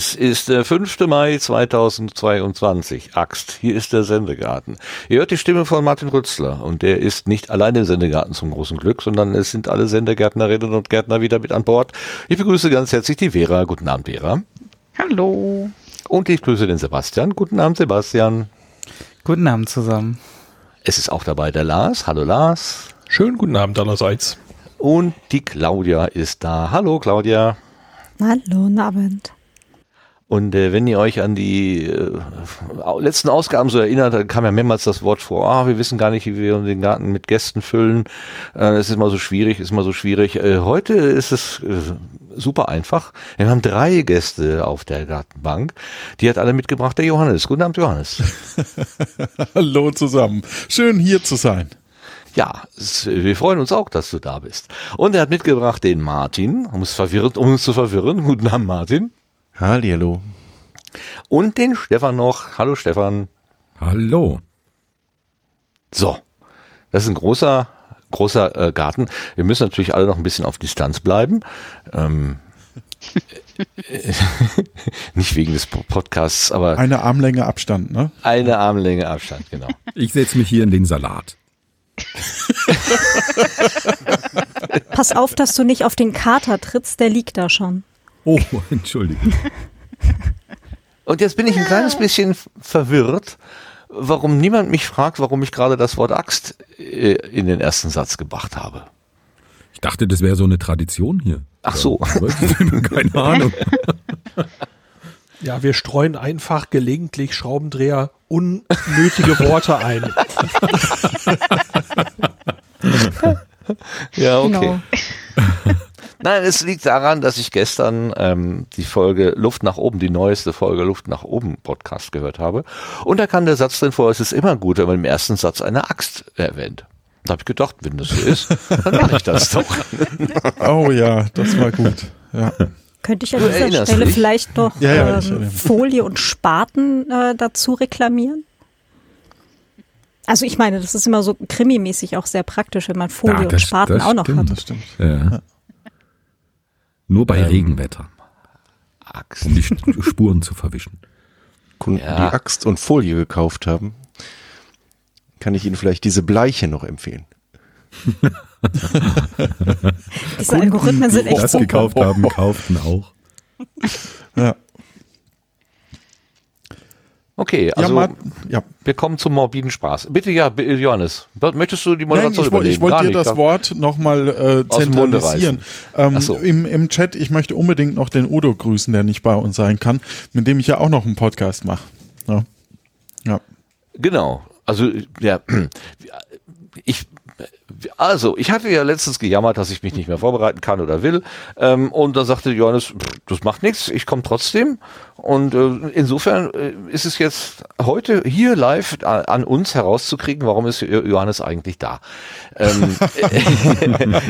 Es ist der 5. Mai 2022. Axt, hier ist der Sendegarten. Ihr hört die Stimme von Martin Rützler und der ist nicht allein im Sendegarten zum großen Glück, sondern es sind alle Sendegärtnerinnen und Gärtner wieder mit an Bord. Ich begrüße ganz herzlich die Vera. Guten Abend, Vera. Hallo. Und ich grüße den Sebastian. Guten Abend, Sebastian. Guten Abend zusammen. Es ist auch dabei der Lars. Hallo Lars. Schönen guten Abend allerseits. Und die Claudia ist da. Hallo Claudia. Hallo, guten Abend. Und äh, wenn ihr euch an die äh, letzten Ausgaben so erinnert, dann kam ja mehrmals das Wort vor, ah, wir wissen gar nicht, wie wir den Garten mit Gästen füllen. Äh, es ist mal so schwierig, ist mal so schwierig. Äh, heute ist es äh, super einfach. Wir haben drei Gäste auf der Gartenbank. Die hat alle mitgebracht der Johannes. Guten Abend, Johannes. Hallo zusammen. Schön hier zu sein. Ja, es, wir freuen uns auch, dass du da bist. Und er hat mitgebracht den Martin, um es verwirrt, um uns zu verwirren. Guten Abend, Martin. Hallihallo. Und den Stefan noch. Hallo Stefan. Hallo. So, das ist ein großer, großer äh, Garten. Wir müssen natürlich alle noch ein bisschen auf Distanz bleiben. Ähm, nicht wegen des Podcasts, aber Eine Armlänge Abstand, ne? eine Armlänge Abstand, genau. Ich setze mich hier in den Salat. Pass auf, dass du nicht auf den Kater trittst, der liegt da schon. Oh, Entschuldigung. Und jetzt bin ich ein kleines bisschen verwirrt, warum niemand mich fragt, warum ich gerade das Wort Axt äh, in den ersten Satz gebracht habe. Ich dachte, das wäre so eine Tradition hier. Ach so. Keine Ahnung. Ja, wir streuen einfach gelegentlich Schraubendreher unnötige Worte ein. Ja, okay. Genau. Nein, es liegt daran, dass ich gestern ähm, die Folge Luft nach oben, die neueste Folge Luft nach oben Podcast gehört habe. Und da kam der Satz drin vor, es ist immer gut, wenn man im ersten Satz eine Axt erwähnt. Da habe ich gedacht, wenn das so ist, dann mache ich das doch. Oh ja, das war gut. Ja. Könnte ich an dieser Stelle dich? vielleicht noch Ja, ja, ähm. Folie und Spaten äh, dazu reklamieren? Also ich meine, das ist immer so krimimäßig auch sehr praktisch, wenn man Folie Ja, und das- Spaten das auch noch stimmt, hat. Das stimmt. Ja. Nur bei Regenwetter, Axt. um die Spuren zu verwischen. Kunden, Ja. die Axt und Folie gekauft haben, kann ich Ihnen vielleicht diese Bleiche noch empfehlen. Diese Algorithmen sind die echt das super. gekauft haben, kauften auch. Ja, Okay, ja, also Mar- ja. wir kommen zum morbiden Spaß. Bitte ja, Johannes, möchtest du die Nein, Moderation ich, woll- übernehmen? ich wollte dir nicht. das Wort nochmal äh, zentralisieren. Ähm, so. im, Im Chat, ich möchte unbedingt noch den Udo grüßen, der nicht bei uns sein kann, mit dem ich ja auch noch einen Podcast mache. Ja. ja. Genau. Also ja, ich also ich hatte ja letztens gejammert, dass ich mich nicht mehr vorbereiten kann oder will. Ähm, und da sagte Johannes, das macht nichts, ich komme trotzdem. Und äh, insofern äh, ist es jetzt heute hier live a- an uns herauszukriegen, warum ist Jo- Johannes eigentlich da. Ähm,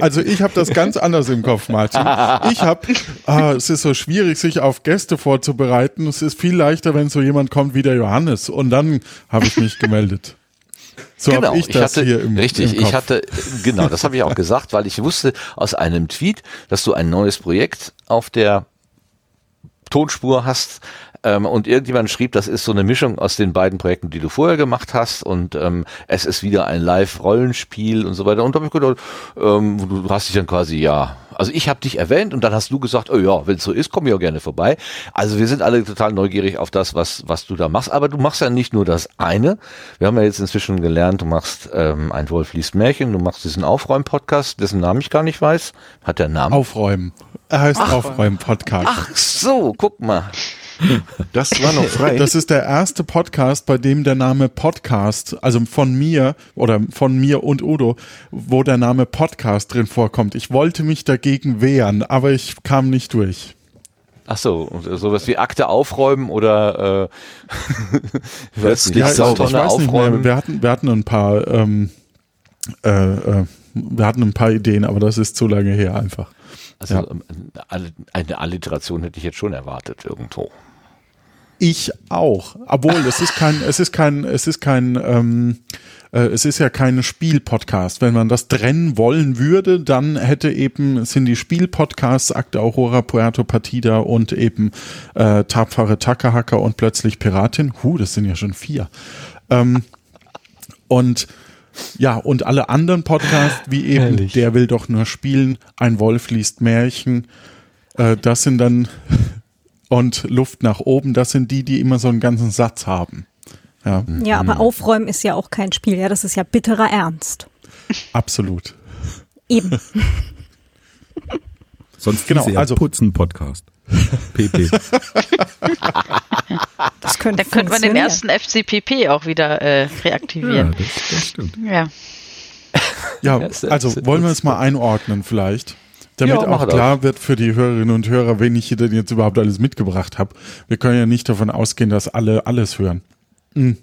Also ich habe das ganz anders im Kopf, Martin. Ich habe, ah, es ist so schwierig, sich auf Gäste vorzubereiten. Es ist viel leichter, wenn so jemand kommt wie der Johannes. Und dann habe ich mich gemeldet. So genau, ich das hatte, im richtig, im ich hatte, genau, das habe ich auch gesagt, weil ich wusste aus einem Tweet, dass du ein neues Projekt auf der Tonspur hast ähm, und irgendjemand schrieb, das ist so eine Mischung aus den beiden Projekten, die du vorher gemacht hast und ähm, es ist wieder ein Live-Rollenspiel und so weiter. Und da habe ich gedacht, ähm, du, hast dich dann quasi, ja, also ich habe dich erwähnt und dann hast du gesagt, oh ja, wenn es so ist, komm ich auch gerne vorbei. Also wir sind alle total neugierig auf das, was, was du da machst. Aber du machst ja nicht nur das eine. Wir haben ja jetzt inzwischen gelernt, du machst ähm, ein Wolf liest Märchen, du machst diesen Aufräum-Podcast, dessen Namen ich gar nicht weiß. Hat der Namen? Aufräumen. Er heißt Aufräumen-Podcast. Ach so, guck mal. Das war noch frei. Das ist der erste Podcast, bei dem der Name Podcast, also von mir oder von mir und Udo, wo der Name Podcast drin vorkommt. Ich wollte mich dagegen wehren, aber ich kam nicht durch. Ach so, sowas wie Akte aufräumen oder äh, ich weiß nicht, Ja, ich, sauber. ich Tonne weiß nicht mehr. aufräumen. Wir hatten, wir hatten ein paar, ähm, äh, äh, wir hatten ein paar Ideen, aber das ist zu lange her einfach. Also Ja. ähm, eine- eine Alliteration hätte ich jetzt schon erwartet irgendwo. Ich auch. Obwohl, es ist kein, es ist kein, es ist kein ähm, äh, es ist ja keine Spiel-Podcast. Wenn man das trennen wollen würde, dann hätte eben, sind die Spiel-Podcasts Akte Aurora, Puerto Partida und eben äh, Tapfere Tackerhacker und plötzlich Piratin. Huh, das sind ja schon vier. Ähm, und ja, und alle anderen Podcasts, wie eben Herrlich. Der will doch nur spielen, Ein Wolf liest Märchen, äh, das sind dann und Luft nach oben, das sind die, die immer so einen ganzen Satz haben. Ja, Ja, aber Aufräumen ist ja auch kein Spiel. Ja, das ist ja bitterer Ernst. absolut. Eben. Sonst Genau, ja also- Putzen-Podcast. PP. Das könnte Dann könnte man den ersten FCPP auch wieder äh, ja, reaktivieren. das, das stimmt. Ja. Ja, Ja, also wollen wir es mal einordnen vielleicht, damit Ja, auch das. klar wird für die Hörerinnen und Hörer, wen ich hier denn jetzt überhaupt alles mitgebracht habe. Wir können ja nicht davon ausgehen, dass alle alles hören. Hm.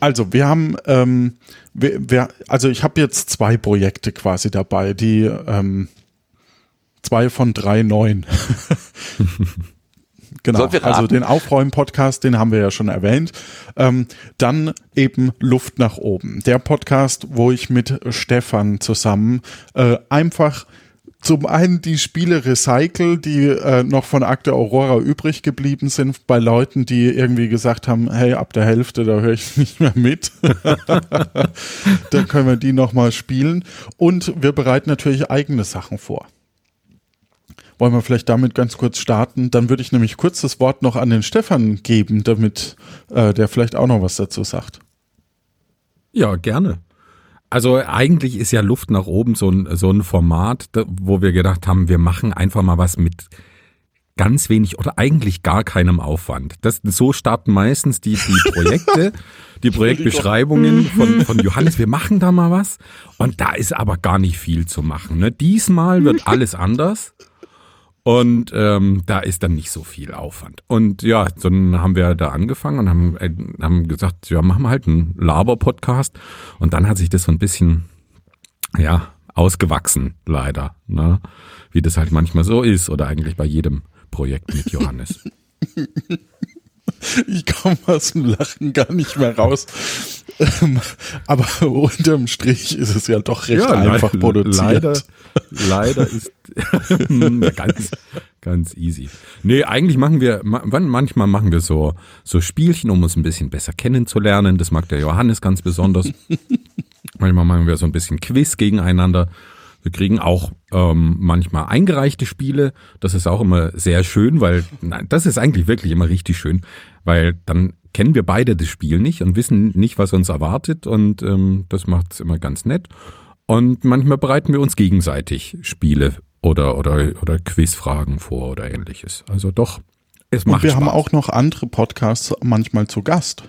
Also wir haben, ähm, wir, wir, also ich habe jetzt zwei Projekte quasi dabei, die ähm, zwei von drei neuen. Genau, also den Aufräumen-Podcast, den haben wir ja schon erwähnt. Ähm, dann eben Luft nach oben. Der Podcast, wo ich mit Stefan zusammen äh, einfach zum einen die Spiele recycle, die äh, noch von Akte Aurora übrig geblieben sind, bei Leuten, die irgendwie gesagt haben, hey, ab der Hälfte, da höre ich nicht mehr mit. Dann können wir die nochmal spielen. Und wir bereiten natürlich eigene Sachen vor. Wollen wir vielleicht damit ganz kurz starten? Dann würde ich nämlich kurz das Wort noch an den Stefan geben, damit äh, der vielleicht auch noch was dazu sagt. Ja, gerne. Also eigentlich ist ja Luft nach oben so ein, so ein Format, wo wir gedacht haben, wir machen einfach mal was mit ganz wenig oder eigentlich gar keinem Aufwand. Das, so starten meistens die, die Projekte, die Projektbeschreibungen von, von Johannes. Wir machen da mal was und da ist aber gar nicht viel zu machen. Ne? Diesmal wird alles anders. Und ähm, da ist dann nicht so viel Aufwand. Und ja, dann haben wir da angefangen und haben, äh, haben gesagt, ja, machen wir halt einen Laber-Podcast. Und dann hat sich das so ein bisschen, ja, ausgewachsen, leider. Ne? Wie das halt manchmal so ist oder eigentlich bei jedem Projekt mit Johannes. Ich komme aus dem Lachen gar nicht mehr raus. Ähm, Aber unterm Strich ist es ja doch recht einfach le- produziert. Leider, leider ist ganz, ganz easy. Nee, eigentlich machen wir, manchmal machen wir so, so Spielchen, um uns ein bisschen besser kennenzulernen. Das mag der Johannes ganz besonders. manchmal machen wir so ein bisschen Quiz gegeneinander. Wir kriegen auch ähm, manchmal eingereichte Spiele. Das ist auch immer sehr schön, weil nein, das ist eigentlich wirklich immer richtig schön, weil dann kennen wir beide das Spiel nicht und wissen nicht, was uns erwartet und ähm, das macht es immer ganz nett. Und manchmal bereiten wir uns gegenseitig Spiele oder oder oder Quizfragen vor oder ähnliches. Also doch, es Und macht wir Spaß. haben auch noch andere Podcasts manchmal zu Gast.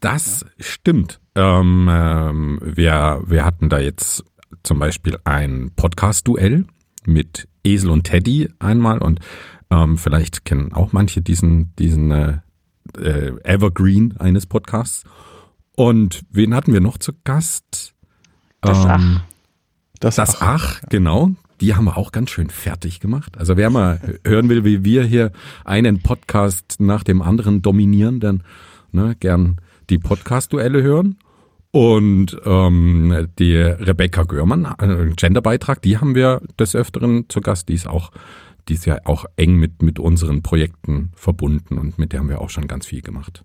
Das stimmt. Ähm, ähm, wir, wir hatten da jetzt zum Beispiel ein Podcast-Duell mit Esel und Teddy einmal und ähm, vielleicht kennen auch manche diesen, diesen äh, äh, Evergreen eines Podcasts. Und wen hatten wir noch zu Gast? Das Ach. Das, Das ach, Ach, genau. Die haben wir auch ganz schön fertig gemacht. Also wer mal hören will, wie wir hier einen Podcast nach dem anderen dominieren, dann ne, gern die Podcast-Duelle hören. Und ähm, die Rebecca Görmann, äh, Genderbeitrag, die haben wir des Öfteren zu Gast. Die ist auch, die ist ja auch eng mit, mit unseren Projekten verbunden und mit der haben wir auch schon ganz viel gemacht.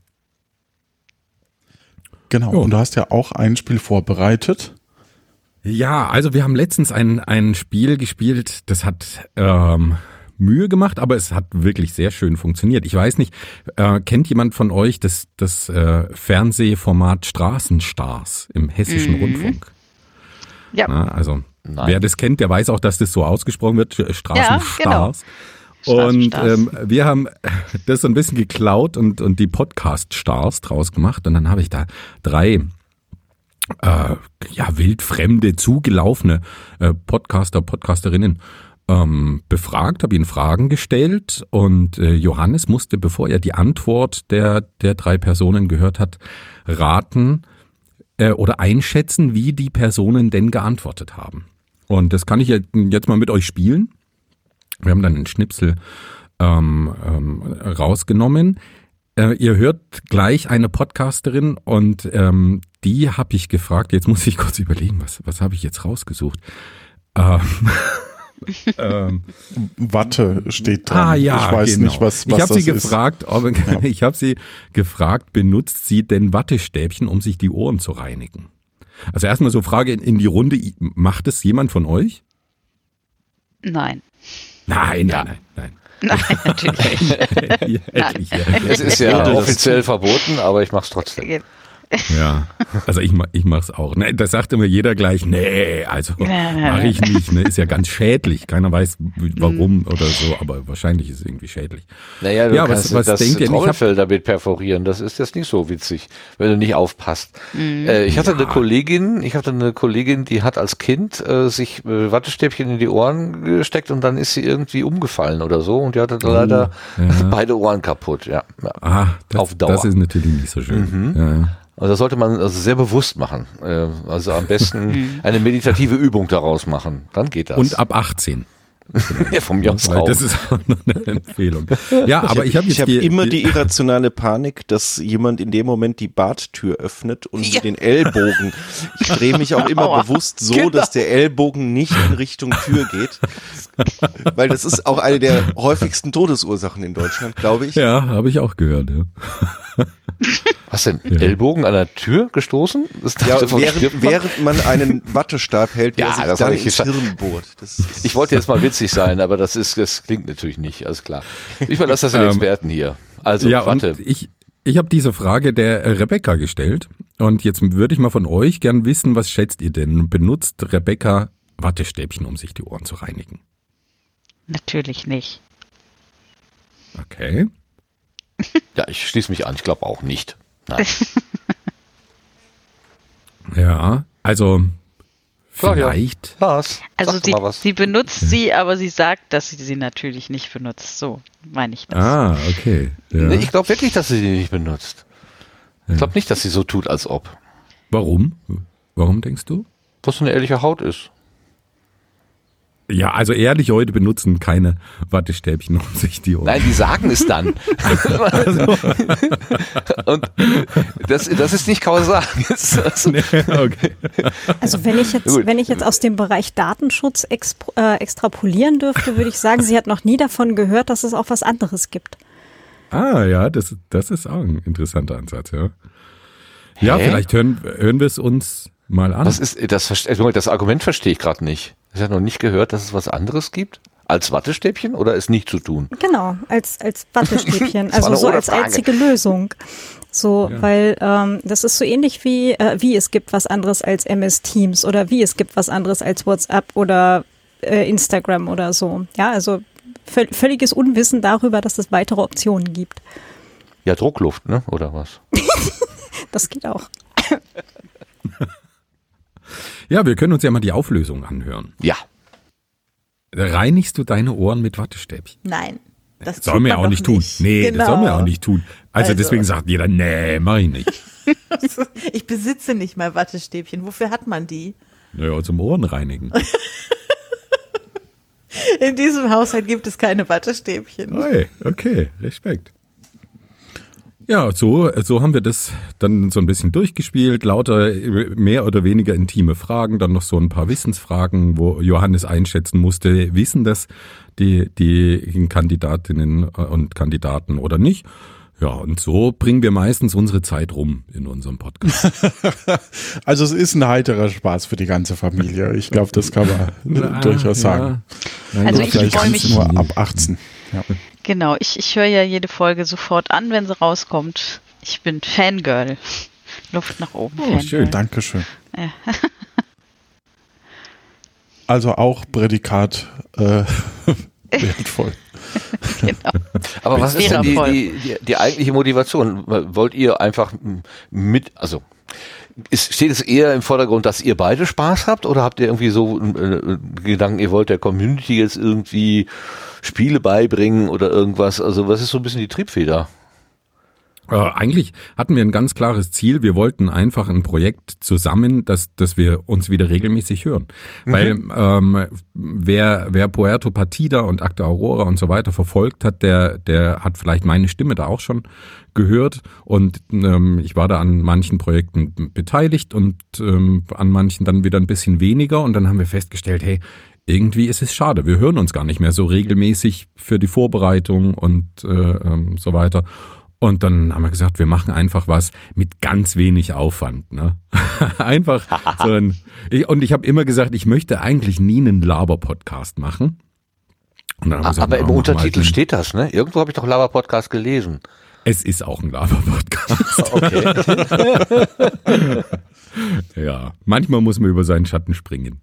genau. Ja. Und du hast ja auch ein Spiel vorbereitet. Ja, also wir haben letztens ein, ein Spiel gespielt, das hat ähm, Mühe gemacht, aber es hat wirklich sehr schön funktioniert. Ich weiß nicht, äh, kennt jemand von euch das, das äh, Fernsehformat Straßenstars im hessischen Mhm. Rundfunk? Ja. Na, also Nein. wer das kennt, der weiß auch, dass das so ausgesprochen wird, äh, Straßenstars. Und Straßenstars. ähm, wir haben das so ein bisschen geklaut und, und die Podcast-Stars draus gemacht. Und dann habe ich da drei äh, ja, wildfremde, zugelaufene äh, Podcaster, Podcasterinnen ähm, befragt, habe ihnen Fragen gestellt und äh, Johannes musste, bevor er die Antwort der, der drei Personen gehört hat, raten äh, oder einschätzen, wie die Personen denn geantwortet haben. Und das kann ich jetzt mal mit euch spielen. Wir haben dann einen Schnipsel ähm, ähm, rausgenommen. Äh, ihr hört gleich eine Podcasterin und ähm, die habe ich gefragt, jetzt muss ich kurz überlegen, was, was habe ich jetzt rausgesucht? Ähm, ähm, Watte steht dran. Ah ja, ich weiß genau. nicht, was, was ich habe das sie ist. gefragt, ob, ich habe sie gefragt, benutzt sie denn Wattestäbchen, um sich die Ohren zu reinigen? Also erstmal so Frage in, in die Runde, macht es jemand von euch? Nein. Nein, nein, nein, nein. Nein, natürlich nicht. Ja, endlich, ja. Es ist ja offiziell verboten, aber ich mach's trotzdem. Ja, also ich, ich mach's auch. Ne, das sagt immer jeder gleich, nee, also mache ich nicht. Ne, ist ja ganz schädlich. Keiner weiß w- warum oder so, aber wahrscheinlich ist es irgendwie schädlich. Naja, du Ja, was- kannst was das denkt Trommelfell damit perforieren. Das ist jetzt nicht so witzig, wenn du nicht aufpasst. Äh, ich hatte eine Kollegin, ich hatte eine Kollegin, die hat als Kind äh, sich äh, Wattestäbchen in die Ohren gesteckt und dann ist sie irgendwie umgefallen oder so und die hatte leider ja. beide Ohren kaputt. Ja, ja. Ah, das, Auf Dauer. das ist natürlich nicht so schön. Ja, ja. Also das sollte man also sehr bewusst machen. Äh, also am besten eine meditative Übung daraus machen. Dann geht das. Und ab 18. ja, vom Jons Weil das ist auch noch eine Empfehlung. Ja, aber ich habe jetzt ich hab die, immer die irrationale Panik, dass jemand in dem Moment die Badtür öffnet und mit den Ellbogen. Ich drehe mich auch immer Aua. bewusst so, Genau. dass der Ellbogen nicht in Richtung Tür geht. Weil das ist auch eine der häufigsten Todesursachen in Deutschland, glaube ich. Ja, habe ich auch gehört. Ja. Was denn? Ellbogen an der Tür gestoßen? Das Ja, während, man? während man einen Wattestab hält, der Ja, sich das dann hab ich ins. Hirn bohrt. Das ist, Ich wollte jetzt mal witzig sein, aber das ist, das klingt natürlich nicht, alles klar. Ich überlasse das den Ähm, Experten hier. Also, ja, warte. ich, ich habe diese Frage der Rebecca gestellt und jetzt würde ich mal von euch gern wissen, was schätzt ihr denn? Benutzt Rebecca Wattestäbchen, um sich die Ohren zu reinigen? Natürlich nicht. Okay. Ja, ich schließe mich an, ich glaube auch nicht. Nein. Ja, also. Vielleicht. Lars, Also sie, sie benutzt sie, aber sie sagt, dass sie sie natürlich nicht benutzt. So meine ich das. Ah, okay. Ja. Nee, ich glaube wirklich, dass sie die nicht benutzt. Ich glaube nicht, dass sie so tut, als ob. Warum? Warum denkst du? Was so eine ehrliche Haut ist. Ja, also ehrlich, heute benutzen keine Wattestäbchen, um sich die Ohren. Nein, die sagen es dann. Und das, das ist nicht kausal. Das- das- okay. Also wenn ich jetzt, Gut. wenn ich jetzt aus dem Bereich Datenschutz expro- äh, extrapolieren dürfte, würde ich sagen, sie hat noch nie davon gehört, dass es auch was anderes gibt. Ah, ja, das, das ist auch ein interessanter Ansatz, ja. Ja, Hä? vielleicht hören, hören wir es uns mal an. Was ist das? Moment, Das Argument verstehe ich gerade nicht. Ich habe noch nicht gehört, dass es was anderes gibt als Wattestäbchen oder ist nicht zu tun. Genau, als, als Wattestäbchen, also so als Frage. einzige Lösung. So, weil ähm, das ist so ähnlich wie, äh, wie es gibt was anderes als MS Teams oder wie es gibt was anderes als WhatsApp oder äh, Instagram oder so. Ja, also völ völliges Unwissen darüber, dass es weitere Optionen gibt. Ja, Druckluft, ne? Oder was? Das geht auch. ja, wir können uns ja mal die Auflösung anhören. Ja. Reinigst du deine Ohren mit Wattestäbchen? Nein. Das wir man auch doch nicht tun. Nee, das sollen wir Genau. auch nicht tun. Also, Also- deswegen sagt jeder, nee, mach ich nicht. Ich besitze nicht mal Wattestäbchen. Wofür hat man die? Naja, zum Ohren reinigen. In diesem Haushalt gibt es keine Wattestäbchen. Hey, okay, Respekt. Ja, so, so haben wir das dann so ein bisschen durchgespielt. Lauter äh, mehr oder weniger intime Fragen, dann noch so ein paar Wissensfragen, wo Johannes einschätzen musste, wissen das die, die Kandidatinnen und Kandidaten oder nicht. Ja, und so bringen wir meistens unsere Zeit rum in unserem Podcast. Also es ist ein heiterer Spaß für die ganze Familie. Ich glaube, das kann man durchaus sagen. Also ich vielleicht freu ist es mich- nur ab 18. Ja. Genau, ich, ich höre ja jede Folge sofort an, wenn sie rauskommt. Ich bin Fangirl. Luft nach oben. Oh, Fangirl. schön. Dankeschön. Ja. Also auch Prädikat äh, wertvoll. Genau. Aber was ist denn die, die, die, die eigentliche Motivation? Wollt ihr einfach mit, also ist, steht es eher im Vordergrund, dass ihr beide Spaß habt oder habt ihr irgendwie so äh, Gedanken, ihr wollt der Community jetzt irgendwie Spiele beibringen oder irgendwas? Also was ist so ein bisschen die Triebfeder? Äh, eigentlich hatten wir ein ganz klares Ziel. Wir wollten einfach ein Projekt zusammen, dass, dass wir uns wieder regelmäßig hören. Mhm. Weil ähm, wer, wer Puerto Partida und Acta Aurora und so weiter verfolgt hat, der, der hat vielleicht meine Stimme da auch schon gehört. Und ähm, ich war da an manchen Projekten beteiligt und ähm, an manchen dann wieder ein bisschen weniger. Und dann haben wir festgestellt, hey, irgendwie ist es schade. Wir hören uns gar nicht mehr so regelmäßig für die Vorbereitung und äh, ähm, so weiter. Und dann haben wir gesagt, wir machen einfach was mit ganz wenig Aufwand. Ne? einfach so ein. Und ich habe immer gesagt, ich möchte eigentlich nie einen Laber-Podcast machen. Gesagt, Aber im Untertitel steht das, ne? Irgendwo habe ich doch Laber-Podcast gelesen. Es ist auch ein Laber-Podcast. okay. ja, manchmal muss man über seinen Schatten springen.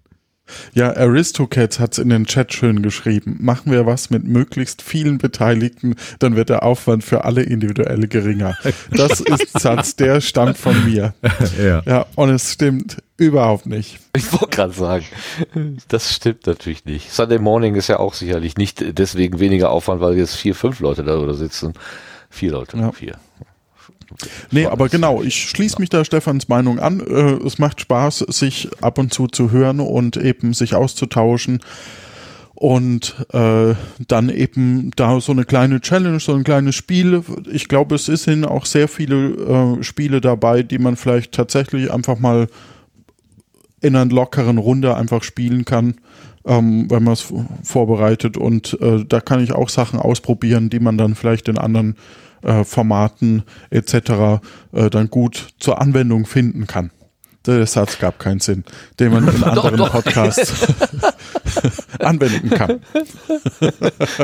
Ja, Aristocats hat's in den Chat schön geschrieben. Machen wir was mit möglichst vielen Beteiligten, dann wird der Aufwand für alle individuell geringer. Das ist Satz, der stammt von mir. Ja. ja, und es stimmt überhaupt nicht. Ich wollte gerade sagen, das stimmt natürlich nicht. Sunday Morning ist ja auch sicherlich nicht deswegen weniger Aufwand, weil jetzt vier, fünf Leute da sitzen. Vier Leute, ja. vier. Nee, aber genau, ich schließe mich da Stefans Meinung an. Äh, es macht Spaß, sich ab und zu zu hören und eben sich auszutauschen. Und äh, dann eben da so eine kleine Challenge, so ein kleines Spiel. Ich glaube, es sind auch sehr viele äh, Spiele dabei, die man vielleicht tatsächlich einfach mal in einer lockeren Runde einfach spielen kann, ähm, wenn man es vorbereitet. Und äh, da kann ich auch Sachen ausprobieren, die man dann vielleicht in anderen äh, Formaten etc. Äh, dann gut zur Anwendung finden kann. Der Satz gab keinen Sinn, den man in anderen doch, doch. Podcasts anwenden kann.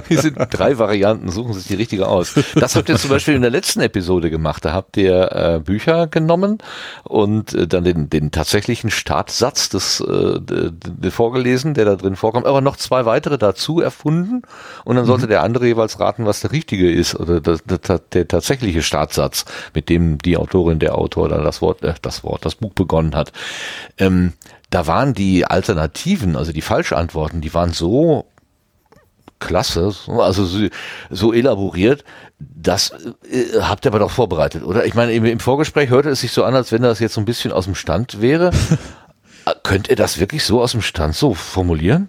Hier sind drei Varianten, suchen Sie sich die richtige aus. Das habt ihr zum Beispiel in der letzten Episode gemacht. Da habt ihr äh, Bücher genommen und äh, dann den, den tatsächlichen Startsatz des, äh, vorgelesen, der da drin vorkommt, aber noch zwei weitere dazu erfunden und dann sollte mhm. der andere jeweils raten, was der richtige ist oder das, das, der tatsächliche Startsatz, mit dem die Autorin, der Autor dann das Wort, äh, das Wort, das Buch begonnen hat. Ähm, da waren die Alternativen, also die Falschantworten, die waren so klasse, also so, so elaboriert, das äh, habt ihr aber doch vorbereitet, oder? Ich meine, im, im, Vorgespräch hörte es sich so an, als wenn das jetzt so ein bisschen aus dem Stand wäre. Äh, könnt ihr das wirklich so aus dem Stand so formulieren?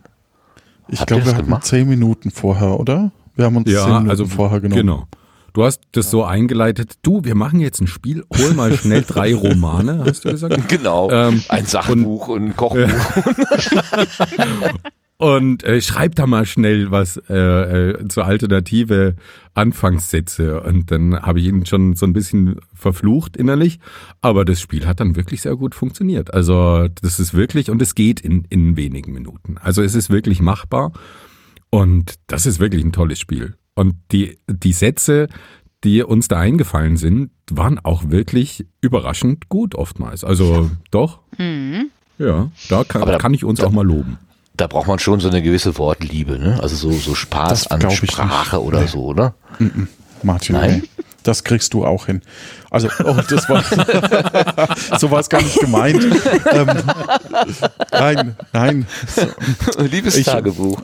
Ich glaube, wir hatten zehn Minuten vorher, oder? Wir haben uns ja, zehn Minuten also, vorher genommen. Genau. Du hast das so eingeleitet. Du, wir machen jetzt ein Spiel. Hol mal schnell drei Romane, hast du gesagt? Genau. Ähm, ein Sachbuch und, und ein Kochbuch. und äh, schreib da mal schnell was äh, äh, zur alternative Anfangssätze. Und dann habe ich ihn schon so ein bisschen verflucht innerlich. Aber das Spiel hat dann wirklich sehr gut funktioniert. Also das ist wirklich, und es geht in, in wenigen Minuten. Also es ist wirklich machbar. Und das ist wirklich ein tolles Spiel. Und die, die Sätze, die uns da eingefallen sind, waren auch wirklich überraschend gut oftmals. Also doch. Mhm. Ja, da kann, da kann ich uns auch mal loben. Da braucht man schon so eine gewisse Wortliebe, ne? Also so, so Spaß an Sprache oder nee. so, ne? Martin, Nein? Nee. Das kriegst du auch hin. Also, oh, das war, so war es gar nicht gemeint. Ähm, nein, nein. Liebestagebuch.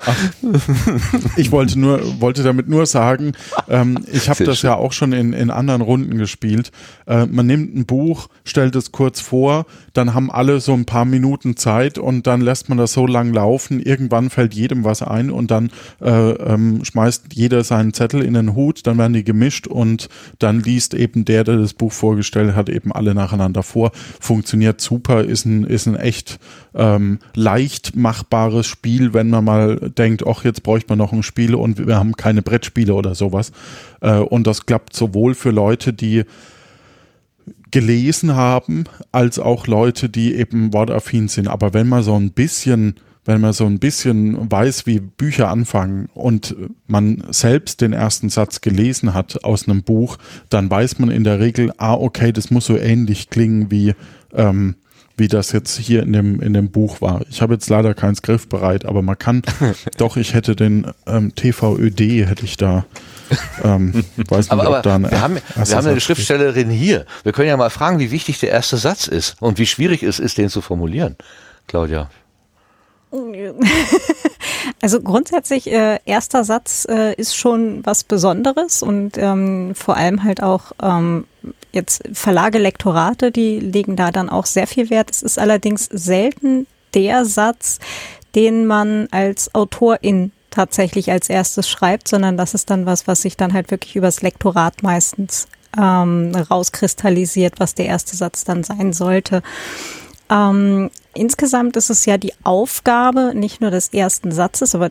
Ich, ich, wollte nur, wollte damit nur sagen, ähm, ich habe das schön. ja auch schon in, in anderen Runden gespielt. Äh, man nimmt ein Buch, stellt es kurz vor, dann haben alle so ein paar Minuten Zeit und dann lässt man das so lang laufen. Irgendwann fällt jedem was ein und dann äh, ähm, schmeißt jeder seinen Zettel in den Hut, dann werden die gemischt und dann liest eben der, der das Buch vorgestellt hat, eben alle nacheinander vor. Funktioniert super, ist ein, ist ein echt ähm, leicht machbares Spiel, wenn man mal denkt, ach, jetzt bräuchte man noch ein Spiel und wir haben keine Brettspiele oder sowas. Äh, und das klappt sowohl für Leute, die gelesen haben, als auch Leute, die eben wortaffin sind. Aber wenn man so ein bisschen wenn man so ein bisschen weiß, wie Bücher anfangen und man selbst den ersten Satz gelesen hat aus einem Buch, dann weiß man in der Regel, ah, okay, das muss so ähnlich klingen wie, ähm, wie das jetzt hier in dem, in dem Buch war. Ich habe jetzt leider keins griffbereit, aber man kann, doch, ich hätte den ähm, TVÖD, hätte ich da. Ähm, weiß nicht, aber, aber da wir haben, wir haben eine Schriftstellerin hier. Wir können ja mal fragen, wie wichtig der erste Satz ist und wie schwierig es ist, den zu formulieren. Claudia. Also grundsätzlich, äh, erster Satz äh, ist schon was Besonderes und ähm, vor allem halt auch, ähm, jetzt Verlage, Lektorate, die legen da dann auch sehr viel Wert. Es ist allerdings selten der Satz, den man als Autorin tatsächlich als erstes schreibt, sondern das ist dann was, was sich dann halt wirklich übers Lektorat meistens ähm, rauskristallisiert, was der erste Satz dann sein sollte. Ähm, insgesamt ist es ja die Aufgabe nicht nur des ersten Satzes, aber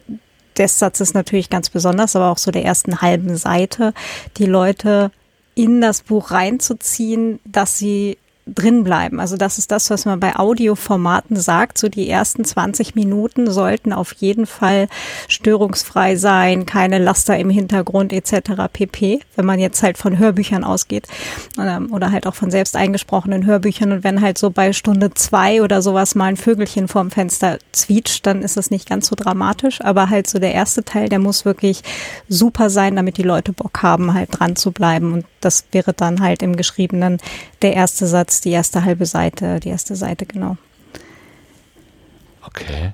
des Satzes natürlich ganz besonders, aber auch so der ersten halben Seite, die Leute in das Buch reinzuziehen, dass sie drin bleiben. Also das ist das, was man bei Audioformaten sagt. So die ersten 20 Minuten sollten auf jeden Fall störungsfrei sein, keine Laster im Hintergrund etc. pp. Wenn man jetzt halt von Hörbüchern ausgeht ähm, oder halt auch von selbst eingesprochenen Hörbüchern und wenn halt so bei Stunde zwei oder sowas mal ein Vögelchen vorm Fenster zwitscht, dann ist das nicht ganz so dramatisch. Aber halt so der erste Teil, der muss wirklich super sein, damit die Leute Bock haben, halt dran zu bleiben. Und das wäre dann halt im Geschriebenen der erste Satz, die erste halbe Seite, die erste Seite, genau. Okay.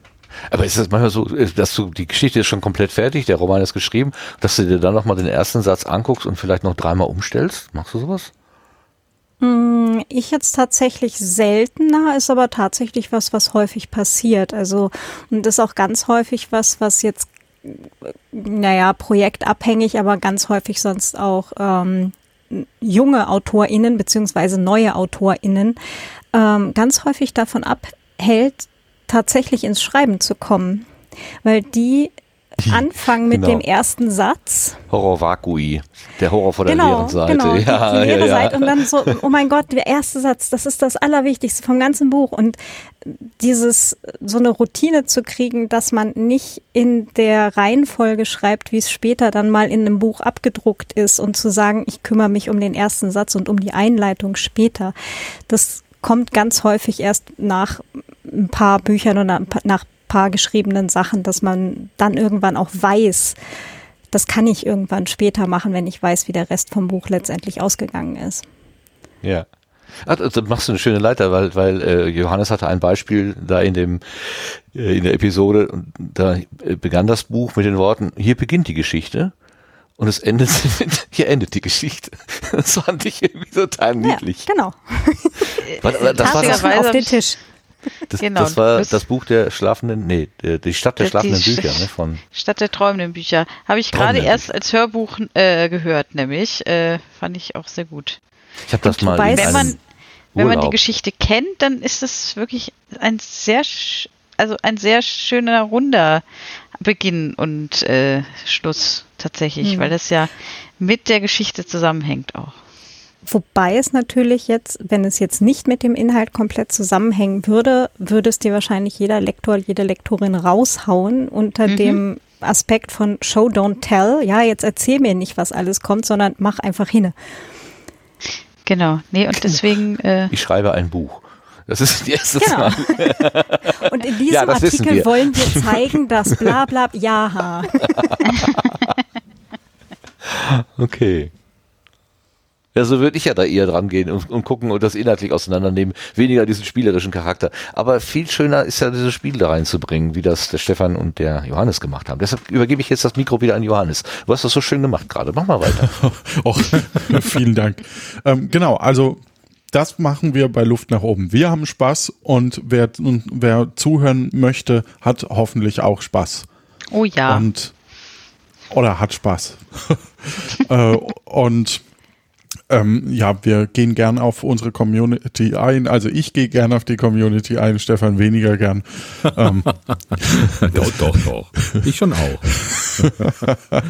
Aber ist das manchmal so, dass du die Geschichte ist schon komplett fertig, der Roman ist geschrieben, dass du dir dann nochmal den ersten Satz anguckst und vielleicht noch dreimal umstellst? Machst du sowas? Hm, ich jetzt tatsächlich seltener, ist aber tatsächlich was, was häufig passiert. Also, und ist auch ganz häufig was, was jetzt, naja, projektabhängig, aber ganz häufig sonst auch ähm, junge AutorInnen beziehungsweise neue AutorInnen ähm, ganz häufig davon abhält, tatsächlich ins Schreiben zu kommen. Weil die anfangen mit genau. dem ersten Satz. Horror Vakui, der Horror vor der genau, leeren Seite. Genau, ja, die, die leere ja, ja. Seite und dann so, oh mein Gott, der erste Satz, das ist das Allerwichtigste vom ganzen Buch und dieses, so eine Routine zu kriegen, dass man nicht in der Reihenfolge schreibt, wie es später dann mal in einem Buch abgedruckt ist und zu sagen, ich kümmere mich um den ersten Satz und um die Einleitung später. Das kommt ganz häufig erst nach ein paar Büchern oder nach paar geschriebenen Sachen, dass man dann irgendwann auch weiß, das kann ich irgendwann später machen, wenn ich weiß, wie der Rest vom Buch letztendlich ausgegangen ist. Ja. Ach, also machst du eine schöne Leiter, weil, weil äh, Johannes hatte ein Beispiel da in dem äh, in der Episode und da äh, begann das Buch mit den Worten: Hier beginnt die Geschichte und es endet mit, hier endet die Geschichte. Das fand ich irgendwie total niedlich. Ja, genau. Was, das war das auf den Tisch. Das, genau, das war das, das, Buch der schlafenden, nee, die Stadt der schlafenden Bücher, ne, von Stadt der träumenden Bücher. Habe ich gerade erst als Hörbuch äh, gehört, nämlich. Äh, fand ich auch sehr gut. Ich habe das mal. Wenn man, wenn man die Geschichte kennt, dann ist es wirklich ein sehr, also ein sehr schöner runder Beginn und äh, Schluss tatsächlich, mhm. weil das ja mit der Geschichte zusammenhängt auch. Wobei es natürlich jetzt, wenn es jetzt nicht mit dem Inhalt komplett zusammenhängen würde, würde es dir wahrscheinlich jeder Lektor, jede Lektorin raushauen unter mhm. dem Aspekt von Show, don't tell. Ja, jetzt erzähl mir nicht, was alles kommt, sondern mach einfach hin. Genau, nee, und deswegen. Äh ich schreibe ein Buch. Das ist die erste genau. Mal. Und in diesem ja, Artikel wir. wollen wir zeigen, dass bla bla ja. okay. Ja, so würde ich ja da eher dran gehen und, und gucken und das inhaltlich auseinandernehmen. Weniger diesen spielerischen Charakter. Aber viel schöner ist ja dieses Spiel da reinzubringen, wie das der Stefan und der Johannes gemacht haben. Deshalb übergebe ich jetzt das Mikro wieder an Johannes. Du hast das so schön gemacht gerade. Mach mal weiter. Och, vielen Dank. Ähm, genau, also das machen wir bei Luft nach oben. Wir haben Spaß und wer, und wer zuhören möchte, hat hoffentlich auch Spaß. Oh ja. Und oder hat Spaß. äh, und ähm, ja, wir gehen gern auf unsere Community ein. Also ich gehe gern auf die Community ein, Stefan weniger gern. Ähm. doch, doch, doch. Ich schon auch.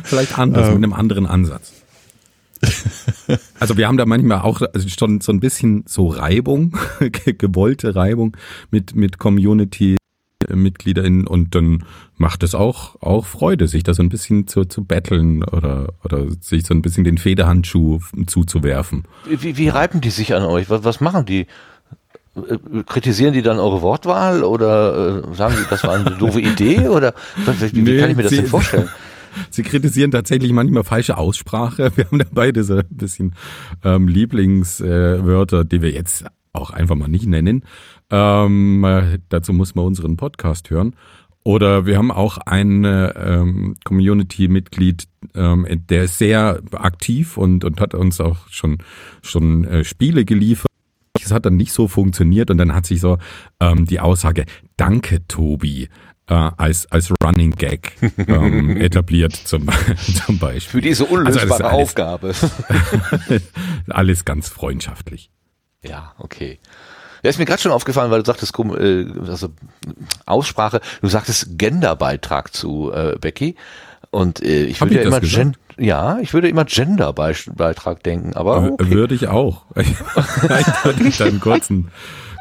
Vielleicht anders, ähm. mit einem anderen Ansatz. Also wir haben da manchmal auch schon so ein bisschen so Reibung, gewollte Reibung mit, mit Community MitgliederInnen und dann macht es auch, auch Freude, sich da so ein bisschen zu, zu betteln oder, oder sich so ein bisschen den Federhandschuh zuzuwerfen. Wie, wie reiben die sich an euch? Was, was machen die? Äh, kritisieren die dann eure Wortwahl oder äh, sagen die, das war eine doofe Idee oder wie, nee, kann ich mir das sie, denn vorstellen? Sie kritisieren tatsächlich manchmal falsche Aussprache. Wir haben dabei diese bisschen ähm, Lieblingswörter, äh, die wir jetzt auch einfach mal nicht nennen. Ähm, äh, dazu muss man unseren Podcast hören. Oder wir haben auch ein ähm, Community-Mitglied, ähm, der ist sehr aktiv und, und hat uns auch schon, schon äh, Spiele geliefert. Es hat dann nicht so funktioniert und dann hat sich so ähm, die Aussage, danke Tobi, äh, als, als Running Gag ähm, etabliert zum, zum Beispiel. Für diese unlösbare also Aufgabe. alles ganz freundschaftlich. Ja, okay. Ja, ist mir gerade schon aufgefallen, weil du sagtest, äh, also Aussprache, du sagtest Genderbeitrag zu äh, Becky. Und äh, ich würde ja immer Gen ja, ich würde immer Genderbeitrag denken, aber okay. würde ich auch. Vielleicht würde ich dann kurzen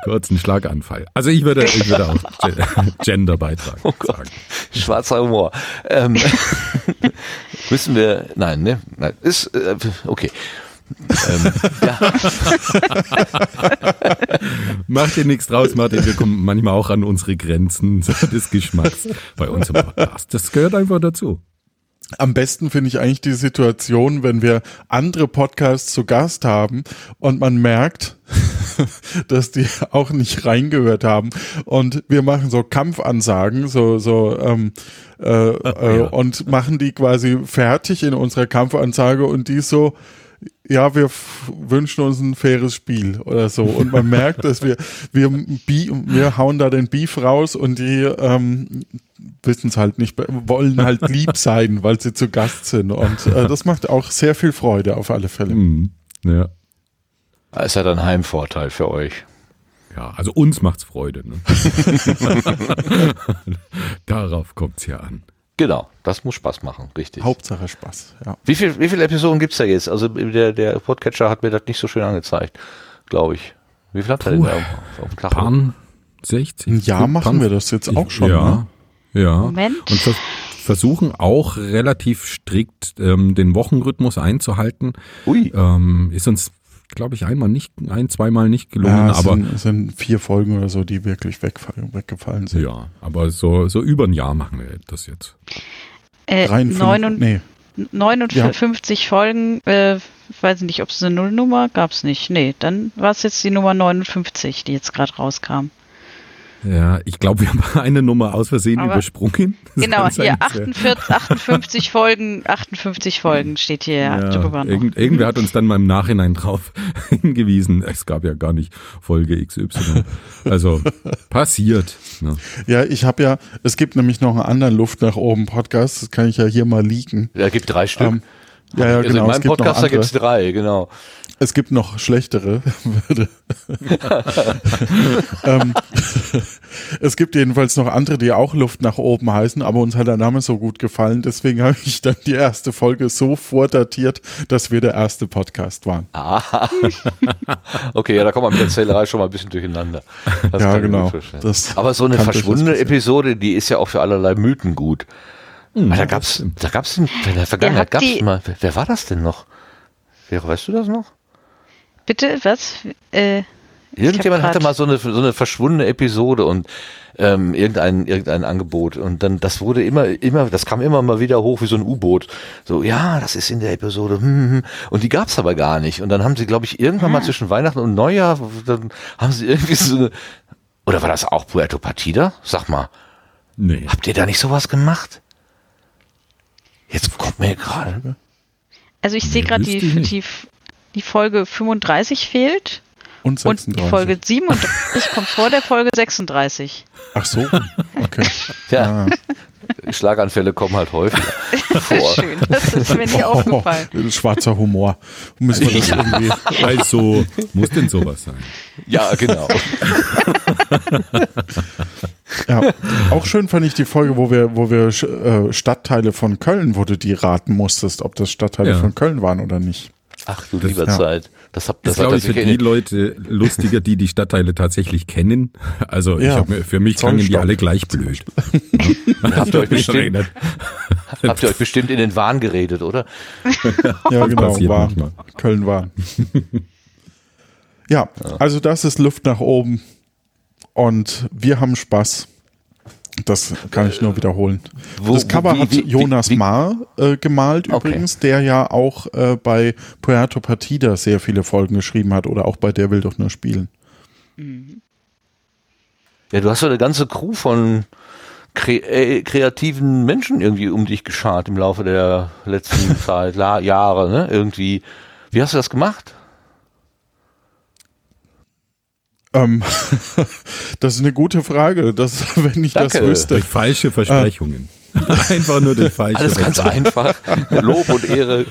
kurzen Schlaganfall. Also ich würde, ich würde auch Genderbeitrag oh sagen. Schwarzer Humor. Ähm, müssen wir, nein, ne, nein, ist äh, okay ähm, ja. Mach dir nichts draus, Martin. Wir kommen manchmal auch an unsere Grenzen des Geschmacks bei uns im Podcast. Das gehört einfach dazu. Am besten finde ich eigentlich die Situation, wenn wir andere Podcasts zu Gast haben und man merkt, dass die auch nicht reingehört haben und wir machen so Kampfansagen, so so ähm, äh, äh, ja. und machen die quasi fertig in unserer Kampfansage und die so ja, wir wünschen uns ein faires Spiel oder so. Und man merkt, dass wir, wir, wir hauen da den Beef raus und die ähm, wissen es halt nicht, wollen halt lieb sein, weil sie zu Gast sind. Und äh, das macht auch sehr viel Freude auf alle Fälle. Mhm. Ja. Es hat einen Heimvorteil für euch. Ja, also uns macht's Freude. Ne? Darauf kommt's ja an. Genau, das muss Spaß machen, richtig. Hauptsache Spaß, ja. Wie, viel, wie viele Episoden gibt es da jetzt? Also der, der Podcatcher hat mir das nicht so schön angezeigt, glaube ich. Wie viel hat er denn da auf, dem Pan 60? Ein Jahr machen wir das jetzt auch schon, ja. Ne? Ja. Moment. Und vers versuchen auch relativ strikt ähm, den Wochenrhythmus einzuhalten. Ui. Ähm, ist uns glaube ich, einmal nicht, ein, zweimal nicht gelungen. Ja, es aber sind, es sind vier Folgen oder so, die wirklich wegfallen, weggefallen sind. Ja, aber so, so über ein Jahr machen wir das jetzt. Äh, 53, nee. 59 ja. Folgen, äh, weiß nicht, ob es eine Nullnummer gab es nicht. Nee, dann war es jetzt die Nummer 59, die jetzt gerade rauskam. Ja, ich glaube, wir haben eine Nummer aus Versehen Aber übersprungen. Das genau, hier 48, 58 Folgen, 58 Folgen steht hier ja. Irgend, irgendwer hat uns dann mal im Nachhinein drauf hingewiesen, es gab ja gar nicht Folge XY. Also passiert. Ne? Ja, ich habe ja, es gibt nämlich noch einen anderen Luft nach oben Podcast, das kann ich ja hier mal liegen. Ja, gibt drei Stück. Ähm, ja, ja, also genau. In meinem Podcast gibt es drei, genau. Es gibt noch schlechtere. ähm, es gibt jedenfalls noch andere, die auch Luft nach oben heißen, aber uns hat der Name so gut gefallen, deswegen habe ich dann die erste Folge so vordatiert, dass wir der erste Podcast waren. Ah. okay, ja, da kommt man mit der Zählerei schon mal ein bisschen durcheinander. Das ja, genau. aber so eine verschwundene Episode, die ist ja auch für allerlei Mythen gut. Hm, da gab's, da gab's in der Vergangenheit gab's mal, wer, wer war das denn noch? Wer, weißt du das noch? Bitte, was? Äh, Irgendjemand hatte mal so eine, so eine verschwundene Episode und ähm, irgendein, irgendein Angebot und dann das wurde immer, immer, das kam immer mal wieder hoch wie so ein U-Boot. So, ja, das ist in der Episode. Hm, hm. hm. Und die gab's aber gar nicht. Und dann haben sie, glaube ich, irgendwann ah. mal zwischen Weihnachten und Neujahr, dann haben sie irgendwie so eine, oder war das auch Puerto Partida? Sag mal. Nee. Habt ihr da nicht sowas gemacht? Jetzt kommt mir gerade. Also ich sehe gerade die, die, die Folge 35 fehlt. Und 36. Und die Folge 37 kommt vor der Folge 36. Ach so, okay. ja. Ah. Schlaganfälle kommen halt häufig vor. Schön, das ist mir nicht aufgefallen. Oh, schwarzer Humor. Müssen wir das ja. irgendwie. Also, muss denn sowas sein? Ja, genau. ja, auch schön fand ich die Folge, wo wir, wo wir äh, Stadtteile von Köln, wo du die raten musstest, ob das Stadtteile ja. von Köln waren oder nicht. Ach du lieber ja. Zeit. Das, hab, das ist, glaube ich, für die Leute lustiger, die die Stadtteile tatsächlich kennen. Also ja. ich hab, für mich klangen die alle gleich blöd. habt, ihr euch bestimmt, habt ihr euch bestimmt in den Wahn geredet, oder? ja, genau. Wahn. Köln Wahn. ja, also das ist Luft nach oben. Und wir haben Spaß. Das kann ich nur wiederholen. Wo, das Cover wie, hat wie, Jonas wie, Maar äh, gemalt okay. übrigens, der ja auch äh, bei Puerto Partida sehr viele Folgen geschrieben hat oder auch bei Der will doch nur spielen. Ja, du hast ja eine ganze Crew von kre äh, kreativen Menschen irgendwie um dich geschart im Laufe der letzten Zeit, Jahre, ne? Irgendwie. Wie hast du das gemacht? Ähm, das ist eine gute Frage, das, wenn ich Danke. das wüsste. Durch falsche Versprechungen. einfach nur durch falsche Alles ganz einfach. Lob und Ehre.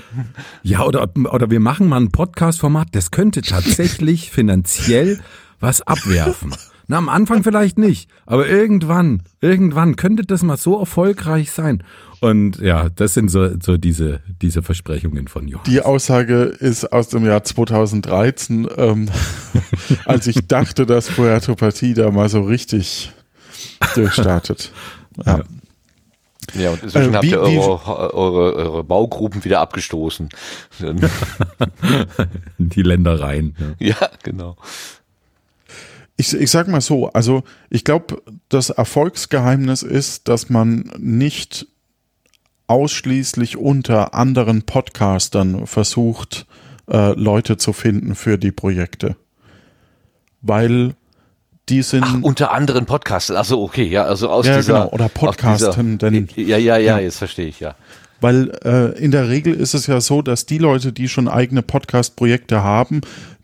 Ja, oder, oder wir machen mal ein Podcast-Format, das könnte tatsächlich finanziell was abwerfen. Na, am Anfang vielleicht nicht, aber irgendwann, irgendwann könnte das mal so erfolgreich sein. Und ja, das sind so, so diese, diese Versprechungen von Johannes. Die Aussage ist aus dem Jahr 2013, ähm, als ich dachte, dass Puerto Partida mal so richtig durchstartet. Ja. ja. Ja, und inzwischen äh, wie, habt ihr eure, eure, eure Baugruppen wieder abgestoßen. Die Ländereien. Ja, ja genau. Ich, ich sag mal so, also ich glaube, das Erfolgsgeheimnis ist, dass man nicht ausschließlich unter anderen Podcastern versucht, äh, Leute zu finden für die Projekte. Weil die sind. Ach, unter anderen Podcastern. Achso, okay, ja, also aus ja, dieser. Genau, oder Podcasten, denn. Ja, ja, ja, jetzt verstehe ich, ja. Weil äh, in der Regel ist es ja so, dass die Leute, die schon eigene Podcast-Projekte haben,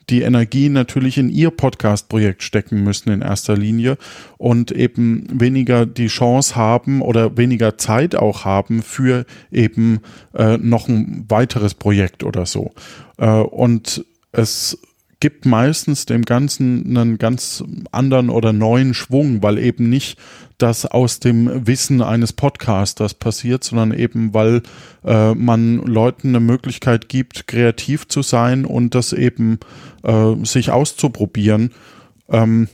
die Energie natürlich in ihr Podcast-Projekt stecken müssen in erster Linie und eben weniger die Chance haben oder weniger Zeit auch haben für eben äh, noch ein weiteres Projekt oder so. Äh, und es gibt meistens dem Ganzen einen ganz anderen oder neuen Schwung, weil eben nicht das aus dem Wissen eines Podcasters passiert, sondern eben weil äh, man Leuten eine Möglichkeit gibt, kreativ zu sein und das eben äh, sich auszuprobieren. Ähm,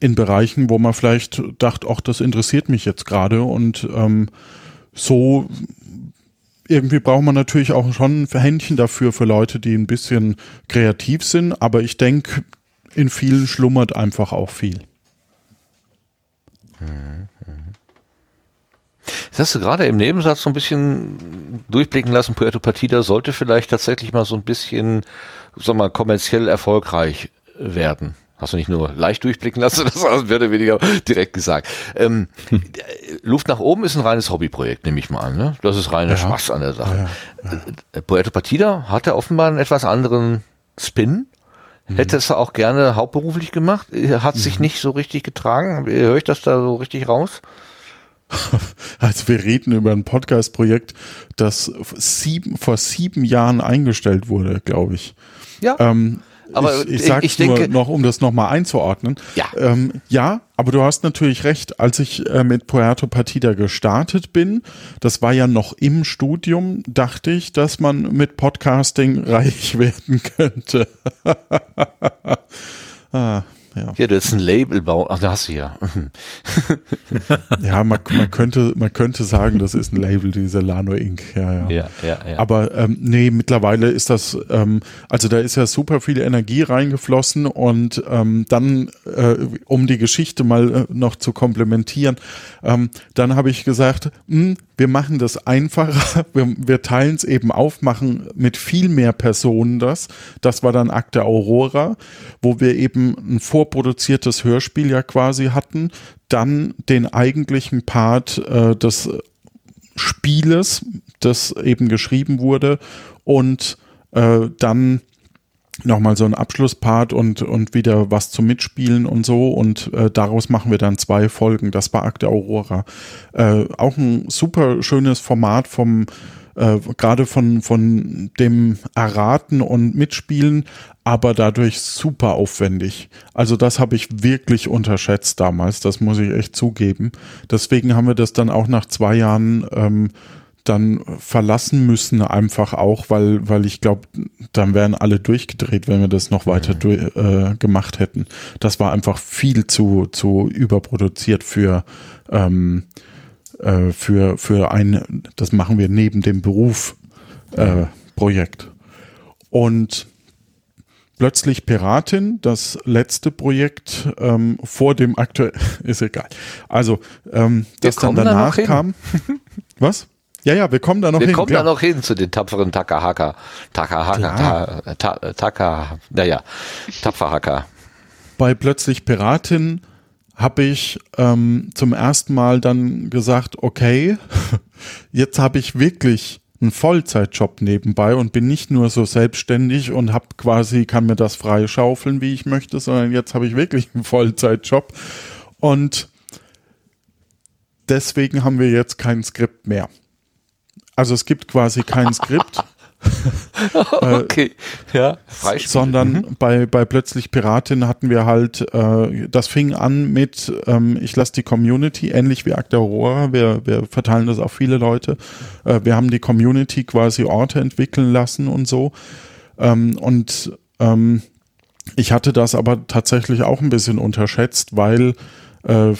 in Bereichen, wo man vielleicht dachte, ach, das interessiert mich jetzt gerade und ähm, so irgendwie braucht man natürlich auch schon ein Händchen dafür für Leute, die ein bisschen kreativ sind, aber ich denke, in vielen schlummert einfach auch viel. Das hast du gerade im Nebensatz so ein bisschen durchblicken lassen. Puerto Partida sollte vielleicht tatsächlich mal so ein bisschen, sag mal, kommerziell erfolgreich werden. Hast du nicht nur leicht durchblicken lassen, das mehr oder weniger direkt gesagt. Ähm, Luft nach oben ist ein reines Hobbyprojekt, nehme ich mal an. Ne? Das ist reiner ja. Spaß an der Sache. Ja, ja. Äh, Puerto Partida hatte offenbar einen etwas anderen Spin. Mhm. Hätte es auch gerne hauptberuflich gemacht, hat mhm. sich nicht so richtig getragen. Höre ich das da so richtig raus? Also wir reden über ein Podcast-Projekt, das sieben, vor sieben Jahren eingestellt wurde, glaube ich. Ja. Ähm, aber ich, ich sage es nur noch, um das nochmal einzuordnen. Ja. Ähm, ja, aber du hast natürlich recht. Als ich äh, mit Puerto Partida gestartet bin, das war ja noch im Studium, dachte ich, dass man mit Podcasting reich werden könnte. ah, ja. ja, du hättest ein Label bauen. Ach, da hast du ja. ja, man, man, könnte, man könnte sagen, das ist ein Label, dieser Lano Inc. Ja, ja. ja, ja, ja. Aber ähm, nee, mittlerweile ist das, ähm, also da ist ja super viel Energie reingeflossen und ähm, dann, äh, um die Geschichte mal äh, noch zu komplementieren, ähm, dann habe ich gesagt, mh, hm, wir machen das einfacher, wir, wir teilen es eben auf, machen mit viel mehr Personen das. Das war dann Akte Aurora, wo wir eben ein vorproduziertes Hörspiel ja quasi hatten, dann den eigentlichen Part äh, des Spieles, das eben geschrieben wurde und äh, dann nochmal so ein Abschlusspart und, und wieder was zum Mitspielen und so. Und äh, daraus machen wir dann zwei Folgen. Das war Akte Aurora. Äh, auch ein super schönes Format vom, äh, gerade von, von dem Erraten und Mitspielen, aber dadurch super aufwendig. Also das habe ich wirklich unterschätzt damals, das muss ich echt zugeben. Deswegen haben wir das dann auch nach zwei Jahren ähm, dann verlassen müssen, einfach auch, weil, weil ich glaube, dann wären alle durchgedreht, wenn wir das noch weiter mhm. durch, äh, gemacht hätten. Das war einfach viel zu, zu überproduziert für, ähm, äh, für, für ein, das machen wir neben dem Beruf äh, Projekt. Und plötzlich Piratin, das letzte Projekt ähm, vor dem aktuellen, ist egal. Also, ähm, das dann danach kam. Was? Ja, ja, wir kommen da noch wir hin. Wir kommen klar. da noch hin zu den tapferen Takahaka. Takahaka, ta, ta, Taka, naja, Tapferhacker. Bei Plötzlich Piratin habe ich ähm, zum ersten Mal dann gesagt, okay, jetzt habe ich wirklich einen Vollzeitjob nebenbei und bin nicht nur so selbstständig und habe quasi kann mir das frei schaufeln, wie ich möchte, sondern jetzt habe ich wirklich einen Vollzeitjob und deswegen haben wir jetzt kein Skript mehr. Also es gibt quasi kein Skript. okay, ja, Freispiel. Sondern mhm. bei, bei Plötzlich Piratin hatten wir halt, äh, das fing an mit, ähm, ich lasse die Community, ähnlich wie Akte Aurora, wir, wir verteilen das auf viele Leute, äh, wir haben die Community quasi Orte entwickeln lassen und so. Ähm, und ähm, ich hatte das aber tatsächlich auch ein bisschen unterschätzt, weil äh,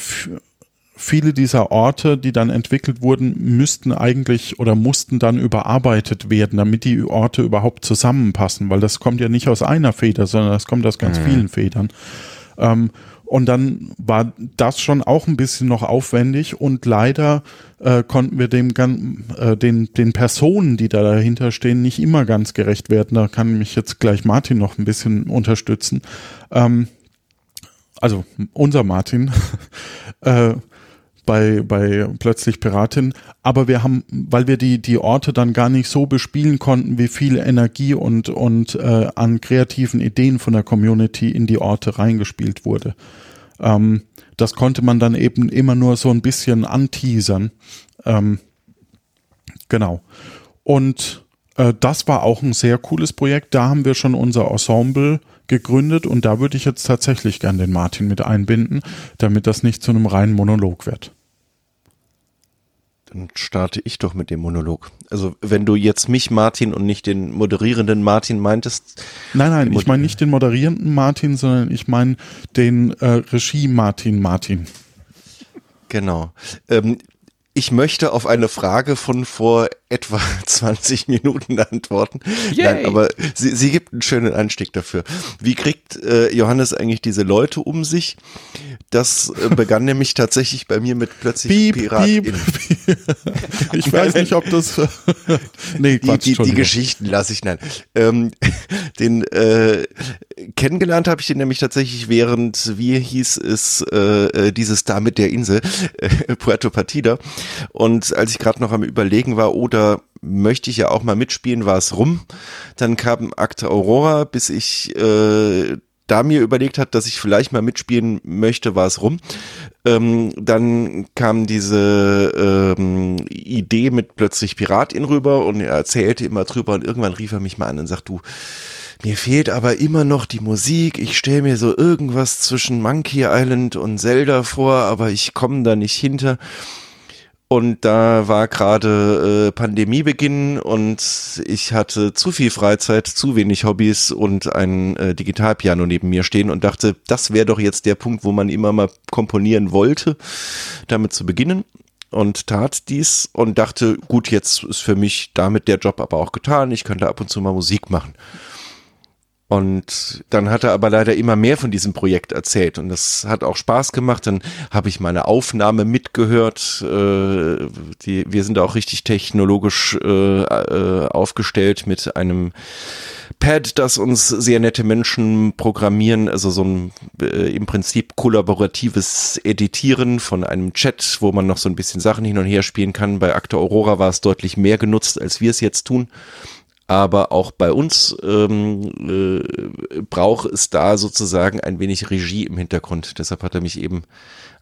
viele dieser Orte, die dann entwickelt wurden, müssten eigentlich oder mussten dann überarbeitet werden, damit die Orte überhaupt zusammenpassen, weil das kommt ja nicht aus einer Feder, sondern das kommt aus ganz mhm. vielen Federn. Ähm, und dann war das schon auch ein bisschen noch aufwendig und leider äh, konnten wir dem äh, den, den Personen, die da dahinter stehen, nicht immer ganz gerecht werden. Da kann mich jetzt gleich Martin noch ein bisschen unterstützen. Ähm, also unser Martin. äh, bei, bei plötzlich Piratin. Aber wir haben, weil wir die, die Orte dann gar nicht so bespielen konnten, wie viel Energie und, und äh, an kreativen Ideen von der Community in die Orte reingespielt wurde. Ähm, das konnte man dann eben immer nur so ein bisschen anteasern. Ähm, genau. Und äh, das war auch ein sehr cooles Projekt. Da haben wir schon unser Ensemble gegründet und da würde ich jetzt tatsächlich gern den Martin mit einbinden, damit das nicht zu einem reinen Monolog wird. Dann starte ich doch mit dem Monolog. Also wenn du jetzt mich Martin und nicht den moderierenden Martin meintest. Nein, nein, ich meine nicht den moderierenden Martin, sondern ich meine den äh, Regie Martin Martin. Genau. Ähm, ich möchte auf eine Frage von vor etwa 20 Minuten antworten. Yay. Nein, aber sie, sie gibt einen schönen Anstieg dafür. Wie kriegt äh, Johannes eigentlich diese Leute um sich? Das äh, begann nämlich tatsächlich bei mir mit plötzlich piep, piep, piep. Ich weiß nicht, ob das. nee, Quatsch, die, die, die Geschichten lasse ich nein. Ähm, den äh, kennengelernt habe ich den nämlich tatsächlich während, wie hieß es, äh, äh dieses da mit der Insel, äh, Puerto Partida. Und als ich gerade noch am Überlegen war, oder da möchte ich ja auch mal mitspielen, war es rum. Dann kam Akte Aurora, bis ich äh, da mir überlegt hat, dass ich vielleicht mal mitspielen möchte, war es rum. Ähm, dann kam diese ähm, Idee mit plötzlich Piratin rüber und er erzählte immer drüber und irgendwann rief er mich mal an und sagt, du, mir fehlt aber immer noch die Musik. Ich stelle mir so irgendwas zwischen Monkey Island und Zelda vor, aber ich komme da nicht hinter. Und da war gerade äh, Pandemiebeginn und ich hatte zu viel Freizeit, zu wenig Hobbys und ein äh, Digitalpiano neben mir stehen und dachte, das wäre doch jetzt der Punkt, wo man immer mal komponieren wollte, damit zu beginnen. Und tat dies und dachte, gut, jetzt ist für mich damit der Job aber auch getan. Ich könnte ab und zu mal Musik machen. Und dann hat er aber leider immer mehr von diesem Projekt erzählt und das hat auch Spaß gemacht. Dann habe ich meine Aufnahme mitgehört. Äh, die, wir sind auch richtig technologisch äh, äh, aufgestellt mit einem Pad, das uns sehr nette Menschen programmieren, also so ein äh, im Prinzip kollaboratives Editieren von einem Chat, wo man noch so ein bisschen Sachen hin und her spielen kann. Bei Actor Aurora war es deutlich mehr genutzt, als wir es jetzt tun aber auch bei uns ähm, äh, braucht es da sozusagen ein wenig Regie im Hintergrund. Deshalb hat er mich eben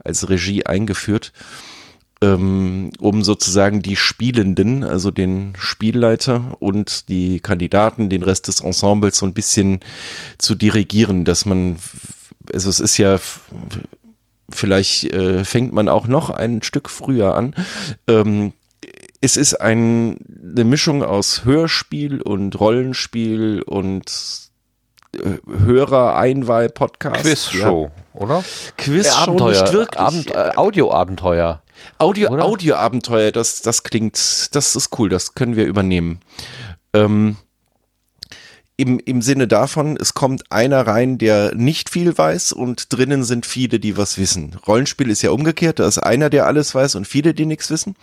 als Regie eingeführt, ähm, um sozusagen die Spielenden, also den Spielleiter und die Kandidaten, den Rest des Ensembles so ein bisschen zu dirigieren, dass man, also es ist ja vielleicht äh, fängt man auch noch ein Stück früher an. Ähm, es ist ein, eine Mischung aus Hörspiel und Rollenspiel und äh, Hörer-Einwahl-Podcast. Quizshow, ja. oder? Quizshow Abenteuer, nicht wirklich. Abend, äh, Audioabenteuer. Audio, Audioabenteuer, das, das klingt, das ist cool, das können wir übernehmen. Ähm, im, im Sinne davon, es kommt einer rein, der nicht viel weiß und drinnen sind viele, die was wissen. Rollenspiel ist ja umgekehrt, da ist einer, der alles weiß und viele, die nichts wissen.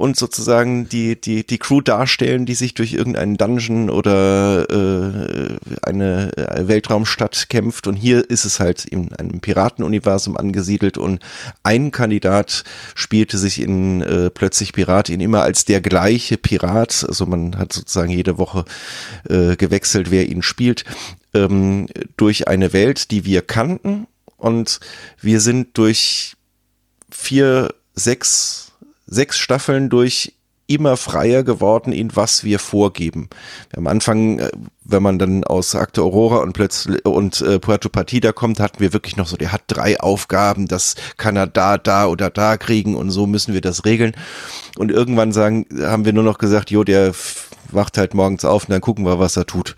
Und sozusagen die, die, die Crew darstellen, die sich durch irgendeinen Dungeon oder äh, eine Weltraumstadt kämpft. Und hier ist es halt in einem Piratenuniversum angesiedelt und ein Kandidat spielte sich in äh, plötzlich Pirat ihn immer als der gleiche Pirat. Also man hat sozusagen jede Woche äh, gewechselt, wer ihn spielt, ähm, durch eine Welt, die wir kannten. Und wir sind durch vier, sechs, sechs Staffeln durch immer freier geworden in was wir vorgeben. Am Anfang, äh, wenn man dann aus Akte Aurora und plötzlich und äh, Puerto Partida kommt, hatten wir wirklich noch so, der hat drei Aufgaben, das kann er da, da oder da kriegen und so müssen wir das regeln. Und irgendwann sagen, haben wir nur noch gesagt, jo, der wacht halt morgens auf und dann gucken wir, was er tut.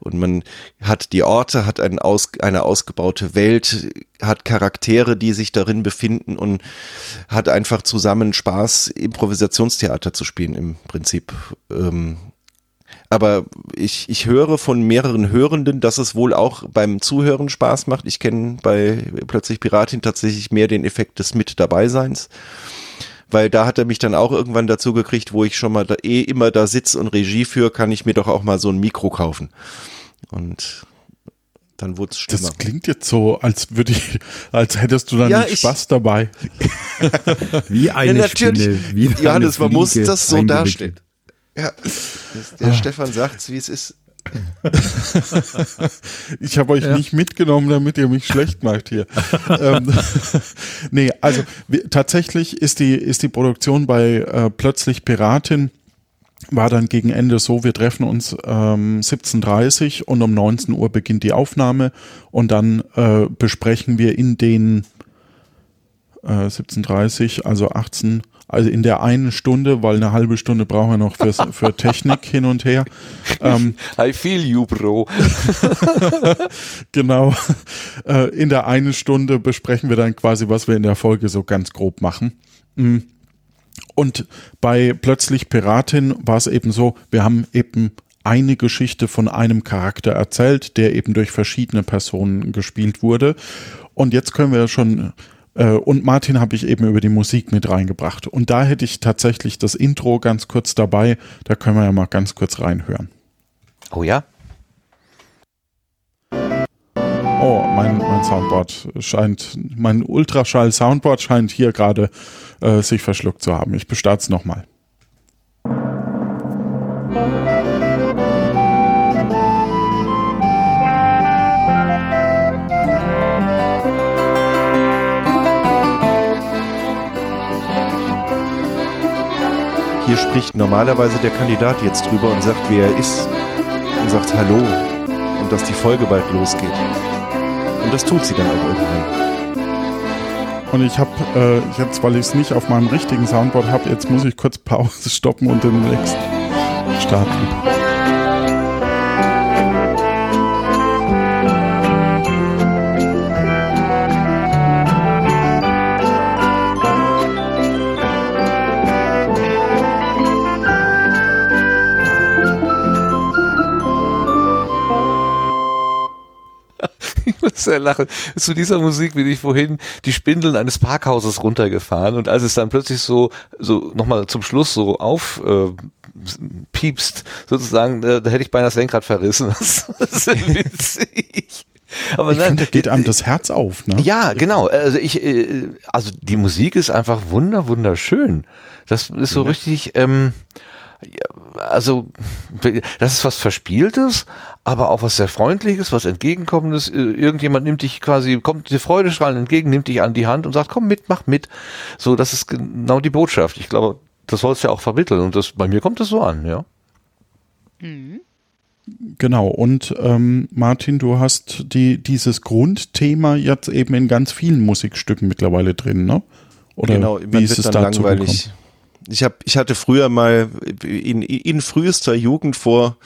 Und man hat die Orte, hat einen aus, eine ausgebaute Welt, hat Charaktere, die sich darin befinden und hat einfach zusammen Spaß, Improvisationstheater zu spielen im Prinzip. Ähm, aber ich, ich höre von mehreren Hörenden, dass es wohl auch beim Zuhören Spaß macht. Ich kenne bei plötzlich Piratin tatsächlich mehr den Effekt des Mit dabei Seins weil da hat er mich dann auch irgendwann dazu gekriegt, wo ich schon mal da, eh immer da sitze und Regie für, kann ich mir doch auch mal so ein Mikro kaufen. Und dann wurde es schlimmer. Das klingt jetzt so, als würde ich, als hättest du da ja, nicht Spaß dabei. wie eine ja, natürlich. Spinne, wie Johannes, man muss das so darstellen. Ja, der ah. Stefan sagt's, wie es ist. ich habe euch ja. nicht mitgenommen, damit ihr mich schlecht macht hier. ähm, nee, also wir, tatsächlich ist die, ist die Produktion bei äh, Plötzlich Piratin war dann gegen Ende so, wir treffen uns ähm, 17.30 und um 19 Uhr beginnt die Aufnahme und dann äh, besprechen wir in den äh, 17.30, also 18 also in der einen Stunde, weil eine halbe Stunde brauchen wir noch fürs, für Technik hin und her. Ähm, I feel you, Bro. genau. Äh, in der einen Stunde besprechen wir dann quasi, was wir in der Folge so ganz grob machen. Mm. Und bei Plötzlich Piratin war es eben so, wir haben eben eine Geschichte von einem Charakter erzählt, der eben durch verschiedene Personen gespielt wurde. Und jetzt können wir schon und Martin habe ich eben über die Musik mit reingebracht. Und da hätte ich tatsächlich das Intro ganz kurz dabei. Da können wir ja mal ganz kurz reinhören. Oh ja? Oh, mein, mein Soundboard scheint, mein Ultraschall-Soundboard scheint hier gerade äh, sich verschluckt zu haben. Ich bestarte es nochmal. Hier spricht normalerweise der Kandidat jetzt drüber und sagt, wer er ist und sagt Hallo und dass die Folge bald losgeht. Und das tut sie dann auch irgendwann. Und ich habe äh, jetzt, weil ich es nicht auf meinem richtigen Soundboard habe, jetzt muss ich kurz Pause stoppen und den nächsten starten. sehr lachen. Zu dieser Musik bin ich vorhin die Spindeln eines Parkhauses runtergefahren und als es dann plötzlich so, so nochmal zum Schluss so auf, äh, piepst, sozusagen, da, da hätte ich beinahe das Lenkrad verrissen. Das, das ist witzig. Aber ich finde, da geht einem das Herz auf, ne? Ja, genau. Also ich, äh, also die Musik ist einfach wunder, wunderschön. Das ist so ja. richtig, ähm, also das ist was Verspieltes, aber auch was sehr Freundliches, was Entgegenkommendes. Äh, irgendjemand nimmt dich quasi, kommt dir Freudestrahlen entgegen, nimmt dich an die Hand und sagt, komm mit, mach mit. So, das ist genau die Botschaft. Ich glaube, das soll es ja auch vermitteln und das, bei mir kommt es so an, ja. Mhm. Genau, und ähm, Martin, du hast die, dieses Grundthema jetzt eben in ganz vielen Musikstücken mittlerweile drin, ne? Oder genau, wie ist es dann langweilig. Gekommen? Ich, hab, ich hatte früher mal in, in frühester Jugend vor,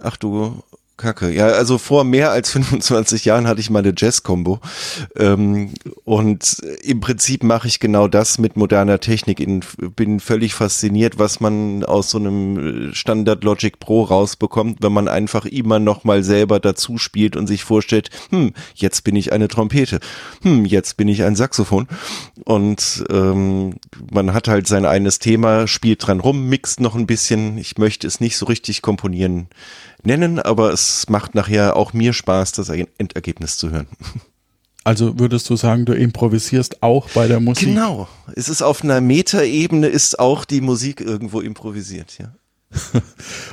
ach du Kacke. Ja, also vor mehr als 25 Jahren hatte ich mal eine Jazz-Combo. Ähm, und im Prinzip mache ich genau das mit moderner Technik. Ich bin völlig fasziniert, was man aus so einem Standard Logic Pro rausbekommt, wenn man einfach immer noch mal selber dazu spielt und sich vorstellt, hm, jetzt bin ich eine Trompete. Hm, jetzt bin ich ein Saxophon. Und ähm, man hat halt sein eines Thema, spielt dran rum, mixt noch ein bisschen. Ich möchte es nicht so richtig komponieren nennen, aber es macht nachher auch mir Spaß, das Endergebnis zu hören. Also würdest du sagen, du improvisierst auch bei der Musik? Genau. Es ist auf einer Metaebene ist auch die Musik irgendwo improvisiert, ja.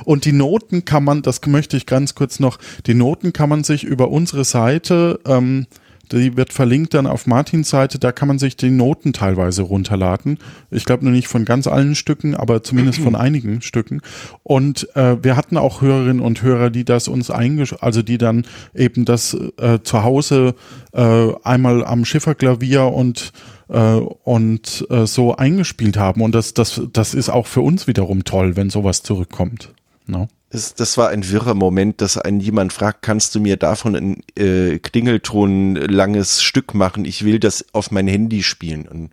Und die Noten kann man, das möchte ich ganz kurz noch, die Noten kann man sich über unsere Seite ähm, die wird verlinkt dann auf Martins Seite. Da kann man sich die Noten teilweise runterladen. Ich glaube nur nicht von ganz allen Stücken, aber zumindest von einigen Stücken. Und äh, wir hatten auch Hörerinnen und Hörer, die das uns eingesch, also die dann eben das äh, zu Hause äh, einmal am Schifferklavier und äh, und äh, so eingespielt haben. Und das, das, das ist auch für uns wiederum toll, wenn sowas zurückkommt. No? Das, das war ein wirrer Moment, dass ein jemand fragt, kannst du mir davon ein äh, Klingelton langes Stück machen? Ich will das auf mein Handy spielen. Und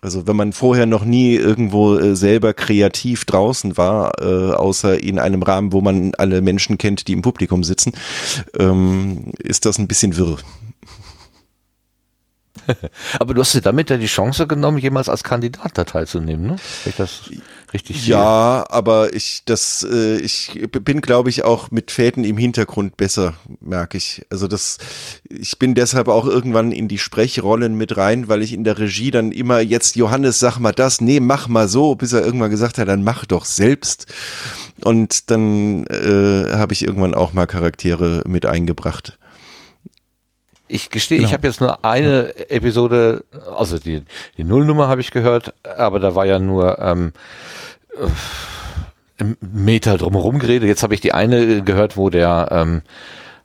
also wenn man vorher noch nie irgendwo äh, selber kreativ draußen war, äh, außer in einem Rahmen, wo man alle Menschen kennt, die im Publikum sitzen, ähm, ist das ein bisschen wirr. Aber du hast dir damit ja die Chance genommen, jemals als Kandidat da teilzunehmen, ne? ich das richtig Ja, sehe. aber ich, das, äh, ich bin, glaube ich, auch mit Fäden im Hintergrund besser, merke ich. Also das, ich bin deshalb auch irgendwann in die Sprechrollen mit rein, weil ich in der Regie dann immer jetzt, Johannes, sag mal das, nee, mach mal so, bis er irgendwann gesagt hat, dann mach doch selbst. Und dann äh, habe ich irgendwann auch mal Charaktere mit eingebracht. Ich gestehe, genau. ich habe jetzt nur eine Episode, also die, die Nullnummer habe ich gehört, aber da war ja nur ähm, äh, Meter drumherum geredet. Jetzt habe ich die eine gehört, wo der, ähm,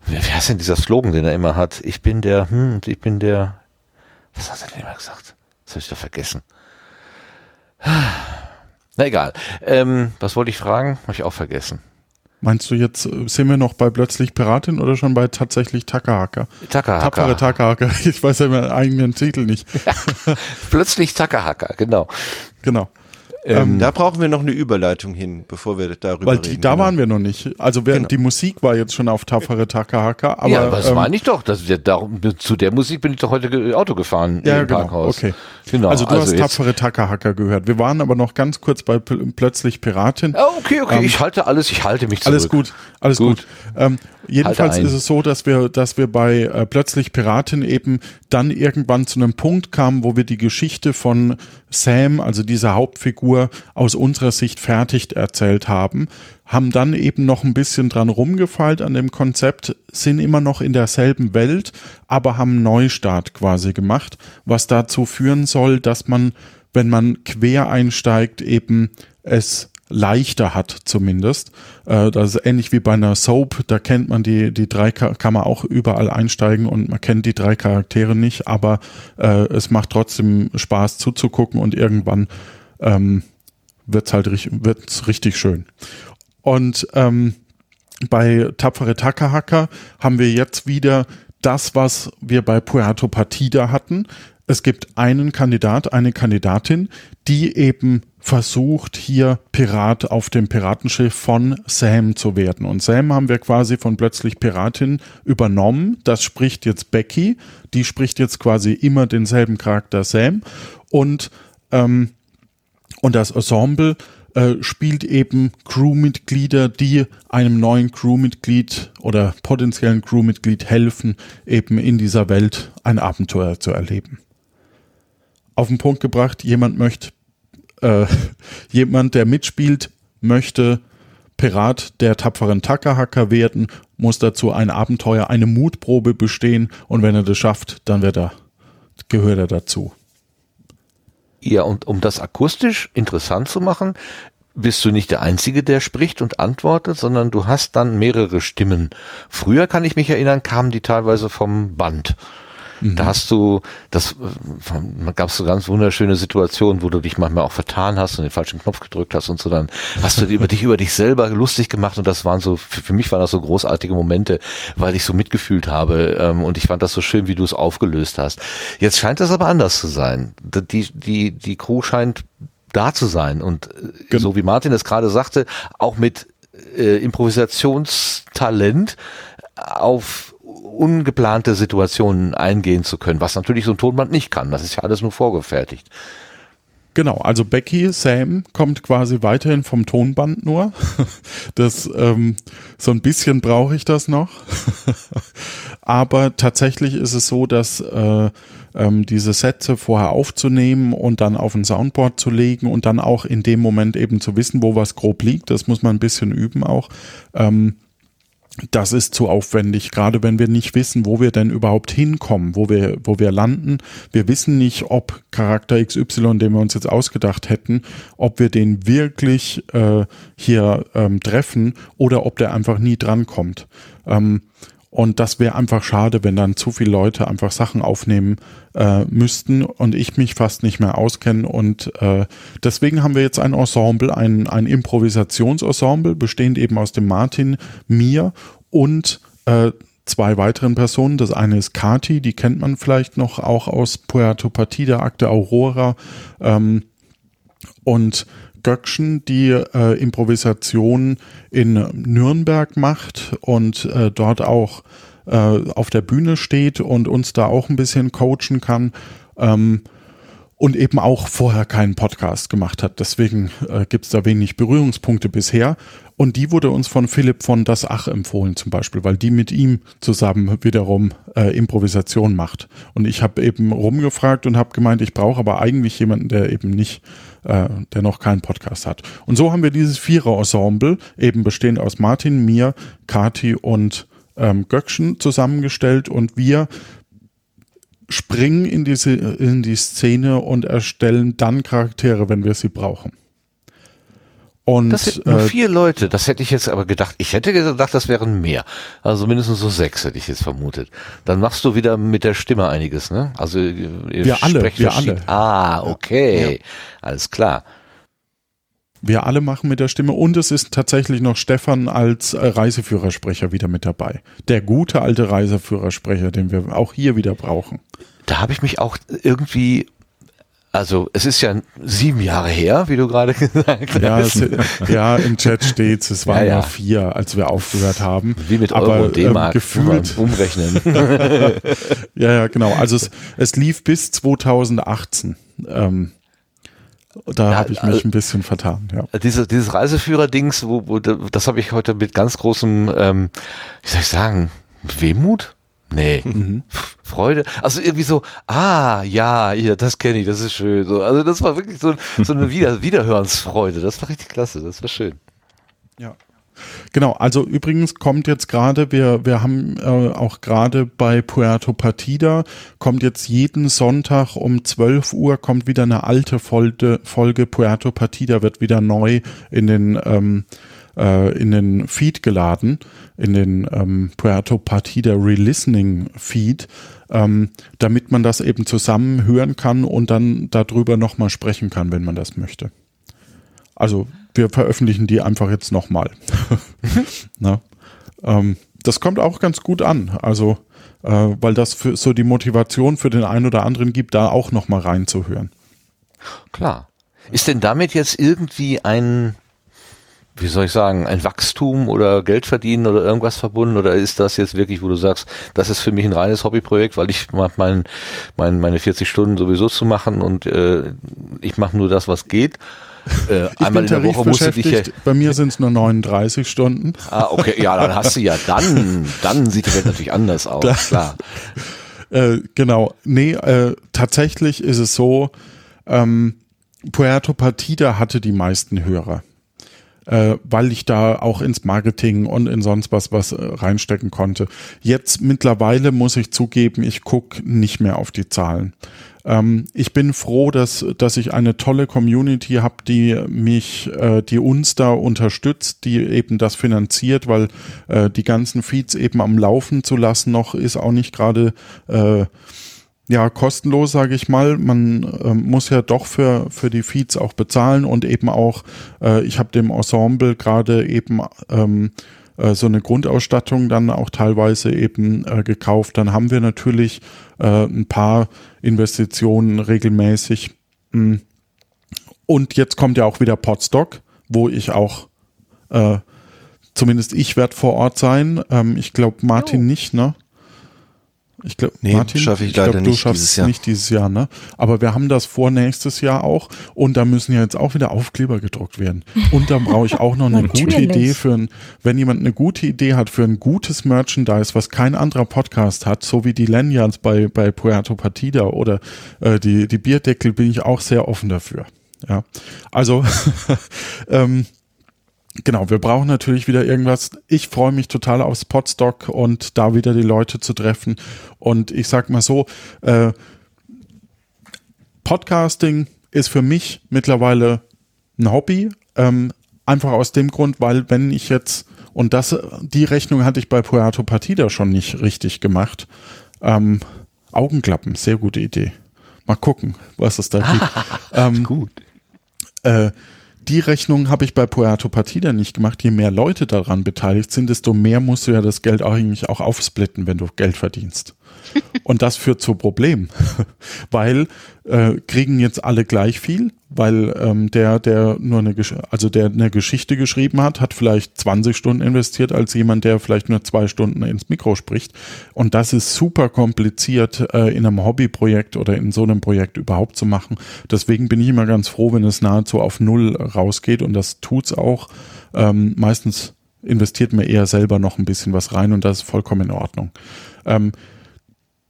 wie heißt denn dieser Slogan, den er immer hat? Ich bin der, hm, ich bin der, was hat er denn immer gesagt? Das habe ich doch vergessen. Na egal. Ähm, was wollte ich fragen? Habe ich auch vergessen. Meinst du jetzt, äh, sind wir noch bei plötzlich Piratin oder schon bei tatsächlich Takahaka? Takahaka. Tapfere Takahaka. Ich weiß ja meinen eigenen Titel nicht. plötzlich Takahaka, genau. Genau. Ähm, ähm, da brauchen wir noch eine Überleitung hin, bevor wir darüber weil die, reden. Da genau. waren wir noch nicht. Also während genau. die Musik war jetzt schon auf Tapfere Takahaka. Aber, ja, aber das ähm, meine ich doch. Das, darum, zu der Musik bin ich doch heute Auto gefahren ja, im genau, Parkhaus. Okay. Genau. Also du also hast Tapfere Takahaka gehört. Wir waren aber noch ganz kurz bei Plötzlich Piratin. Oh, okay, okay. Ähm, ich halte alles, ich halte mich zurück. Alles gut, alles gut. gut. Ähm, jedenfalls ist es so, dass wir, dass wir bei äh, Plötzlich Piratin eben dann irgendwann zu einem Punkt kamen, wo wir die Geschichte von Sam, also dieser Hauptfigur, aus unserer Sicht fertig erzählt haben, haben dann eben noch ein bisschen dran rumgefeilt an dem Konzept, sind immer noch in derselben Welt, aber haben Neustart quasi gemacht, was dazu führen soll, dass man, wenn man quer einsteigt, eben es leichter hat zumindest. Äh, das ist ähnlich wie bei einer Soap, da kennt man die, die drei, kann man auch überall einsteigen und man kennt die drei Charaktere nicht, aber äh, es macht trotzdem Spaß zuzugucken und irgendwann ähm, wird's halt wird's richtig schön. Und ähm, bei Tapfere Takahaka haben wir jetzt wieder das, was wir bei Puerto Partida hatten. Es gibt einen Kandidat, eine Kandidatin, die eben versucht, hier Pirat auf dem Piratenschiff von Sam zu werden. Und Sam haben wir quasi von plötzlich Piratin übernommen. Das spricht jetzt Becky. Die spricht jetzt quasi immer denselben Charakter Sam. Und, ähm, und das Ensemble äh, spielt eben Crewmitglieder, die einem neuen Crewmitglied oder potenziellen Crewmitglied helfen, eben in dieser Welt ein Abenteuer zu erleben. Auf den Punkt gebracht, jemand möchte äh, jemand, der mitspielt, möchte Pirat der tapferen Takahaka werden, muss dazu ein Abenteuer, eine Mutprobe bestehen und wenn er das schafft, dann wird er, gehört er dazu. Ja, und um das akustisch interessant zu machen, bist du nicht der Einzige, der spricht und antwortet, sondern du hast dann mehrere Stimmen. Früher kann ich mich erinnern, kamen die teilweise vom Band. Mhm. Da hast du, das äh, gab es so ganz wunderschöne Situationen, wo du dich manchmal auch vertan hast und den falschen Knopf gedrückt hast und so, dann hast du über dich über dich selber lustig gemacht und das waren so, für, für mich waren das so großartige Momente, weil ich so mitgefühlt habe ähm, und ich fand das so schön, wie du es aufgelöst hast. Jetzt scheint das aber anders zu sein. Die, die, die Crew scheint da zu sein und äh, so wie Martin es gerade sagte, auch mit äh, Improvisationstalent auf ungeplante Situationen eingehen zu können, was natürlich so ein Tonband nicht kann. Das ist ja alles nur vorgefertigt. Genau, also Becky, Sam kommt quasi weiterhin vom Tonband nur. Das ähm, so ein bisschen brauche ich das noch. Aber tatsächlich ist es so, dass äh, ähm, diese Sätze vorher aufzunehmen und dann auf ein Soundboard zu legen und dann auch in dem Moment eben zu wissen, wo was grob liegt, das muss man ein bisschen üben auch. Ähm, das ist zu aufwendig, gerade wenn wir nicht wissen, wo wir denn überhaupt hinkommen, wo wir, wo wir landen. Wir wissen nicht, ob Charakter XY, den wir uns jetzt ausgedacht hätten, ob wir den wirklich äh, hier ähm, treffen oder ob der einfach nie drankommt. Ähm, und das wäre einfach schade, wenn dann zu viele Leute einfach Sachen aufnehmen äh, müssten und ich mich fast nicht mehr auskenne. Und äh, deswegen haben wir jetzt ein Ensemble, ein, ein Improvisationsensemble, bestehend eben aus dem Martin, mir und äh, zwei weiteren Personen. Das eine ist Kati, die kennt man vielleicht noch auch aus Puerto Partida, Akte Aurora. Ähm, und Göckchen, die äh, Improvisation in Nürnberg macht und äh, dort auch äh, auf der Bühne steht und uns da auch ein bisschen coachen kann. Ähm, und eben auch vorher keinen Podcast gemacht hat. Deswegen äh, gibt es da wenig Berührungspunkte bisher. Und die wurde uns von Philipp von Das Ach empfohlen zum Beispiel, weil die mit ihm zusammen wiederum äh, Improvisation macht. Und ich habe eben rumgefragt und habe gemeint, ich brauche aber eigentlich jemanden, der eben nicht äh, der noch keinen Podcast hat. Und so haben wir dieses Vierer-Ensemble, eben bestehend aus Martin, mir, Kati und ähm, Göckchen zusammengestellt und wir springen in diese in die Szene und erstellen dann Charaktere, wenn wir sie brauchen. Und, das sind nur äh, vier Leute. Das hätte ich jetzt aber gedacht. Ich hätte gedacht, das wären mehr. Also mindestens so sechs hätte ich jetzt vermutet. Dann machst du wieder mit der Stimme einiges, ne? Also ihr wir alle, wir alle. Ah, okay, ja. alles klar. Wir alle machen mit der Stimme und es ist tatsächlich noch Stefan als äh, Reiseführersprecher wieder mit dabei. Der gute alte Reiseführersprecher, den wir auch hier wieder brauchen. Da habe ich mich auch irgendwie also es ist ja sieben Jahre her, wie du gerade gesagt ja, hast. Es, ja, im Chat steht's, es waren ja, ja. vier, als wir aufgehört haben. Wie mit Euro Aber, und D-Mark ähm, gefühlt umrechnen. ja, ja, genau. Also es, es lief bis 2018. Ähm, da ja, habe ich mich also, ein bisschen vertan. Ja. Diese, dieses Reiseführer-Dings, wo, wo, das habe ich heute mit ganz großem, ähm, wie soll ich sagen, Wehmut Nee. Mhm. Freude. Also irgendwie so, ah, ja, ja, das kenne ich, das ist schön. So, also das war wirklich so, so eine Wieder Wiederhörensfreude. Das war richtig klasse, das war schön. Ja. Genau, also übrigens kommt jetzt gerade, wir, wir haben äh, auch gerade bei Puerto Partida, kommt jetzt jeden Sonntag um 12 Uhr, kommt wieder eine alte Folge, Folge Puerto Partida, wird wieder neu in den ähm, äh, in den Feed geladen, in den ähm, Puerto Partida Relistening Feed, ähm, damit man das eben zusammen hören kann und dann darüber nochmal sprechen kann, wenn man das möchte. Also wir veröffentlichen die einfach jetzt nochmal. ähm, das kommt auch ganz gut an. Also äh, weil das für so die Motivation für den einen oder anderen gibt, da auch nochmal reinzuhören. Klar. Ist denn damit jetzt irgendwie ein wie soll ich sagen, ein Wachstum oder Geld verdienen oder irgendwas verbunden? Oder ist das jetzt wirklich, wo du sagst, das ist für mich ein reines Hobbyprojekt, weil ich mache mein, mein, meine 40 Stunden sowieso zu machen und äh, ich mache nur das, was geht? Äh, einmal in der Woche musst du dich ja Bei mir sind es nur 39 Stunden. Ah, okay, ja, dann hast du ja, dann, dann sieht die Welt natürlich anders aus, da, klar. Äh, genau, nee, äh, tatsächlich ist es so, ähm, Puerto Partida hatte die meisten Hörer äh, weil ich da auch ins Marketing und in sonst was was äh, reinstecken konnte. Jetzt mittlerweile muss ich zugeben, ich gucke nicht mehr auf die Zahlen. Ähm, ich bin froh, dass, dass ich eine tolle Community habe, die mich, äh, die uns da unterstützt, die eben das finanziert, weil äh, die ganzen Feeds eben am Laufen zu lassen noch ist auch nicht gerade äh, ja, kostenlos, sage ich mal. Man äh, muss ja doch für, für die Feeds auch bezahlen und eben auch, äh, ich habe dem Ensemble gerade eben ähm, äh, so eine Grundausstattung dann auch teilweise eben äh, gekauft. Dann haben wir natürlich äh, ein paar Investitionen regelmäßig. Mm. Und jetzt kommt ja auch wieder Podstock, wo ich auch äh, zumindest ich werde vor Ort sein. Ähm, ich glaube Martin oh. nicht, ne? Ich glaube, nee, Martin, schaffe ich, ich leider glaub, du nicht schaffst dieses Jahr. nicht dieses Jahr, ne? Aber wir haben das vor nächstes Jahr auch und da müssen ja jetzt auch wieder Aufkleber gedruckt werden. Und dann brauche ich auch noch eine gute Idee für ein, wenn jemand eine gute Idee hat für ein gutes Merchandise, was kein anderer Podcast hat, so wie die Lanyards bei, bei Puerto Partida oder äh, die, die Bierdeckel, bin ich auch sehr offen dafür. Ja. Also, ähm, Genau, wir brauchen natürlich wieder irgendwas. Ich freue mich total aufs Podstock und da wieder die Leute zu treffen. Und ich sag mal so, äh, Podcasting ist für mich mittlerweile ein Hobby. Ähm, einfach aus dem Grund, weil wenn ich jetzt, und das, die Rechnung hatte ich bei Puerto Partida schon nicht richtig gemacht. Ähm, Augenklappen, sehr gute Idee. Mal gucken, was es da gibt. ähm, Gut. Äh, die Rechnung habe ich bei Puerto Partida nicht gemacht. Je mehr Leute daran beteiligt sind, desto mehr musst du ja das Geld eigentlich auch aufsplitten, wenn du Geld verdienst. Und das führt zu Problemen, weil äh, kriegen jetzt alle gleich viel, weil ähm, der, der nur eine, also der eine Geschichte geschrieben hat, hat vielleicht 20 Stunden investiert als jemand, der vielleicht nur zwei Stunden ins Mikro spricht. Und das ist super kompliziert äh, in einem Hobbyprojekt oder in so einem Projekt überhaupt zu machen. Deswegen bin ich immer ganz froh, wenn es nahezu auf Null rausgeht und das tut's auch. Ähm, meistens investiert man eher selber noch ein bisschen was rein und das ist vollkommen in Ordnung. Ähm,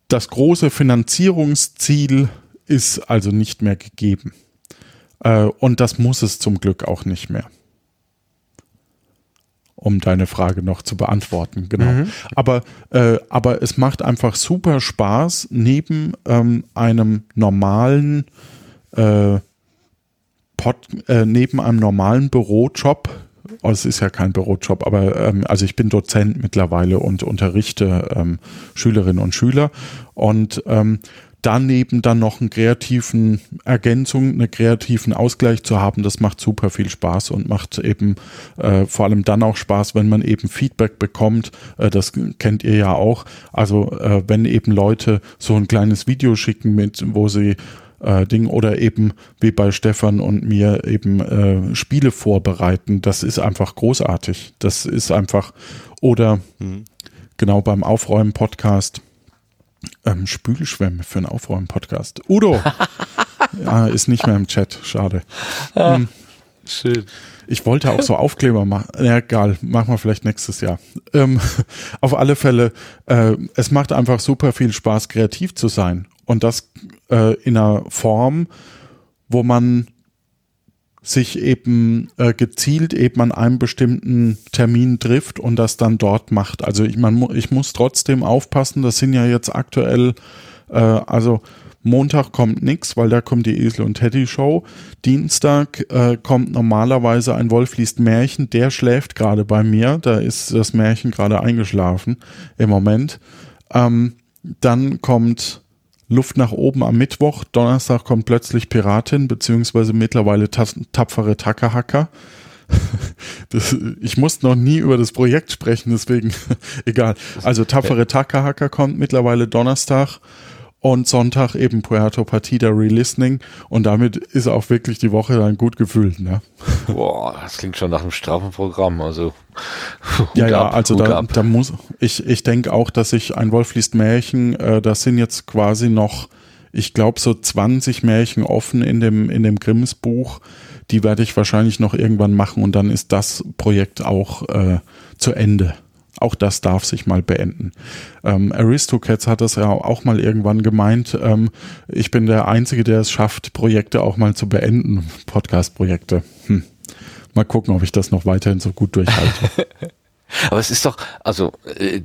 das große Finanzierungsziel ist also nicht mehr gegeben. Äh, und das muss es zum Glück auch nicht mehr. Um deine Frage noch zu beantworten, genau. Mhm. Aber, äh, aber es macht einfach super Spaß, neben ähm, einem normalen äh, Pod, äh, neben einem normalen Bürojob Oh, es ist ja kein Bürojob, aber ähm, also ich bin Dozent mittlerweile und unterrichte ähm, Schülerinnen und Schüler und ähm, daneben dann noch einen kreativen Ergänzung, einen kreativen Ausgleich zu haben, das macht super viel Spaß und macht eben äh, vor allem dann auch Spaß, wenn man eben Feedback bekommt. Äh, das kennt ihr ja auch. Also äh, wenn eben Leute so ein kleines Video schicken mit, wo sie äh, Ding oder eben wie bei Stefan und mir eben äh, Spiele vorbereiten. Das ist einfach großartig. Das ist einfach oder mhm. genau beim Aufräumen-Podcast ähm, Spülschwämme für einen Aufräumen-Podcast. Udo ja, ist nicht mehr im Chat. Schade. Ja, hm. Schön. Ich wollte auch so Aufkleber machen. Ja, egal, machen wir vielleicht nächstes Jahr. Ähm, auf alle Fälle, äh, es macht einfach super viel Spaß, kreativ zu sein. Und das äh, in einer Form, wo man sich eben äh, gezielt eben an einem bestimmten Termin trifft und das dann dort macht. Also ich, man, ich muss trotzdem aufpassen, das sind ja jetzt aktuell, äh, also Montag kommt nichts, weil da kommt die Esel und Teddy Show. Dienstag äh, kommt normalerweise ein Wolf liest Märchen, der schläft gerade bei mir, da ist das Märchen gerade eingeschlafen im Moment. Ähm, dann kommt Luft nach oben am Mittwoch. Donnerstag kommt plötzlich Piratin, beziehungsweise mittlerweile tapfere Tackerhacker. Das, ich muss noch nie über das Projekt sprechen, deswegen egal. Also tapfere Tackerhacker kommt mittlerweile Donnerstag und Sonntag eben Puerto Partida Relistening und damit ist auch wirklich die Woche dann gut gefüllt. Ne? Boah, das klingt schon nach einem straffen Programm. Also ja, ja, ab, also da, da, muss ich ich denke auch, dass ich ein Wolf liest Märchen, äh, das sind jetzt quasi noch, ich glaube so 20 Märchen offen in dem in dem Grimms Buch. Die werde ich wahrscheinlich noch irgendwann machen und dann ist das Projekt auch äh, zu Ende. Auch das darf sich mal beenden. Ähm, Aristocats hat das ja auch mal irgendwann gemeint. Ähm, ich bin der Einzige, der es schafft, Projekte auch mal zu beenden, Podcast-Projekte. Hm. Mal gucken, ob ich das noch weiterhin so gut durchhalte. Aber es ist doch, also äh,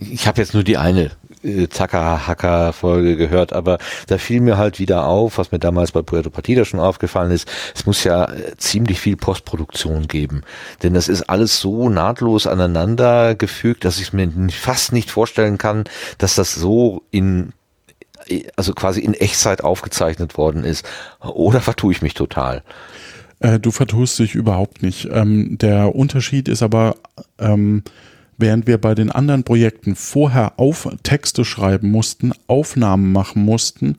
ich habe jetzt nur die eine äh, Zacker-Hacker-Folge gehört, aber da fiel mir halt wieder auf, was mir damals bei Puerto Partida schon aufgefallen ist, es muss ja äh, ziemlich viel Postproduktion geben. Denn das ist alles so nahtlos aneinander gefügt, dass ich mir fast nicht vorstellen kann, dass das so in also quasi in Echtzeit aufgezeichnet worden ist. Oder vertue ich mich total? Äh, du vertust dich überhaupt nicht. Ähm, der Unterschied ist aber, ähm, während wir bei den anderen Projekten vorher auf Texte schreiben mussten, Aufnahmen machen mussten,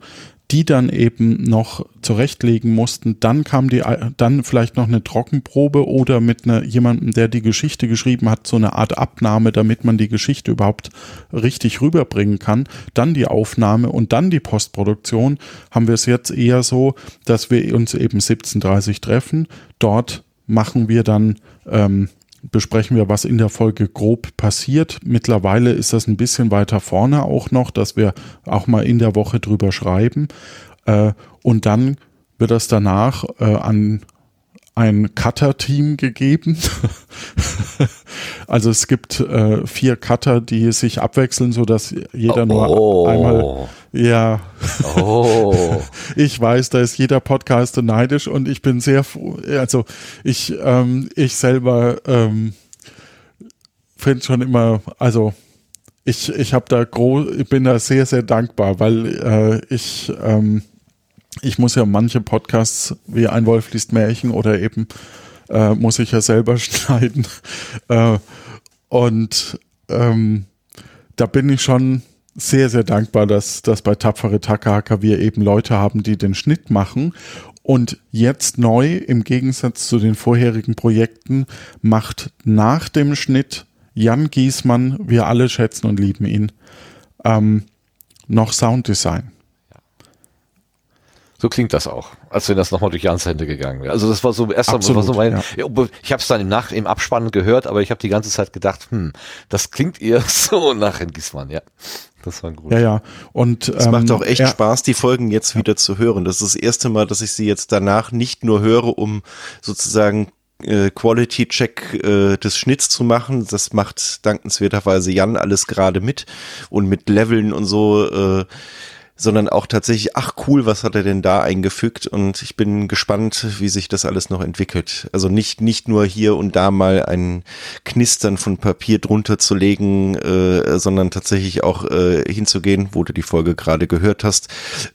die dann eben noch zurechtlegen mussten. Dann kam die, dann vielleicht noch eine Trockenprobe oder mit einer, jemandem, der die Geschichte geschrieben hat, so eine Art Abnahme, damit man die Geschichte überhaupt richtig rüberbringen kann. Dann die Aufnahme und dann die Postproduktion. Haben wir es jetzt eher so, dass wir uns eben 17.30 treffen. Dort machen wir dann ähm, besprechen wir, was in der Folge grob passiert. Mittlerweile ist das ein bisschen weiter vorne auch noch, dass wir auch mal in der Woche drüber schreiben. Äh, und dann wird das danach äh, an ein Cutter-Team gegeben. also es gibt äh, vier Cutter, die sich abwechseln, so dass jeder nur oh. einmal. Ja. Oh. ich weiß, da ist jeder Podcaster neidisch und ich bin sehr froh. Also ich, ähm, ich selber ähm, finde schon immer, also ich, ich habe da groß, ich bin da sehr, sehr dankbar, weil äh, ich ähm, ich muss ja manche Podcasts wie ein Wolf liest Märchen oder eben äh, muss ich ja selber schneiden. Äh, und ähm, da bin ich schon sehr, sehr dankbar, dass, dass bei Tapfere Takahaka wir eben Leute haben, die den Schnitt machen. Und jetzt neu, im Gegensatz zu den vorherigen Projekten, macht nach dem Schnitt Jan Giesmann, wir alle schätzen und lieben ihn, ähm, noch Sounddesign. So klingt das auch, als wenn das nochmal durch Jans Hände gegangen wäre. Also das war so erst Absolut, war so mein, ja. ich habe es dann im Nach im Abspann gehört, aber ich habe die ganze Zeit gedacht, hm, das klingt eher so nach Herrn Gismann, ja. Das war gut. Ja, ja. Und es ähm, macht auch echt ja. Spaß, die Folgen jetzt wieder zu hören. Das ist das erste Mal, dass ich sie jetzt danach nicht nur höre, um sozusagen äh, Quality Check äh, des Schnitts zu machen. Das macht dankenswerterweise Jan alles gerade mit und mit Leveln und so. Äh, sondern auch tatsächlich, ach cool, was hat er denn da eingefügt? Und ich bin gespannt, wie sich das alles noch entwickelt. Also nicht, nicht nur hier und da mal ein Knistern von Papier drunter zu legen, äh, sondern tatsächlich auch äh, hinzugehen, wo du die Folge gerade gehört hast,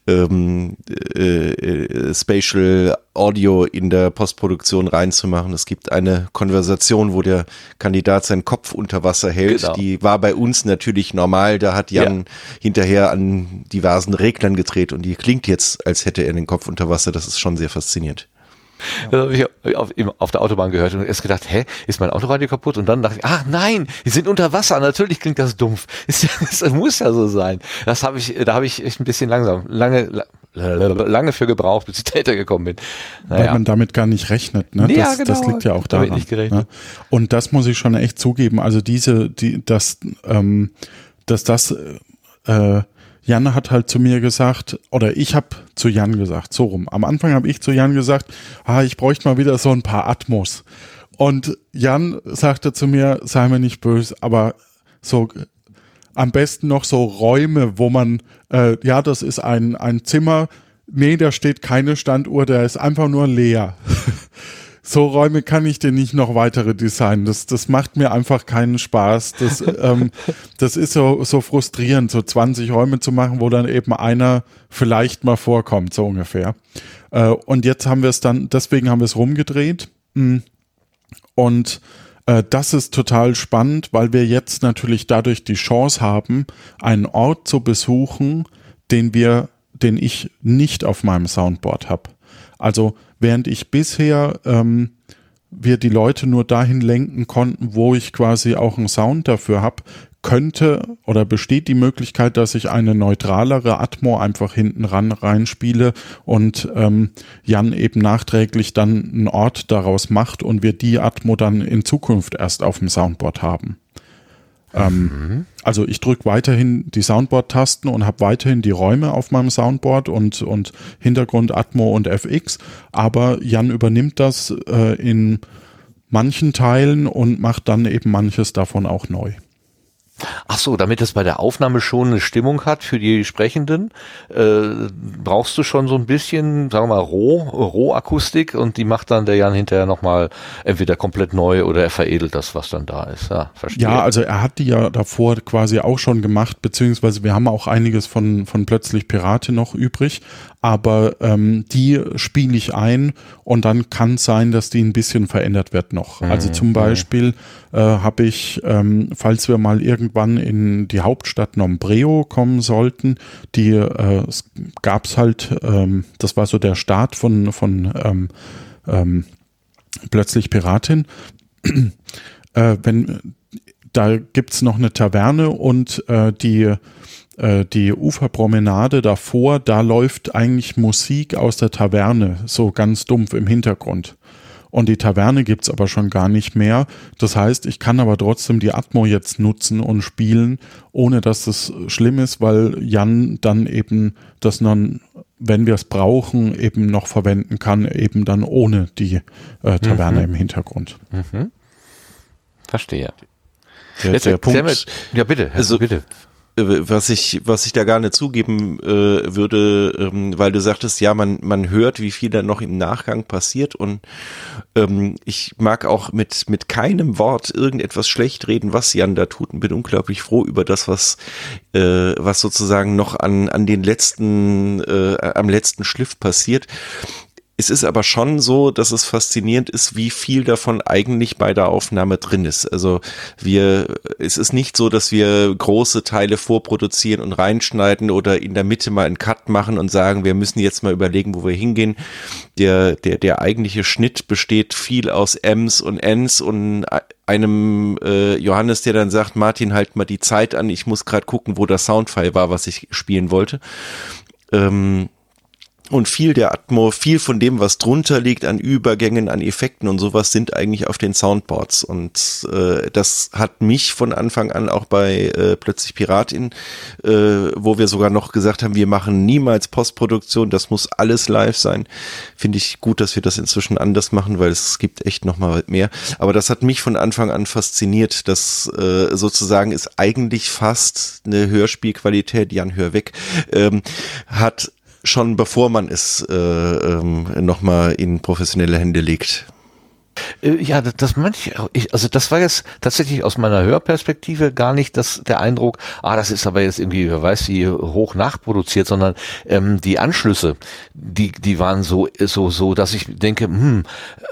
ähm, äh, äh, Spatial Audio in der Postproduktion reinzumachen. Es gibt eine Konversation, wo der Kandidat seinen Kopf unter Wasser hält. Genau. Die war bei uns natürlich normal. Da hat Jan ja. hinterher an diversen Reglern gedreht und die klingt jetzt, als hätte er den Kopf unter Wasser. Das ist schon sehr faszinierend. Das habe ich auf, auf, der Autobahn gehört und erst gedacht, hä, ist mein Autoradio kaputt? Und dann dachte ich, ach nein, die sind unter Wasser. Natürlich klingt das dumpf. Ist, das muss ja so sein. Das habe ich, da habe ich echt ein bisschen langsam, lange, lange für gebraucht, bis ich dahinter gekommen bin. Naja. Weil man damit gar nicht rechnet. Ne? Ja, das, genau. das liegt ja auch daran. Nicht gerechnet. Ne? Und das muss ich schon echt zugeben. Also diese, die, das, ähm, dass das äh, Jan hat halt zu mir gesagt, oder ich habe zu Jan gesagt, so rum. Am Anfang habe ich zu Jan gesagt, ah, ich bräuchte mal wieder so ein paar Atmos. Und Jan sagte zu mir, sei mir nicht böse, aber so am besten noch so Räume, wo man, äh, ja, das ist ein, ein Zimmer, nee, da steht keine Standuhr, der ist einfach nur leer. so Räume kann ich dir nicht noch weitere designen. Das, das macht mir einfach keinen Spaß. Das, ähm, das ist so, so frustrierend, so 20 Räume zu machen, wo dann eben einer vielleicht mal vorkommt, so ungefähr. Äh, und jetzt haben wir es dann, deswegen haben wir es rumgedreht. Mm. Und äh, das ist total spannend, weil wir jetzt natürlich dadurch die Chance haben, einen Ort zu besuchen, den wir, den ich nicht auf meinem Soundboard habe. Also während ich bisher ähm, wir die Leute nur dahin lenken konnten, wo ich quasi auch einen Sound dafür habe, könnte oder besteht die Möglichkeit, dass ich eine neutralere Atmo einfach hinten ran reinspiele und ähm, Jan eben nachträglich dann einen Ort daraus macht und wir die Atmo dann in Zukunft erst auf dem Soundboard haben. Ähm, mhm. Also ich drücke weiterhin die Soundboard-Tasten und habe weiterhin die Räume auf meinem Soundboard und, und Hintergrund Atmo und FX, aber Jan übernimmt das äh, in manchen Teilen und macht dann eben manches davon auch neu. Ach so, damit es bei der Aufnahme schon eine Stimmung hat für die Sprechenden, äh, brauchst du schon so ein bisschen, sagen wir mal, Roh, Rohakustik und die macht dann der Jan hinterher nochmal entweder komplett neu oder er veredelt das, was dann da ist. Ja, verstehe. Ja, also er hat die ja davor quasi auch schon gemacht, beziehungsweise wir haben auch einiges von, von Plötzlich Pirate noch übrig, aber ähm, die spiele ich ein und dann kann es sein, dass die ein bisschen verändert wird noch. Mhm. Also zum Beispiel äh, habe ich, ähm, falls wir mal irgendwann in die Hauptstadt Nombreo kommen sollten, die äh, gab es halt, ähm, das war so der Start von, von ähm, ähm, plötzlich Piratin. äh, wenn da gibt's noch eine Taverne und äh, die äh, die Uferpromenade davor, da läuft eigentlich Musik aus der Taverne, so ganz dumpf im Hintergrund. Und die Taverne gibt's aber schon gar nicht mehr. Das heißt, ich kann aber trotzdem die Atmo jetzt nutzen und spielen, ohne dass es schlimm ist, weil Jan dann eben das dann, wenn wir es brauchen, eben noch verwenden kann, eben dann ohne die äh, Taverne mhm. im Hintergrund. Mhm. Verstehe. Der, der, der Punkt, ja bitte, also, bitte. Äh, was ich, was ich da gar nicht zugeben äh, würde, ähm, weil du sagtest, ja, man, man hört, wie viel da noch im Nachgang passiert und ähm, ich mag auch mit, mit keinem Wort irgendetwas schlecht reden, was Jan da tut und bin unglaublich froh über das, was, äh, was sozusagen noch an, an den letzten, äh, am letzten Schliff passiert. Es ist aber schon so, dass es faszinierend ist, wie viel davon eigentlich bei der Aufnahme drin ist. Also wir, es ist nicht so, dass wir große Teile vorproduzieren und reinschneiden oder in der Mitte mal einen Cut machen und sagen, wir müssen jetzt mal überlegen, wo wir hingehen. Der, der, der eigentliche Schnitt besteht viel aus M's und N's und einem äh, Johannes, der dann sagt, Martin, halt mal die Zeit an, ich muss gerade gucken, wo der Soundfile war, was ich spielen wollte. Ähm, und viel der Atmo, viel von dem, was drunter liegt an Übergängen, an Effekten und sowas, sind eigentlich auf den Soundboards. Und äh, das hat mich von Anfang an auch bei äh, Plötzlich Piratin, äh, wo wir sogar noch gesagt haben, wir machen niemals Postproduktion, das muss alles live sein. Finde ich gut, dass wir das inzwischen anders machen, weil es gibt echt noch mal mehr. Aber das hat mich von Anfang an fasziniert, dass äh, sozusagen ist eigentlich fast eine Hörspielqualität, Jan Hör weg, ähm, hat schon bevor man es äh, ähm, nochmal in professionelle Hände legt. Äh, ja, das, das manche, ich, also das war jetzt tatsächlich aus meiner Hörperspektive gar nicht das, der Eindruck, ah, das ist aber jetzt irgendwie, wer weiß wie, hoch nachproduziert, sondern ähm, die Anschlüsse, die, die waren so, so, so, dass ich denke, hm,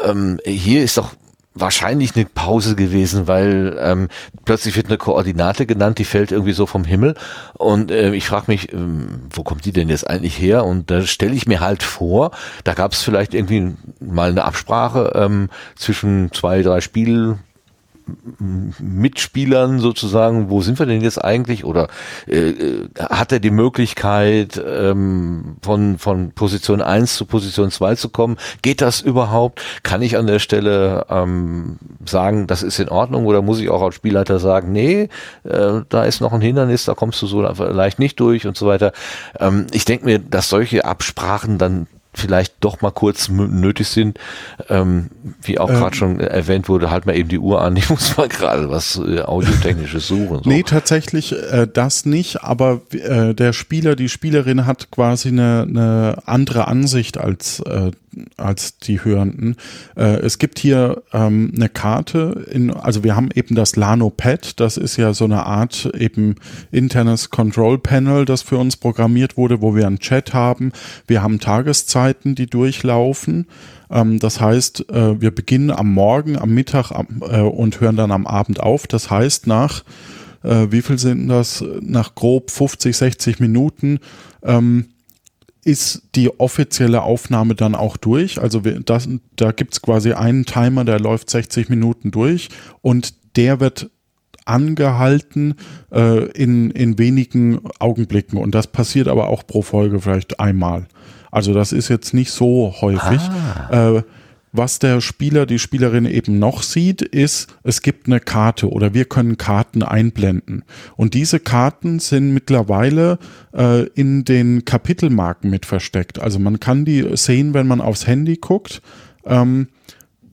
ähm, hier ist doch wahrscheinlich eine Pause gewesen, weil ähm, plötzlich wird eine Koordinate genannt, die fällt irgendwie so vom Himmel und äh, ich frage mich, ähm, wo kommt die denn jetzt eigentlich her? Und da stelle ich mir halt vor, da gab es vielleicht irgendwie mal eine Absprache ähm, zwischen zwei, drei Spiel Mitspielern sozusagen, wo sind wir denn jetzt eigentlich? Oder äh, äh, hat er die Möglichkeit, ähm, von, von Position 1 zu Position 2 zu kommen? Geht das überhaupt? Kann ich an der Stelle ähm, sagen, das ist in Ordnung? Oder muss ich auch als Spielleiter sagen, nee, äh, da ist noch ein Hindernis, da kommst du so leicht nicht durch und so weiter. Ähm, ich denke mir, dass solche Absprachen dann vielleicht doch mal kurz nötig sind. Ähm, wie auch gerade ähm, schon erwähnt wurde, halt mal eben die Uhr an. Ich muss mal gerade was äh, Audiotechnisches suchen. So. Nee, tatsächlich äh, das nicht, aber äh, der Spieler, die Spielerin hat quasi eine, eine andere Ansicht als äh, als die Hörenden. Äh, es gibt hier ähm, eine Karte, in, also wir haben eben das Lano Pad, das ist ja so eine Art eben internes Control Panel, das für uns programmiert wurde, wo wir einen Chat haben. Wir haben Tageszeiten, die durchlaufen. Ähm, das heißt, äh, wir beginnen am Morgen, am Mittag äh, und hören dann am Abend auf. Das heißt, nach äh, wie viel sind das? Nach grob 50, 60 Minuten ähm, ist die offizielle Aufnahme dann auch durch. Also wir, das, da gibt's quasi einen Timer, der läuft 60 Minuten durch und der wird angehalten äh, in, in wenigen Augenblicken. Und das passiert aber auch pro Folge vielleicht einmal. Also das ist jetzt nicht so häufig. Ah. Äh, was der Spieler, die Spielerin eben noch sieht, ist, es gibt eine Karte oder wir können Karten einblenden. Und diese Karten sind mittlerweile äh, in den Kapitelmarken mit versteckt. Also man kann die sehen, wenn man aufs Handy guckt. Ähm,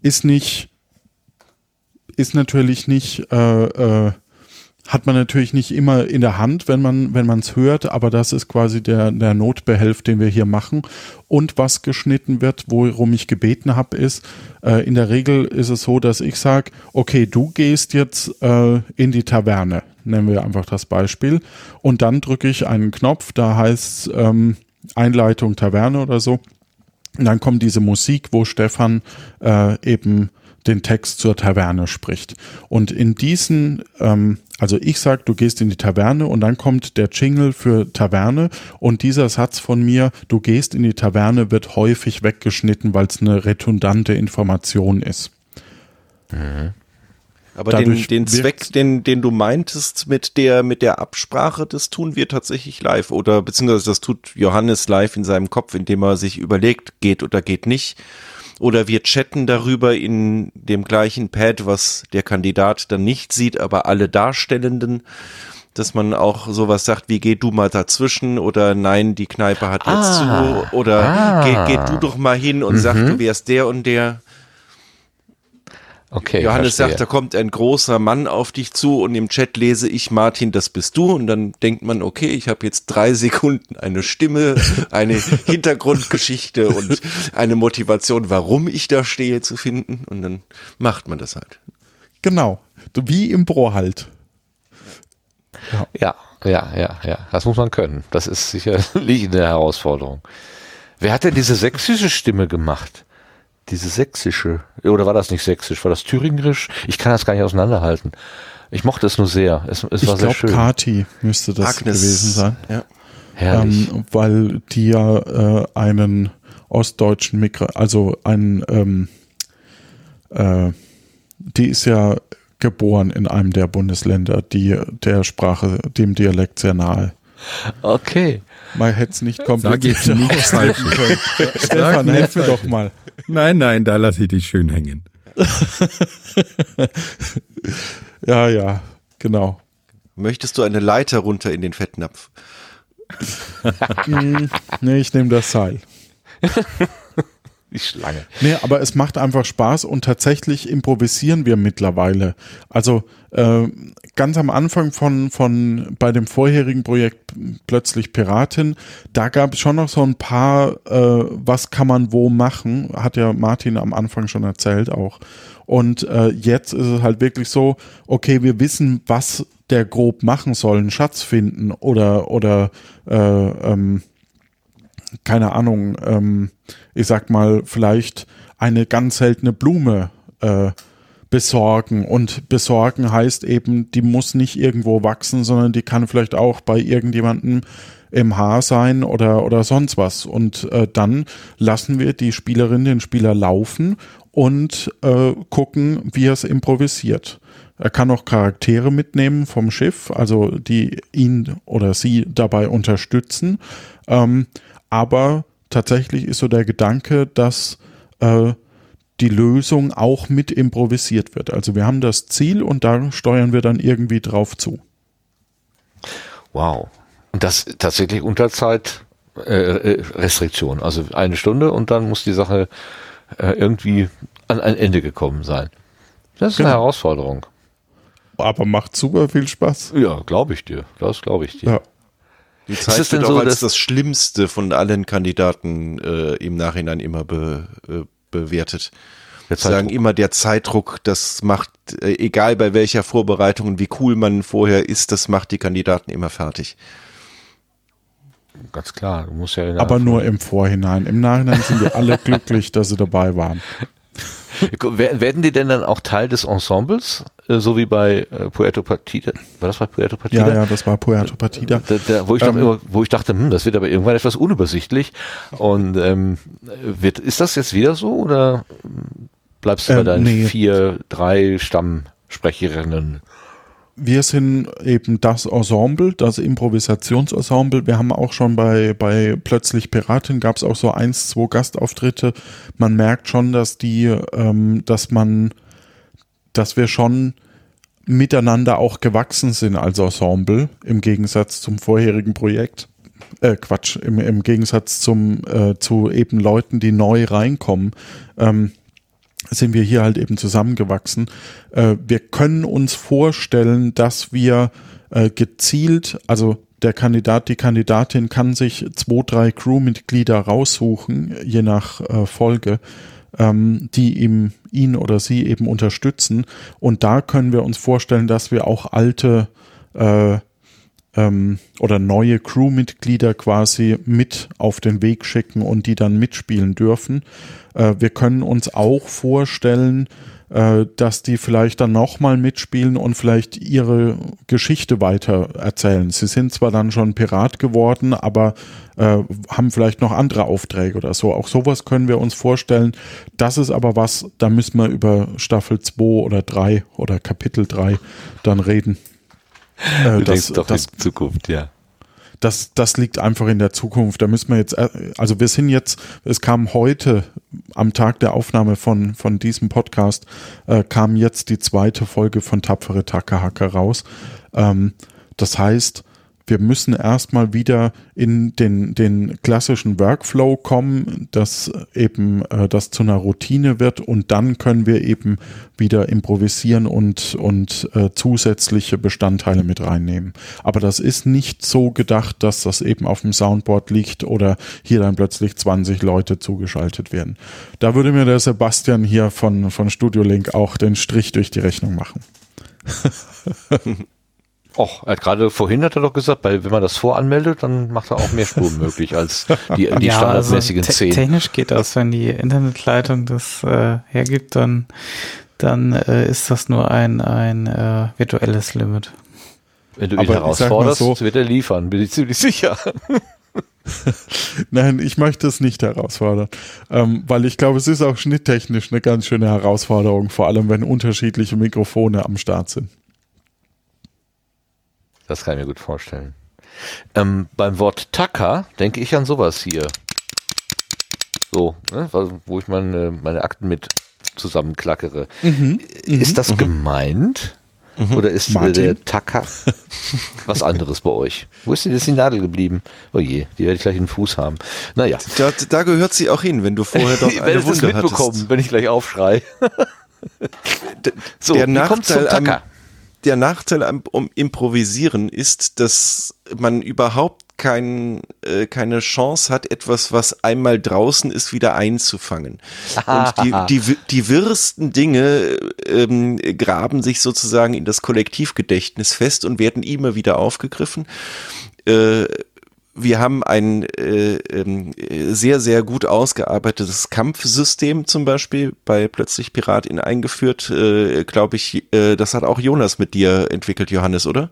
ist nicht, ist natürlich nicht äh, äh, hat man natürlich nicht immer in der Hand, wenn man wenn man es hört, aber das ist quasi der der Notbehelf, den wir hier machen. Und was geschnitten wird, worum ich gebeten habe, ist äh, in der Regel ist es so, dass ich sage, okay, du gehst jetzt äh, in die Taverne, nennen wir einfach das Beispiel, und dann drücke ich einen Knopf, da heißt ähm, Einleitung Taverne oder so. Und dann kommt diese Musik, wo Stefan äh, eben den Text zur Taverne spricht. Und in diesen, ähm, also ich sag, du gehst in die Taverne und dann kommt der Jingle für Taverne und dieser Satz von mir, du gehst in die Taverne, wird häufig weggeschnitten, weil es eine redundante Information ist. Mhm. Aber den, den Zweck, den, den du meintest mit der, mit der Absprache, das tun wir tatsächlich live oder beziehungsweise das tut Johannes live in seinem Kopf, indem er sich überlegt, geht oder geht nicht oder wir chatten darüber in dem gleichen Pad, was der Kandidat dann nicht sieht, aber alle Darstellenden dass man auch sowas sagt wie geh du mal dazwischen oder nein, die Kneipe hat jetzt ah, zu oder ah, geh, geh du doch mal hin und mhm. sag, du wärst der und der. Okay, Johannes verstehe. sagt, da kommt ein großer Mann auf dich zu und im Chat lese ich, Martin, das bist du. Und dann denkt man, okay, ich habe jetzt drei Sekunden eine Stimme, eine Hintergrundgeschichte und eine Motivation, warum ich da stehe, zu finden. Und dann macht man das halt. Genau, wie im Pro halt. Ja. ja, ja, ja, ja. Das muss man können. Das ist sicherlich eine Herausforderung. Wer hat denn diese sächsische Stimme gemacht? Diese sächsische, oder war das nicht sächsisch, war das thüringerisch? Ich kann das gar nicht auseinanderhalten. Ich mochte es nur sehr. Es, es war ich sehr schön. Kati müsste das Agnes. gewesen sein. Ja. Herrlich. Ähm, weil die ja äh, einen ostdeutschen Mikro, also ein, ähm, äh, die ist ja geboren in einem der Bundesländer, die der Sprache, dem Dialekt sehr nahe. Okay. Man hätte es nicht kompliziert nicht falsch. Stefan, helf mir doch mal. Nein, nein, da lasse ich dich schön hängen. ja, ja, genau. Möchtest du eine Leiter runter in den Fettnapf? Hm, nee, ich nehme das Seil. Die Schlange. Nee, aber es macht einfach Spaß und tatsächlich improvisieren wir mittlerweile. Also äh, ganz am Anfang von, von bei dem vorherigen Projekt plötzlich Piratin, da gab es schon noch so ein paar, äh, was kann man wo machen, hat ja Martin am Anfang schon erzählt auch. Und äh, jetzt ist es halt wirklich so, okay, wir wissen, was der grob machen soll, einen Schatz finden oder oder äh, ähm, keine Ahnung, ähm, ich sag mal, vielleicht eine ganz seltene Blume äh, besorgen. Und besorgen heißt eben, die muss nicht irgendwo wachsen, sondern die kann vielleicht auch bei irgendjemandem im Haar sein oder, oder sonst was. Und äh, dann lassen wir die Spielerin, den Spieler laufen und äh, gucken, wie er es improvisiert. Er kann auch Charaktere mitnehmen vom Schiff, also die ihn oder sie dabei unterstützen. Ähm, aber tatsächlich ist so der Gedanke, dass äh, die Lösung auch mit improvisiert wird. Also wir haben das Ziel und da steuern wir dann irgendwie drauf zu. Wow. Und das tatsächlich unter Zeitrestriktion. Äh, äh also eine Stunde und dann muss die Sache äh, irgendwie an ein Ende gekommen sein. Das ist genau. eine Herausforderung. Aber macht super viel Spaß. Ja, glaube ich dir. Das glaube ich dir. Ja. Die Zeit wird auch so, als das Schlimmste von allen Kandidaten äh, im Nachhinein immer be, äh, bewertet. Wir sagen immer, der Zeitdruck, das macht, äh, egal bei welcher Vorbereitung und wie cool man vorher ist, das macht die Kandidaten immer fertig. Ganz klar, du musst ja. Aber nur im Vorhinein. Im Nachhinein sind wir alle glücklich, dass sie dabei waren. Werden die denn dann auch Teil des Ensembles, äh, so wie bei äh, Puerto Partida? War das bei Puerto Partida? Ja, ja, das war Puerto Partida. Da, da, wo, ich ähm, immer, wo ich dachte, hm, das wird aber irgendwann etwas unübersichtlich. Und ähm, wird, ist das jetzt wieder so oder bleibst du bei ähm, deinen nee. vier, drei Stammsprecherinnen? Wir sind eben das Ensemble, das Improvisationsensemble. Wir haben auch schon bei, bei Plötzlich Piratin gab es auch so eins, zwei Gastauftritte. Man merkt schon, dass die, ähm, dass man, dass wir schon miteinander auch gewachsen sind als Ensemble, im Gegensatz zum vorherigen Projekt. Äh, Quatsch, im, im Gegensatz zum, äh, zu eben Leuten, die neu reinkommen. Ähm, sind wir hier halt eben zusammengewachsen. Äh, wir können uns vorstellen, dass wir äh, gezielt, also der Kandidat, die Kandidatin kann sich zwei, drei Crewmitglieder raussuchen, je nach äh, Folge, ähm, die ihm, ihn oder sie eben unterstützen. Und da können wir uns vorstellen, dass wir auch alte äh, ähm, oder neue Crewmitglieder quasi mit auf den Weg schicken und die dann mitspielen dürfen. Äh, wir können uns auch vorstellen, äh, dass die vielleicht dann nochmal mitspielen und vielleicht ihre Geschichte weiter erzählen. Sie sind zwar dann schon Pirat geworden, aber äh, haben vielleicht noch andere Aufträge oder so. Auch sowas können wir uns vorstellen. Das ist aber was, da müssen wir über Staffel 2 oder 3 oder Kapitel 3 dann reden. Äh, du das, doch das, in Zukunft, ja. Das, das liegt einfach in der Zukunft. Da müssen wir jetzt, äh, also wir sind jetzt, es kam heute am Tag der Aufnahme von, von diesem Podcast, äh, kam jetzt die zweite Folge von Tapfere Takahaka raus. Ähm, das heißt, wir müssen erstmal wieder in den, den klassischen Workflow kommen, dass eben äh, das zu einer Routine wird und dann können wir eben wieder improvisieren und, und äh, zusätzliche Bestandteile mit reinnehmen. Aber das ist nicht so gedacht, dass das eben auf dem Soundboard liegt oder hier dann plötzlich 20 Leute zugeschaltet werden. Da würde mir der Sebastian hier von, von Studio Link auch den Strich durch die Rechnung machen. Och, er hat gerade vorhin hat er doch gesagt, weil wenn man das voranmeldet, dann macht er auch mehr Spuren möglich als die, die ja, standardmäßigen also te 10. Technisch geht das, wenn die Internetleitung das äh, hergibt, dann, dann äh, ist das nur ein, ein äh, virtuelles Limit. Wenn du ihn Aber herausforderst, so, wird er liefern, bin ich ziemlich sicher. Nein, ich möchte es nicht herausfordern, ähm, weil ich glaube, es ist auch schnitttechnisch eine ganz schöne Herausforderung, vor allem wenn unterschiedliche Mikrofone am Start sind. Das kann ich mir gut vorstellen. Ähm, beim Wort Tacker denke ich an sowas hier. So, ne, wo ich meine, meine Akten mit zusammenklackere. Mhm, ist das mhm. gemeint? Mhm. Oder ist Martin? der Tacker was anderes bei euch? Wo ist denn jetzt die Nadel geblieben? Oh je, die werde ich gleich in den Fuß haben. Naja. Da, da gehört sie auch hin, wenn du vorher doch eine ich Wunde mitbekommen, hattest. wenn ich gleich aufschrei. so, der Nachteil am, der Nachteil am um Improvisieren ist, dass man überhaupt kein, äh, keine Chance hat, etwas, was einmal draußen ist, wieder einzufangen. Und die, die, die wirsten Dinge ähm, graben sich sozusagen in das Kollektivgedächtnis fest und werden immer wieder aufgegriffen. Äh, wir haben ein äh, äh, sehr, sehr gut ausgearbeitetes Kampfsystem zum Beispiel bei Plötzlich Piratin eingeführt. Äh, Glaube ich, äh, das hat auch Jonas mit dir entwickelt, Johannes, oder?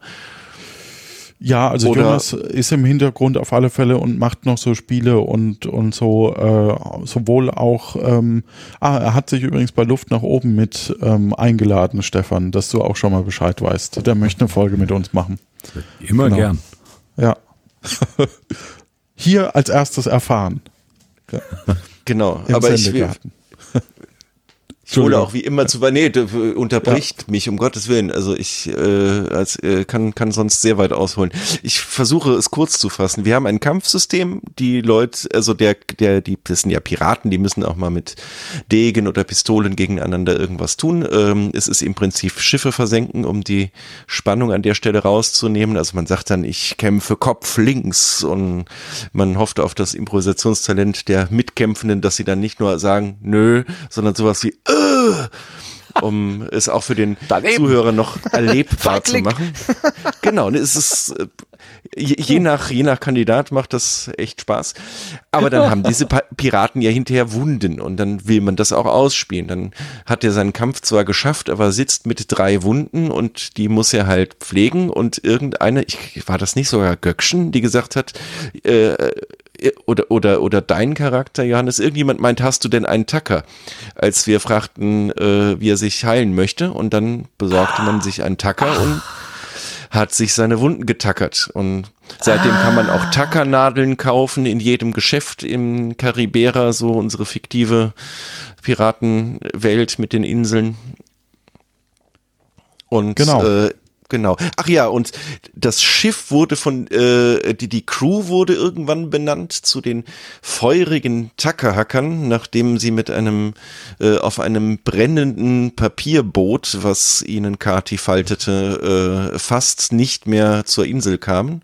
Ja, also Oder Jonas ist im Hintergrund auf alle Fälle und macht noch so Spiele und, und so, äh, sowohl auch, ähm, ah, er hat sich übrigens bei Luft nach oben mit ähm, eingeladen, Stefan, dass du auch schon mal Bescheid weißt. Der möchte eine Folge mit uns machen. Immer genau. gern. Ja. Hier als erstes erfahren. Ja. Genau, Im aber ich will, ich hole auch wie immer zu nee, unterbricht ja. mich um Gottes Willen. Also ich äh, als, äh, kann, kann sonst sehr weit ausholen. Ich versuche es kurz zu fassen. Wir haben ein Kampfsystem, die Leute, also der, der, die, das sind ja Piraten, die müssen auch mal mit Degen oder Pistolen gegeneinander irgendwas tun. Ähm, es ist im Prinzip Schiffe versenken, um die Spannung an der Stelle rauszunehmen. Also man sagt dann, ich kämpfe Kopf links und man hofft auf das Improvisationstalent der Mitkämpfenden, dass sie dann nicht nur sagen, nö, sondern sowas wie, äh, um es auch für den Daneben. Zuhörer noch erlebbar zu machen. Genau, es ist äh, je, je, nach je nach Kandidat macht das echt Spaß. Aber dann haben diese Piraten ja hinterher Wunden und dann will man das auch ausspielen. Dann hat er seinen Kampf zwar geschafft, aber sitzt mit drei Wunden und die muss er halt pflegen und irgendeine, ich war das nicht sogar Göckchen, die gesagt hat, äh, oder, oder, oder dein Charakter, Johannes, irgendjemand meint, hast du denn einen Tacker? Als wir fragten, äh, wie er sich heilen möchte und dann besorgte man sich einen Tacker und hat sich seine Wunden getackert und seitdem kann man auch Tackernadeln kaufen in jedem Geschäft im Karibera, so unsere fiktive Piratenwelt mit den Inseln. Und genau. äh, Genau. Ach ja, und das Schiff wurde von, äh, die, die Crew wurde irgendwann benannt zu den feurigen Tackerhackern, nachdem sie mit einem, äh, auf einem brennenden Papierboot, was ihnen Kati faltete, äh, fast nicht mehr zur Insel kamen.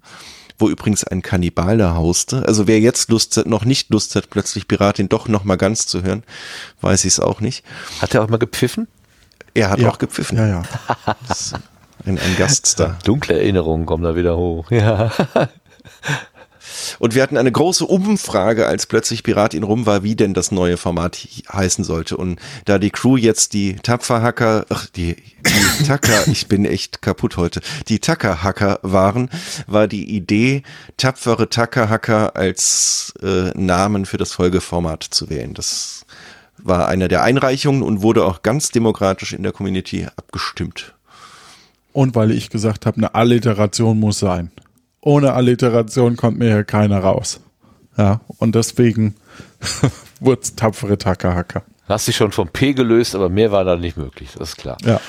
Wo übrigens ein Kannibal da hauste. Also wer jetzt Lust hat, noch nicht Lust hat, plötzlich Piratin doch noch mal ganz zu hören, weiß ich es auch nicht. Hat er auch mal gepfiffen? Er hat ja. auch gepfiffen. Ja, ja. Ein, ein Gaststar. Dunkle Erinnerungen kommen da wieder hoch. Ja. Und wir hatten eine große Umfrage, als plötzlich Pirat in Rum war, wie denn das neue Format heißen sollte. Und da die Crew jetzt die Tapferhacker, ach, die, die Tacker, ich bin echt kaputt heute, die Tackerhacker waren, war die Idee, tapfere Tackerhacker als äh, Namen für das Folgeformat zu wählen. Das war eine der Einreichungen und wurde auch ganz demokratisch in der Community abgestimmt. Und weil ich gesagt habe, eine Alliteration muss sein. Ohne Alliteration kommt mir hier keiner raus. Ja, und deswegen wurde es tapfere Tackerhacker. Hast dich schon vom P gelöst, aber mehr war da nicht möglich, das ist klar. Ja.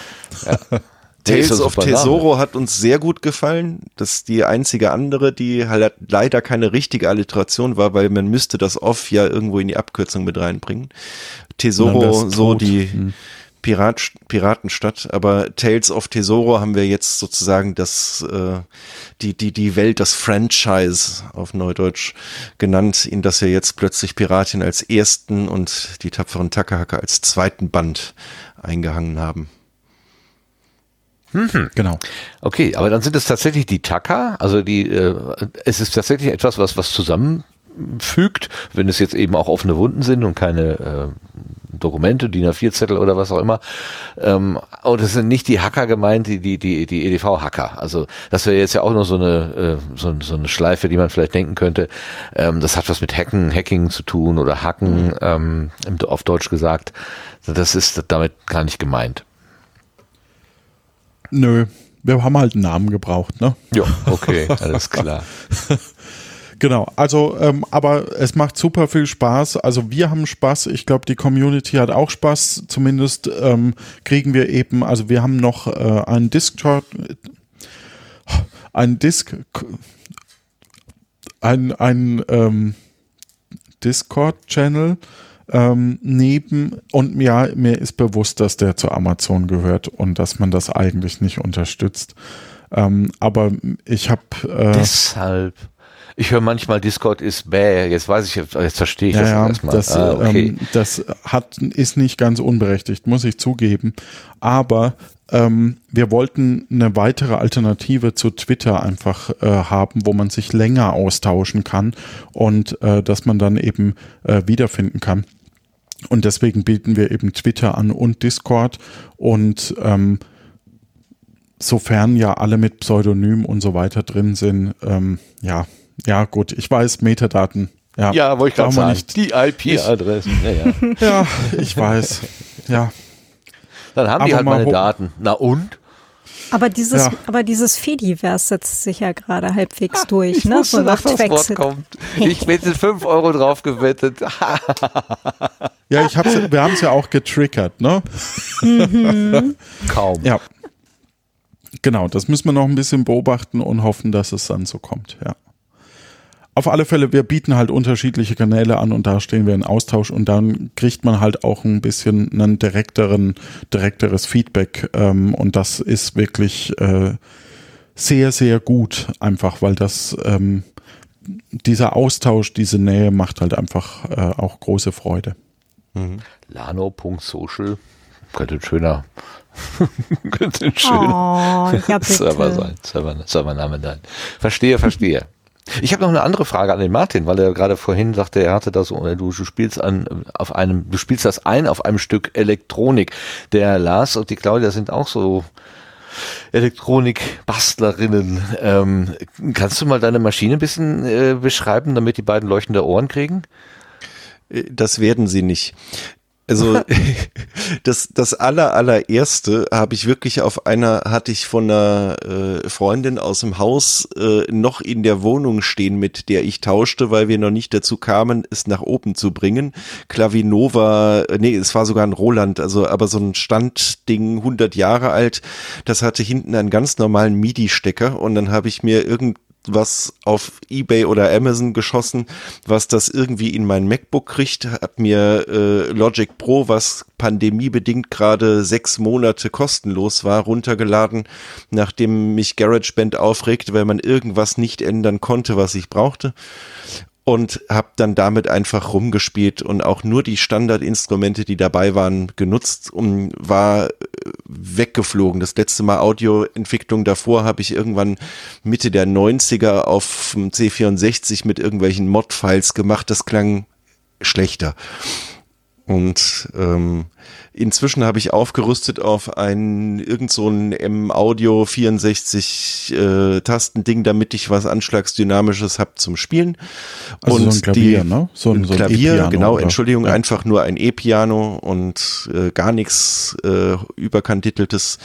ja. Tales of Tesoro Name. hat uns sehr gut gefallen. Das ist die einzige andere, die halt leider keine richtige Alliteration war, weil man müsste das Off ja irgendwo in die Abkürzung mit reinbringen. Tesoro, so die, hm. Pirat, Piratenstadt, aber Tales of Tesoro haben wir jetzt sozusagen das, äh, die, die, die Welt, das Franchise auf Neudeutsch genannt, in das wir jetzt plötzlich Piratin als ersten und die tapferen Takahaka als zweiten Band eingehangen haben. Mhm. Genau. Okay, aber dann sind es tatsächlich die Taka, also die, äh, es ist tatsächlich etwas, was, was zusammenfügt, wenn es jetzt eben auch offene Wunden sind und keine äh, Dokumente, DIN A4-Zettel oder was auch immer. Ähm, und es sind nicht die Hacker gemeint, die, die, die, die EDV-Hacker. Also das wäre jetzt ja auch noch so eine, äh, so, so eine Schleife, die man vielleicht denken könnte. Ähm, das hat was mit Hacken, Hacking zu tun oder Hacken, ähm, auf Deutsch gesagt. Das ist damit gar nicht gemeint. Nö, wir haben halt einen Namen gebraucht, ne? Ja, okay, alles klar. Genau, also, ähm, aber es macht super viel Spaß. Also wir haben Spaß. Ich glaube, die Community hat auch Spaß. Zumindest ähm, kriegen wir eben, also wir haben noch äh, einen Discord, ein Disk, ein, ein ähm, Discord-Channel ähm, neben und ja, mir ist bewusst, dass der zu Amazon gehört und dass man das eigentlich nicht unterstützt. Ähm, aber ich habe äh, deshalb ich höre manchmal, Discord ist bäh. Jetzt weiß ich, jetzt verstehe ich ja, das ja, erstmal. Das, ah, okay. ähm, das hat, ist nicht ganz unberechtigt, muss ich zugeben. Aber ähm, wir wollten eine weitere Alternative zu Twitter einfach äh, haben, wo man sich länger austauschen kann und äh, dass man dann eben äh, wiederfinden kann. Und deswegen bieten wir eben Twitter an und Discord und ähm, sofern ja alle mit Pseudonym und so weiter drin sind, ähm, ja, ja, gut, ich weiß, Metadaten. Ja, ja wollte ich gerade sagen. Nicht. Die IP-Adressen. Ja, ja. ja, ich weiß. Ja. Dann haben aber die halt meine Daten. Na und? Aber dieses, ja. aber dieses Fediverse setzt sich ja gerade halbwegs ah, durch, ich ne? Wusste, so dass das Wort kommt. Ich wette 5 Euro drauf gewettet. ja, ich hab's, wir haben es ja auch getriggert, ne? Mhm. Kaum. Ja. Genau, das müssen wir noch ein bisschen beobachten und hoffen, dass es dann so kommt, ja auf alle Fälle, wir bieten halt unterschiedliche Kanäle an und da stehen wir in Austausch und dann kriegt man halt auch ein bisschen einen direkteren, direkteres Feedback ähm, und das ist wirklich äh, sehr, sehr gut, einfach weil das ähm, dieser Austausch, diese Nähe macht halt einfach äh, auch große Freude. Mhm. Lano.social könnte ein schöner, könnte ein schöner oh, ja, Server sein, Server, Servername sein. Verstehe, verstehe. Ich habe noch eine andere Frage an den Martin, weil er gerade vorhin sagte, er hatte das, du, du spielst an, auf einem, du spielst das ein auf einem Stück Elektronik. Der Lars und die Claudia sind auch so Elektronikbastlerinnen. Ähm, kannst du mal deine Maschine ein bisschen äh, beschreiben, damit die beiden leuchtende Ohren kriegen? Äh, das werden sie nicht. Also das, das aller, allererste habe ich wirklich auf einer, hatte ich von einer äh, Freundin aus dem Haus äh, noch in der Wohnung stehen, mit der ich tauschte, weil wir noch nicht dazu kamen, es nach oben zu bringen. Clavinova, äh, nee, es war sogar ein Roland, also aber so ein Standding, 100 Jahre alt, das hatte hinten einen ganz normalen MIDI-Stecker und dann habe ich mir irgend was auf eBay oder Amazon geschossen, was das irgendwie in mein MacBook kriegt, hab mir äh, Logic Pro, was pandemiebedingt gerade sechs Monate kostenlos war, runtergeladen, nachdem mich GarageBand aufregt, weil man irgendwas nicht ändern konnte, was ich brauchte und habe dann damit einfach rumgespielt und auch nur die Standardinstrumente, die dabei waren, genutzt und war äh, weggeflogen. Das letzte Mal Audioentwicklung davor habe ich irgendwann Mitte der 90er auf C64 mit irgendwelchen Mod-Files gemacht. Das klang schlechter. Und ähm, inzwischen habe ich aufgerüstet auf ein irgend so ein M-Audio 64 äh, Tastending, damit ich was Anschlagsdynamisches habe zum Spielen. Also und so ein Klavier, die, ne? So ein, so ein Klavier, e genau, oder? Entschuldigung, ja. einfach nur ein E-Piano und äh, gar nichts äh, überkandideltes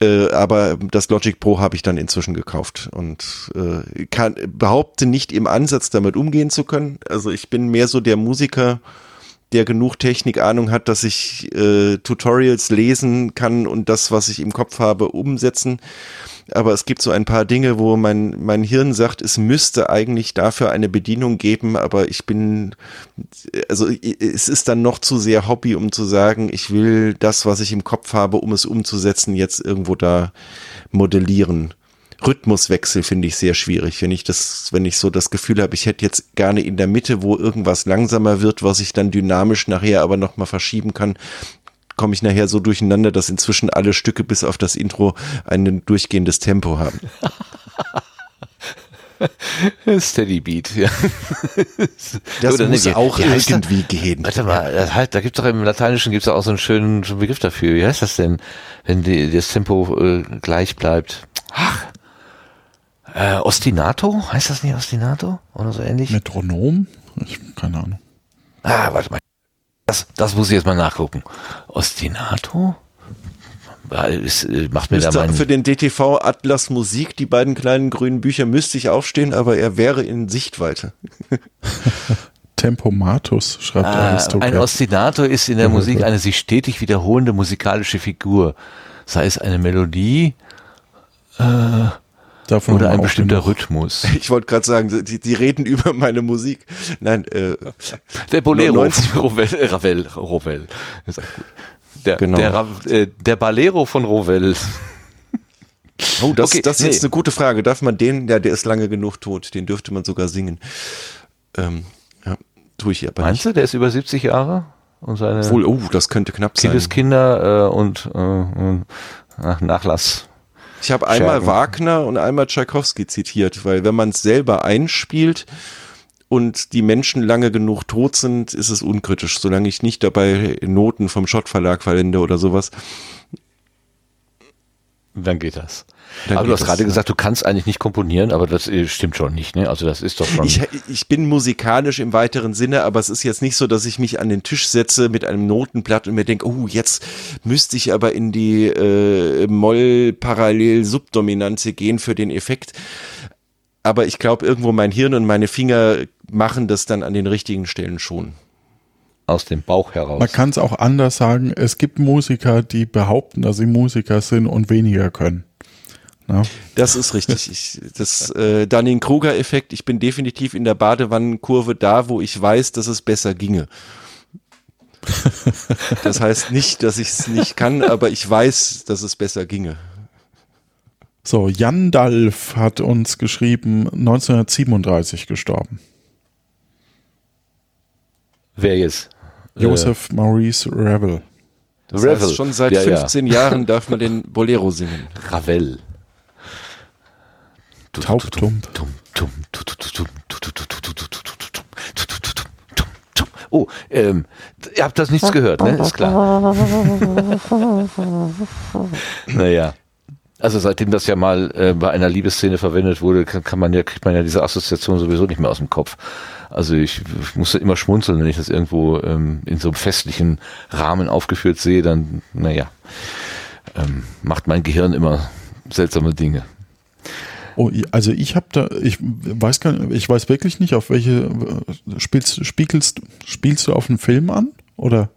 äh, aber das Logic Pro habe ich dann inzwischen gekauft und äh, kann behaupte nicht im Ansatz damit umgehen zu können. Also ich bin mehr so der Musiker, der genug Technikahnung hat, dass ich äh, Tutorials lesen kann und das, was ich im Kopf habe, umsetzen. Aber es gibt so ein paar Dinge, wo mein, mein Hirn sagt, es müsste eigentlich dafür eine Bedienung geben, aber ich bin, also es ist dann noch zu sehr Hobby, um zu sagen, ich will das, was ich im Kopf habe, um es umzusetzen, jetzt irgendwo da modellieren. Rhythmuswechsel finde ich sehr schwierig. Wenn ich das, wenn ich so das Gefühl habe, ich hätte jetzt gerne in der Mitte, wo irgendwas langsamer wird, was ich dann dynamisch nachher aber nochmal verschieben kann, komme ich nachher so durcheinander, dass inzwischen alle Stücke bis auf das Intro ein durchgehendes Tempo haben. Steady Beat, ja. Das Oder muss ne, auch irgendwie da, gehen. Warte mal, halt, da gibt es doch im Lateinischen gibt's auch so einen schönen Begriff dafür. Wie heißt das denn, wenn die, das Tempo äh, gleich bleibt? Ach, äh, Ostinato? Heißt das nicht Ostinato? Oder so ähnlich? Metronom? Ich, keine Ahnung. Ah, warte mal. Das, das muss ich jetzt mal nachgucken. Ostinato? Es äh, macht mir müsste da für den DTV Atlas Musik, die beiden kleinen grünen Bücher, müsste ich aufstehen, aber er wäre in Sichtweite. Tempomatus, schreibt ah, Aristoteles. Ein Ostinato ist in der Musik eine sich stetig wiederholende musikalische Figur. Sei es eine Melodie, äh, Davon Oder ein bestimmter genug. Rhythmus. Ich wollte gerade sagen, die, die, reden über meine Musik. Nein, äh, der Bolero, Ravel, Ravel, Ravel. Der, genau. der, äh, der Balero von Rovel. Oh, das, okay, das ist nee. jetzt eine gute Frage. Darf man den, ja, der ist lange genug tot, den dürfte man sogar singen. Ähm, ja, tue ich aber Meinst nicht. du, der ist über 70 Jahre? Und seine Wohl, oh, das könnte knapp sein. Kindeskinder äh, und, äh, und Nachlass ich habe einmal Wagner und einmal Tchaikovsky zitiert, weil wenn man es selber einspielt und die Menschen lange genug tot sind, ist es unkritisch, solange ich nicht dabei Noten vom Schott Verlag verwende oder sowas. Dann geht das. Dann aber du hast gerade gesagt, du kannst eigentlich nicht komponieren, aber das äh, stimmt schon nicht, ne? Also das ist doch schon. Ich, ich bin musikalisch im weiteren Sinne, aber es ist jetzt nicht so, dass ich mich an den Tisch setze mit einem Notenblatt und mir denke, oh, jetzt müsste ich aber in die äh, Moll-Parallel-Subdominante gehen für den Effekt. Aber ich glaube, irgendwo mein Hirn und meine Finger machen das dann an den richtigen Stellen schon aus dem Bauch heraus. Man kann es auch anders sagen. Es gibt Musiker, die behaupten, dass sie Musiker sind und weniger können. Ja. Das ist richtig. Ich, das äh, Dunning-Kruger-Effekt. Ich bin definitiv in der Badewannenkurve da, wo ich weiß, dass es besser ginge. Das heißt nicht, dass ich es nicht kann, aber ich weiß, dass es besser ginge. So, Jan Dalf hat uns geschrieben, 1937 gestorben. Wer jetzt? Joseph äh, Maurice Revel. Das Revel. heißt, schon seit ja, 15 ja. Jahren darf man den Bolero singen. Ravel. Taubtum. Oh, ähm, ihr habt das nichts gehört, ne? Ist klar. naja. Also seitdem das ja mal äh, bei einer Liebesszene verwendet wurde, kann, kann man ja, kriegt man ja diese Assoziation sowieso nicht mehr aus dem Kopf. Also ich, ich musste immer schmunzeln, wenn ich das irgendwo ähm, in so einem festlichen Rahmen aufgeführt sehe, dann, naja, ähm, macht mein Gehirn immer seltsame Dinge. Oh, also ich habe da, ich weiß gar nicht, ich weiß wirklich nicht, auf welche spielst, spiegelst, spielst du auf einen Film an oder?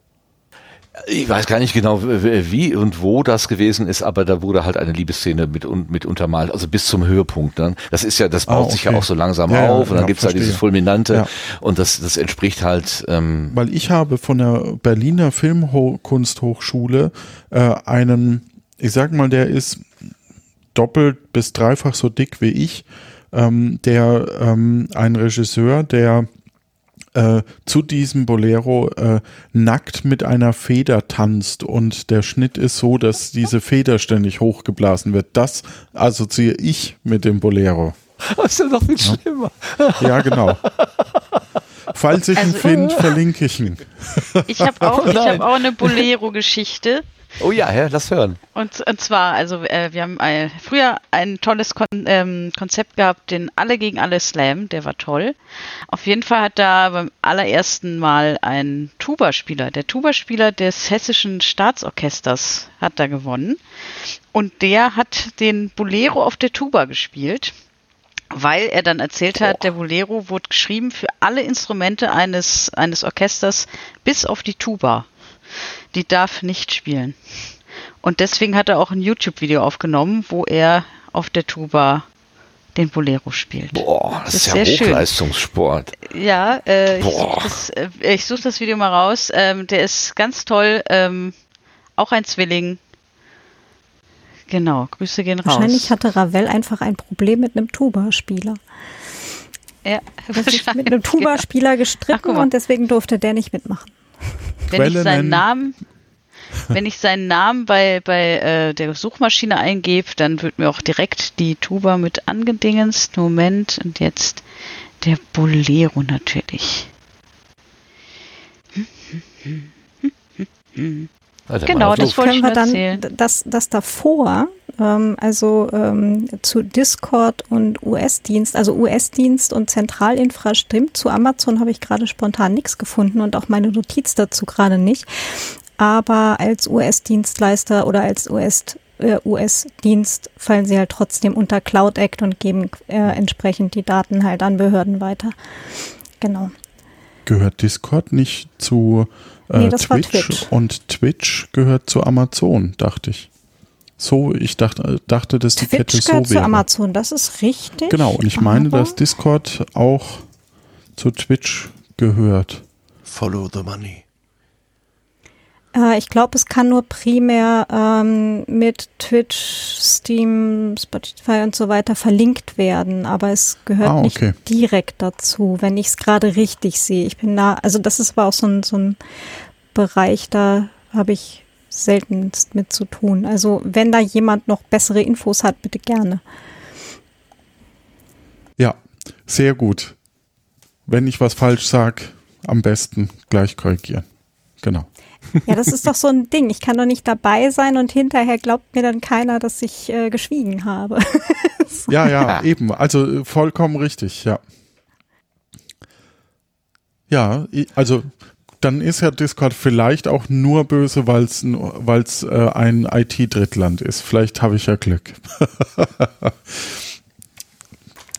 Ich weiß gar nicht genau, wie und wo das gewesen ist, aber da wurde halt eine Liebesszene mit, mit untermalt, also bis zum Höhepunkt. Dann. Das ist ja, das baut ah, okay. sich ja auch so langsam ja, auf und dann ja, gibt's da dieses Fulminante ja. und das, das entspricht halt. Ähm Weil ich habe von der Berliner Filmkunsthochschule äh, einen, ich sag mal, der ist doppelt bis dreifach so dick wie ich, ähm, der ähm, ein Regisseur, der äh, zu diesem Bolero äh, nackt mit einer Feder tanzt und der Schnitt ist so, dass diese Feder ständig hochgeblasen wird. Das assoziiere ich mit dem Bolero. Das ist ja noch viel schlimmer. Ja, genau. Falls ich also, ihn finde, verlinke ich ihn. Ich habe auch, hab auch eine Bolero-Geschichte. Oh ja, ja, lass hören. Und, und zwar, also äh, wir haben äh, früher ein tolles Kon ähm, Konzept gehabt, den Alle gegen Alle Slam, der war toll. Auf jeden Fall hat da beim allerersten Mal ein Tuba-Spieler, der Tuba-Spieler des Hessischen Staatsorchesters hat da gewonnen. Und der hat den Bolero auf der Tuba gespielt weil er dann erzählt hat, der Bolero wurde geschrieben für alle Instrumente eines, eines Orchesters bis auf die Tuba die darf nicht spielen. Und deswegen hat er auch ein YouTube-Video aufgenommen, wo er auf der Tuba den Bolero spielt. Boah, das, das ist, ist ja Hochleistungssport. Schön. Ja, äh, Boah. ich suche das, äh, such das, Video mal raus. Ähm, der ist ganz toll. Ähm, auch ein Zwilling. Genau, Grüße gehen raus. Wahrscheinlich hatte Ravel einfach ein Problem mit einem Tuba-Spieler. Ja, sich mit einem Tuba-Spieler gestritten Ach, und deswegen durfte der nicht mitmachen. Wenn ich seinen Namen, wenn ich seinen Namen bei, bei äh, der Suchmaschine eingebe, dann wird mir auch direkt die Tuba mit angedingenst. Moment, und jetzt der Bolero natürlich. Also genau, das wollte ich wir dann erzählen. das, das davor, ähm, also ähm, zu Discord und US-Dienst, also US-Dienst und Zentralinfra stimmt. Zu Amazon habe ich gerade spontan nichts gefunden und auch meine Notiz dazu gerade nicht. Aber als US-Dienstleister oder als US äh, US-Dienst fallen sie halt trotzdem unter Cloud Act und geben äh, entsprechend die Daten halt an Behörden weiter. Genau. Gehört Discord nicht zu äh, nee, Twitch, Twitch, und Twitch gehört zu Amazon, dachte ich. So, ich dachte, dachte dass Twitch die Kette so wäre. zu Amazon, das ist richtig. Genau, und ich meine, dass Discord auch zu Twitch gehört. Follow the money. Äh, ich glaube, es kann nur primär ähm, mit Twitch, Steam, Spotify und so weiter verlinkt werden, aber es gehört ah, okay. nicht direkt dazu, wenn ich es gerade richtig sehe. Ich bin da, also das ist aber auch so ein, so ein Bereich, da habe ich seltenst mit zu tun. Also wenn da jemand noch bessere Infos hat, bitte gerne. Ja, sehr gut. Wenn ich was falsch sage, am besten gleich korrigieren. Genau. Ja, das ist doch so ein Ding. Ich kann doch nicht dabei sein und hinterher glaubt mir dann keiner, dass ich äh, geschwiegen habe. ja, ja, eben. Also äh, vollkommen richtig, ja. Ja, also dann ist ja Discord vielleicht auch nur böse, weil es äh, ein IT-Drittland ist. Vielleicht habe ich ja Glück.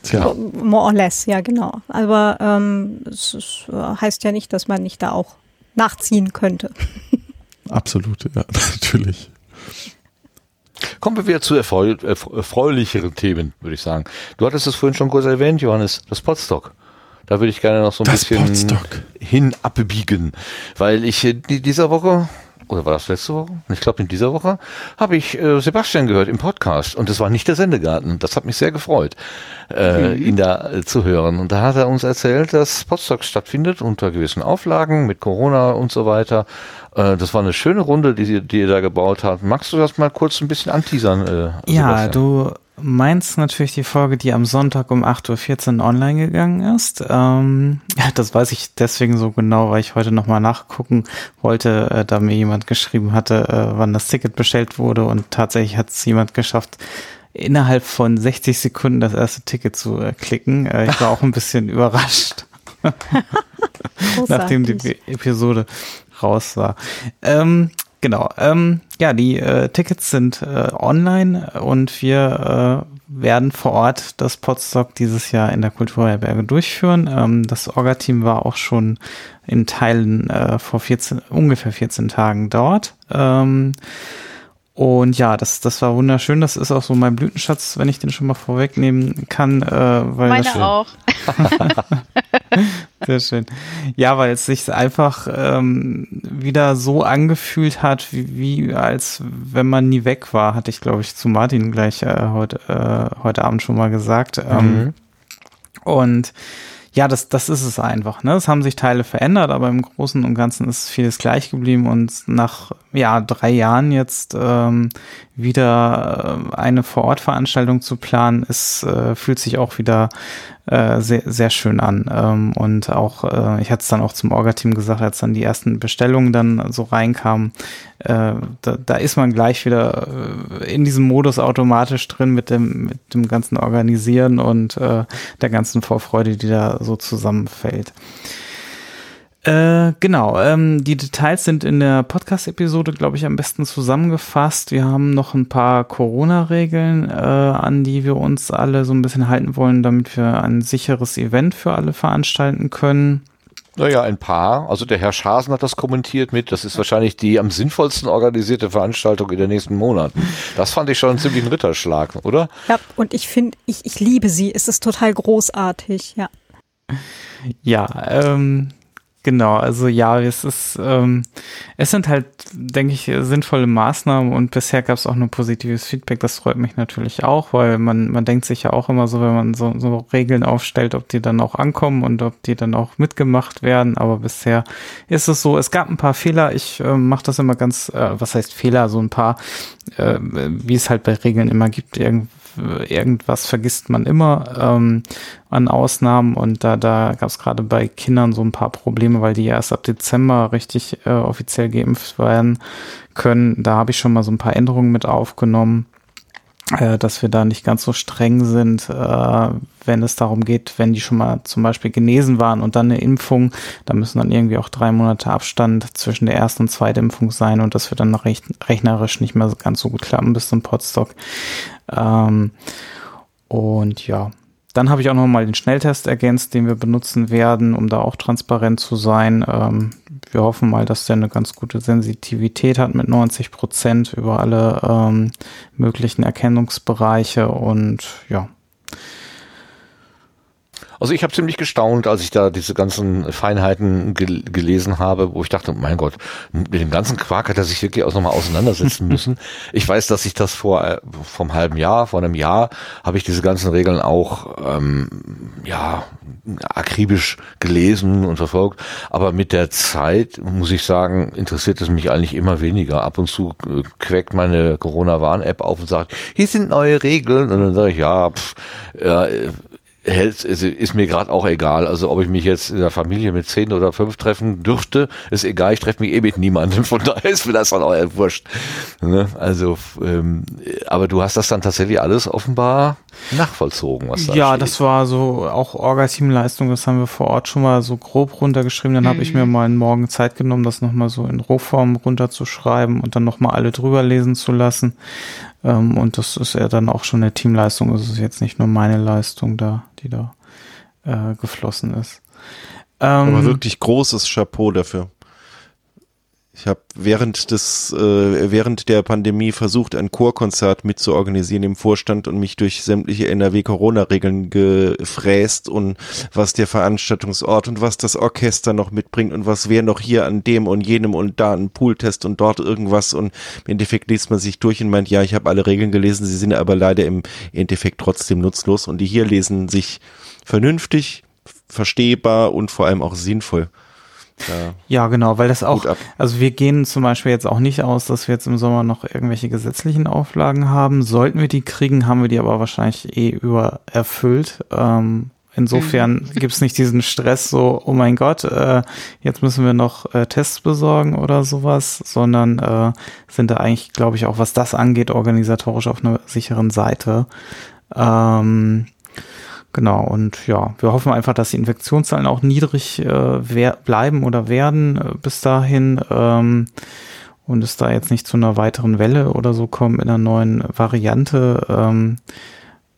Tja. More or less, ja genau. Aber ähm, es, es heißt ja nicht, dass man nicht da auch nachziehen könnte. Absolut, ja, natürlich. Kommen wir wieder zu erfreulicheren Themen, würde ich sagen. Du hattest es vorhin schon kurz erwähnt, Johannes, das Podstock. Da würde ich gerne noch so ein das bisschen Podstock. hin abbiegen, weil ich äh, dieser Woche oder war das letzte Woche? Ich glaube in dieser Woche habe ich äh, Sebastian gehört im Podcast und das war nicht der Sendegarten. Das hat mich sehr gefreut, äh, mhm. ihn da äh, zu hören. Und da hat er uns erzählt, dass Podstock stattfindet unter gewissen Auflagen mit Corona und so weiter. Äh, das war eine schöne Runde, die, die ihr da gebaut habt. Magst du das mal kurz ein bisschen anteasern? Äh, ja, du meins natürlich die Folge, die am Sonntag um 8.14 Uhr online gegangen ist. Ähm, das weiß ich deswegen so genau, weil ich heute nochmal nachgucken wollte, äh, da mir jemand geschrieben hatte, äh, wann das Ticket bestellt wurde und tatsächlich hat es jemand geschafft, innerhalb von 60 Sekunden das erste Ticket zu äh, klicken. Äh, ich war auch ein bisschen überrascht, nachdem die Episode raus war. Ähm, Genau. Ähm, ja, die äh, Tickets sind äh, online und wir äh, werden vor Ort das Podstock dieses Jahr in der Kulturherberge durchführen. Ähm, das Orga-Team war auch schon in Teilen äh, vor 14, ungefähr 14 Tagen dort. Ähm, und ja, das, das war wunderschön. Das ist auch so mein Blütenschatz, wenn ich den schon mal vorwegnehmen kann. Äh, weil Meine auch. Sehr schön. Ja, weil es sich einfach ähm, wieder so angefühlt hat, wie, wie als wenn man nie weg war, hatte ich, glaube ich, zu Martin gleich äh, heute, äh, heute Abend schon mal gesagt. Ähm, mhm. Und ja, das, das ist es einfach. Ne? Es haben sich Teile verändert, aber im Großen und Ganzen ist vieles gleich geblieben und nach ja, drei Jahren jetzt ähm, wieder äh, eine Vorortveranstaltung zu planen, ist, äh, fühlt sich auch wieder äh, sehr, sehr schön an. Ähm, und auch, äh, ich hatte es dann auch zum Orga-Team gesagt, als dann die ersten Bestellungen dann so reinkamen, äh, da, da ist man gleich wieder äh, in diesem Modus automatisch drin mit dem, mit dem ganzen Organisieren und äh, der ganzen Vorfreude, die da so zusammenfällt. Äh, genau, ähm, die Details sind in der Podcast-Episode, glaube ich, am besten zusammengefasst. Wir haben noch ein paar Corona-Regeln, äh, an die wir uns alle so ein bisschen halten wollen, damit wir ein sicheres Event für alle veranstalten können. Naja, ein paar. Also der Herr Schasen hat das kommentiert mit, das ist wahrscheinlich die am sinnvollsten organisierte Veranstaltung in den nächsten Monaten. Das fand ich schon einen ziemlichen Ritterschlag, oder? Ja, und ich finde, ich, ich liebe sie. Es ist total großartig, ja. Ja, ähm, Genau, also ja, es ist, ähm, es sind halt, denke ich, sinnvolle Maßnahmen und bisher gab es auch nur positives Feedback. Das freut mich natürlich auch, weil man, man denkt sich ja auch immer so, wenn man so, so Regeln aufstellt, ob die dann auch ankommen und ob die dann auch mitgemacht werden. Aber bisher ist es so, es gab ein paar Fehler. Ich äh, mache das immer ganz, äh, was heißt Fehler, so ein paar, äh, wie es halt bei Regeln immer gibt, irgendwie irgendwas vergisst man immer ähm, an Ausnahmen und da, da gab es gerade bei Kindern so ein paar Probleme, weil die erst ab Dezember richtig äh, offiziell geimpft werden können. Da habe ich schon mal so ein paar Änderungen mit aufgenommen dass wir da nicht ganz so streng sind, äh, wenn es darum geht, wenn die schon mal zum Beispiel genesen waren und dann eine Impfung, da müssen dann irgendwie auch drei Monate Abstand zwischen der ersten und zweiten Impfung sein und das wird dann rechnerisch nicht mehr ganz so gut klappen bis zum Potstock. Ähm, und ja, dann habe ich auch noch mal den Schnelltest ergänzt, den wir benutzen werden, um da auch transparent zu sein. Ähm, wir hoffen mal, dass der eine ganz gute Sensitivität hat mit 90 Prozent über alle ähm, möglichen Erkennungsbereiche und ja, also ich habe ziemlich gestaunt, als ich da diese ganzen Feinheiten gel gelesen habe, wo ich dachte, mein Gott, mit dem ganzen Quark hat er sich wirklich auch nochmal auseinandersetzen müssen. Ich weiß, dass ich das vor äh, vom halben Jahr, vor einem Jahr, habe ich diese ganzen Regeln auch ähm, ja akribisch gelesen und verfolgt. Aber mit der Zeit muss ich sagen, interessiert es mich eigentlich immer weniger. Ab und zu äh, quäkt meine Corona-Warn-App auf und sagt, hier sind neue Regeln. Und dann sage ich, ja, pff, äh, hält, ist mir gerade auch egal. Also ob ich mich jetzt in der Familie mit zehn oder fünf treffen dürfte, ist egal. Ich treffe mich eh mit niemandem. Von daher ist mir das dann auch wurscht. Ne? Also, ähm, aber du hast das dann tatsächlich alles offenbar nachvollzogen, was da Ja, steht. das war so auch Orga-Team-Leistung. Das haben wir vor Ort schon mal so grob runtergeschrieben. Dann mhm. habe ich mir mal einen Morgen Zeit genommen, das nochmal so in Rohform runterzuschreiben und dann nochmal alle drüber lesen zu lassen. Ähm, und das ist ja dann auch schon eine Teamleistung. Es ist jetzt nicht nur meine Leistung da, die da äh, geflossen ist. Ähm, Aber wirklich großes Chapeau dafür. Ich habe während des äh, während der Pandemie versucht, ein Chorkonzert mitzuorganisieren im Vorstand und mich durch sämtliche NRW-Corona-Regeln gefräst und was der Veranstaltungsort und was das Orchester noch mitbringt und was wer noch hier an dem und jenem und da ein Pooltest und dort irgendwas und im Endeffekt liest man sich durch und meint, ja, ich habe alle Regeln gelesen, sie sind aber leider im Endeffekt trotzdem nutzlos und die hier lesen sich vernünftig, verstehbar und vor allem auch sinnvoll. Ja, ja genau, weil das auch, also wir gehen zum Beispiel jetzt auch nicht aus, dass wir jetzt im Sommer noch irgendwelche gesetzlichen Auflagen haben. Sollten wir die kriegen, haben wir die aber wahrscheinlich eh übererfüllt. Ähm, insofern mhm. gibt es nicht diesen Stress so, oh mein Gott, äh, jetzt müssen wir noch äh, Tests besorgen oder sowas, sondern äh, sind da eigentlich, glaube ich, auch was das angeht, organisatorisch auf einer sicheren Seite. Ähm, Genau, und ja, wir hoffen einfach, dass die Infektionszahlen auch niedrig äh, bleiben oder werden äh, bis dahin ähm, und es da jetzt nicht zu einer weiteren Welle oder so kommt in einer neuen Variante. Ähm,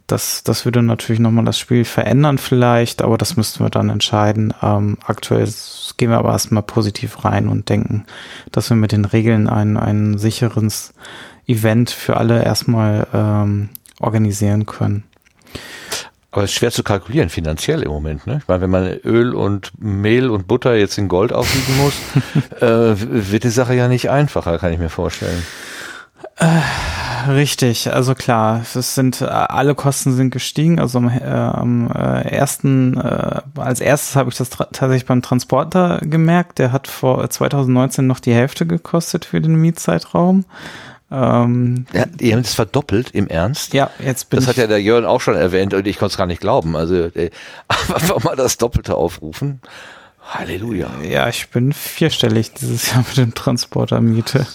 das, das würde natürlich nochmal das Spiel verändern vielleicht, aber das müssten wir dann entscheiden. Ähm, aktuell gehen wir aber erstmal positiv rein und denken, dass wir mit den Regeln ein, ein sicheres Event für alle erstmal ähm, organisieren können. Aber es ist schwer zu kalkulieren finanziell im Moment. Ne? Ich meine, wenn man Öl und Mehl und Butter jetzt in Gold aufwiegen muss, äh, wird die Sache ja nicht einfacher, kann ich mir vorstellen. Äh, richtig, also klar, es sind alle Kosten sind gestiegen. Also am, äh, am äh, ersten, äh, als erstes habe ich das tatsächlich beim Transporter gemerkt. Der hat vor 2019 noch die Hälfte gekostet für den Mietzeitraum. Ähm, ja, die haben es verdoppelt, im Ernst? Ja, jetzt bin Das hat ja der Jörn auch schon erwähnt und ich konnte es gar nicht glauben. Also ey, einfach mal das Doppelte aufrufen. Halleluja. Ja, ich bin vierstellig dieses Jahr mit dem Transporter-Miete.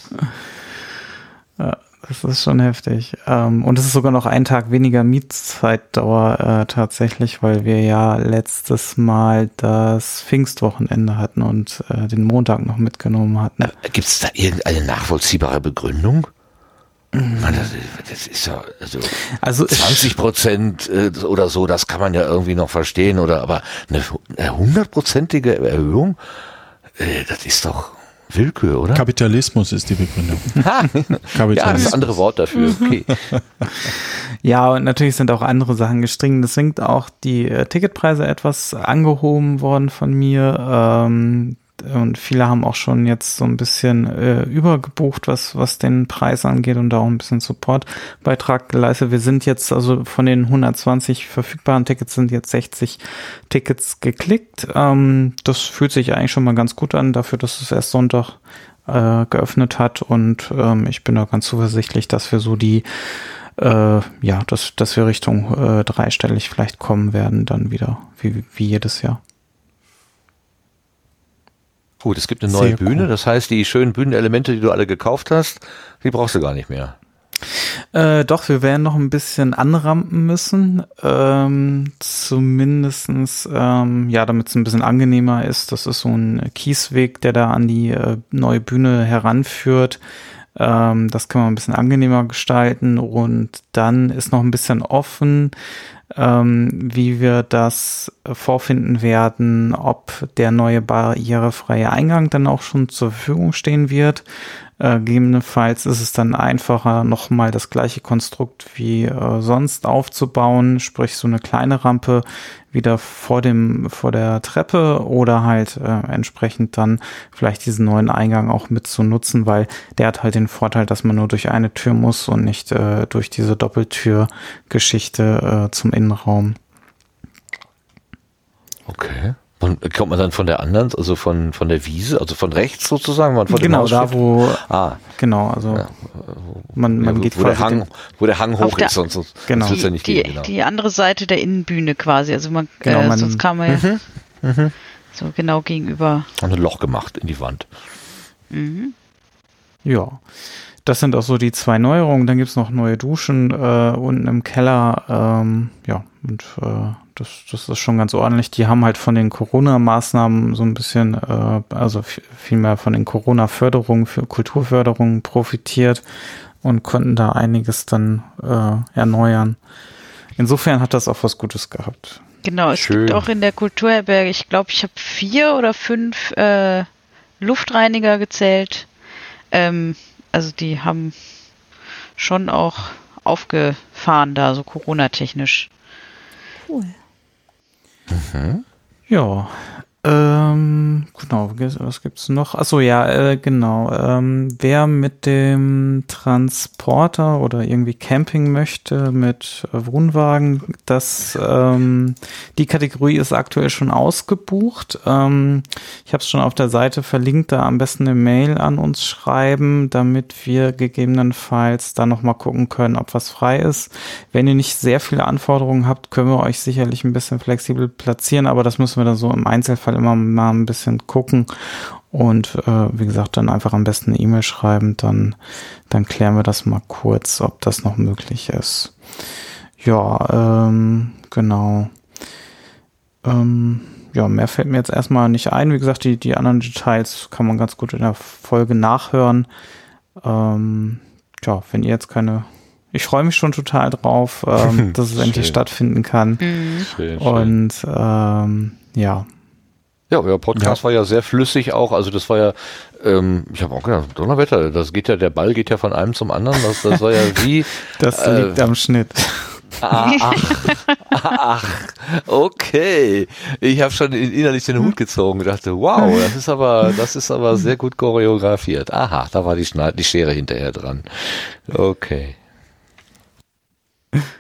Ja, das ist schon heftig. Ähm, und es ist sogar noch ein Tag weniger Mietzeitdauer äh, tatsächlich, weil wir ja letztes Mal das Pfingstwochenende hatten und äh, den Montag noch mitgenommen hatten. Äh, Gibt es da irgendeine nachvollziehbare Begründung? Das, das ist ja also, also 20 Prozent äh, oder so, das kann man ja irgendwie noch verstehen oder aber eine hundertprozentige Erhöhung, äh, das ist doch Willkür, oder? Kapitalismus ist die Begründung. Kapitalismus. Ja, das andere Wort dafür. Okay. ja, und natürlich sind auch andere Sachen gestrichen. Es sind auch die äh, Ticketpreise etwas angehoben worden von mir. Ähm, und viele haben auch schon jetzt so ein bisschen äh, übergebucht, was, was den Preis angeht und da auch ein bisschen Supportbeitrag geleistet. Wir sind jetzt also von den 120 verfügbaren Tickets sind jetzt 60 Tickets geklickt. Ähm, das fühlt sich eigentlich schon mal ganz gut an, dafür, dass es erst Sonntag äh, geöffnet hat und ähm, ich bin da ganz zuversichtlich, dass wir so die äh, ja, dass, dass wir Richtung äh, dreistellig vielleicht kommen werden, dann wieder, wie, wie jedes Jahr. Gut, es gibt eine neue Sehr Bühne, cool. das heißt, die schönen Bühnenelemente, die du alle gekauft hast, die brauchst du gar nicht mehr. Äh, doch, wir werden noch ein bisschen anrampen müssen. Ähm, zumindestens, ähm, ja, damit es ein bisschen angenehmer ist. Das ist so ein Kiesweg, der da an die äh, neue Bühne heranführt. Ähm, das kann man ein bisschen angenehmer gestalten. Und dann ist noch ein bisschen offen, ähm, wie wir das vorfinden werden, ob der neue barrierefreie Eingang dann auch schon zur Verfügung stehen wird. Äh, gegebenenfalls ist es dann einfacher, nochmal das gleiche Konstrukt wie äh, sonst aufzubauen, sprich so eine kleine Rampe wieder vor dem vor der Treppe oder halt äh, entsprechend dann vielleicht diesen neuen Eingang auch mit zu nutzen, weil der hat halt den Vorteil, dass man nur durch eine Tür muss und nicht äh, durch diese Doppeltür-Geschichte äh, zum Innenraum. Okay. Und kommt man dann von der anderen, also von, von der Wiese, also von rechts sozusagen? Man von genau, da wo, ah, genau, also ja, man, man ja, geht wo der Hang, wo der Hang hoch der, ist, sonst, sonst genau. ja nicht die, gehen, genau. die andere Seite der Innenbühne quasi, also man, genau, äh, man sonst kann man ja mhm, mhm. so genau gegenüber. Und ein Loch gemacht in die Wand. Mhm. Ja, das sind auch so die zwei Neuerungen. Dann gibt's noch neue Duschen äh, unten im Keller. Ähm, ja, und äh, das, das ist schon ganz ordentlich. Die haben halt von den Corona-Maßnahmen so ein bisschen, äh, also vielmehr von den Corona-Förderungen für Kulturförderungen profitiert und konnten da einiges dann äh, erneuern. Insofern hat das auch was Gutes gehabt. Genau, es Schön. gibt auch in der Kulturherberge, ich glaube, ich habe vier oder fünf äh, Luftreiniger gezählt. Ähm, also die haben schon auch aufgefahren da, so Corona-technisch. Cool. Mhm. Ja. Ähm, genau, was gibt's noch? Achso, ja, äh, genau. Ähm, wer mit dem Transporter oder irgendwie Camping möchte mit Wohnwagen, das ähm, die Kategorie ist aktuell schon ausgebucht. Ähm, ich habe es schon auf der Seite verlinkt, da am besten eine Mail an uns schreiben, damit wir gegebenenfalls da nochmal gucken können, ob was frei ist. Wenn ihr nicht sehr viele Anforderungen habt, können wir euch sicherlich ein bisschen flexibel platzieren, aber das müssen wir dann so im Einzelfall Fall immer mal ein bisschen gucken und äh, wie gesagt, dann einfach am besten eine E-Mail schreiben, dann, dann klären wir das mal kurz, ob das noch möglich ist. Ja, ähm, genau. Ähm, ja, mehr fällt mir jetzt erstmal nicht ein. Wie gesagt, die, die anderen Details kann man ganz gut in der Folge nachhören. Ähm, ja, wenn ihr jetzt keine ich freue mich schon total drauf, ähm, dass es endlich stattfinden kann. Mhm. Schön, Und ähm, ja, ja, euer Podcast ja. war ja sehr flüssig auch. Also das war ja, ähm, ich habe auch gedacht, Donnerwetter, das geht ja, der Ball geht ja von einem zum anderen. Das, das war ja wie. Das äh, liegt am Schnitt. Ah, ach, ach, okay. Ich habe schon innerlich den Hut gezogen und dachte, wow, das ist aber, das ist aber sehr gut choreografiert. Aha, da war die, Schneid die Schere hinterher dran. Okay.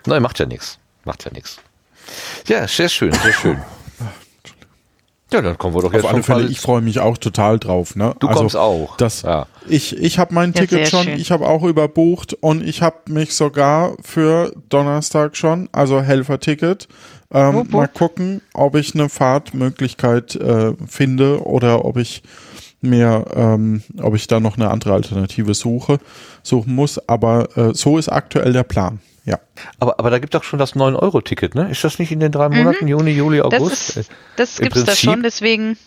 Nein, macht ja nichts. Macht ja nichts. Ja, sehr schön, sehr schön. Ja, dann kommen wir doch jetzt Auf alle Fälle, ich freue mich auch total drauf. Ne? Du also, kommst auch. Das, ja. Ich, ich habe mein ja, Ticket schon, schön. ich habe auch überbucht und ich habe mich sogar für Donnerstag schon, also Helferticket, ähm, wupp, wupp. mal gucken, ob ich eine Fahrtmöglichkeit äh, finde oder ob ich mir, ähm, ob ich da noch eine andere Alternative suche, suchen muss. Aber äh, so ist aktuell der Plan. Ja. Aber, aber da gibt doch schon das 9-Euro-Ticket, ne? Ist das nicht in den drei Monaten, mhm. Juni, Juli, August? Das, das gibt es da schon, deswegen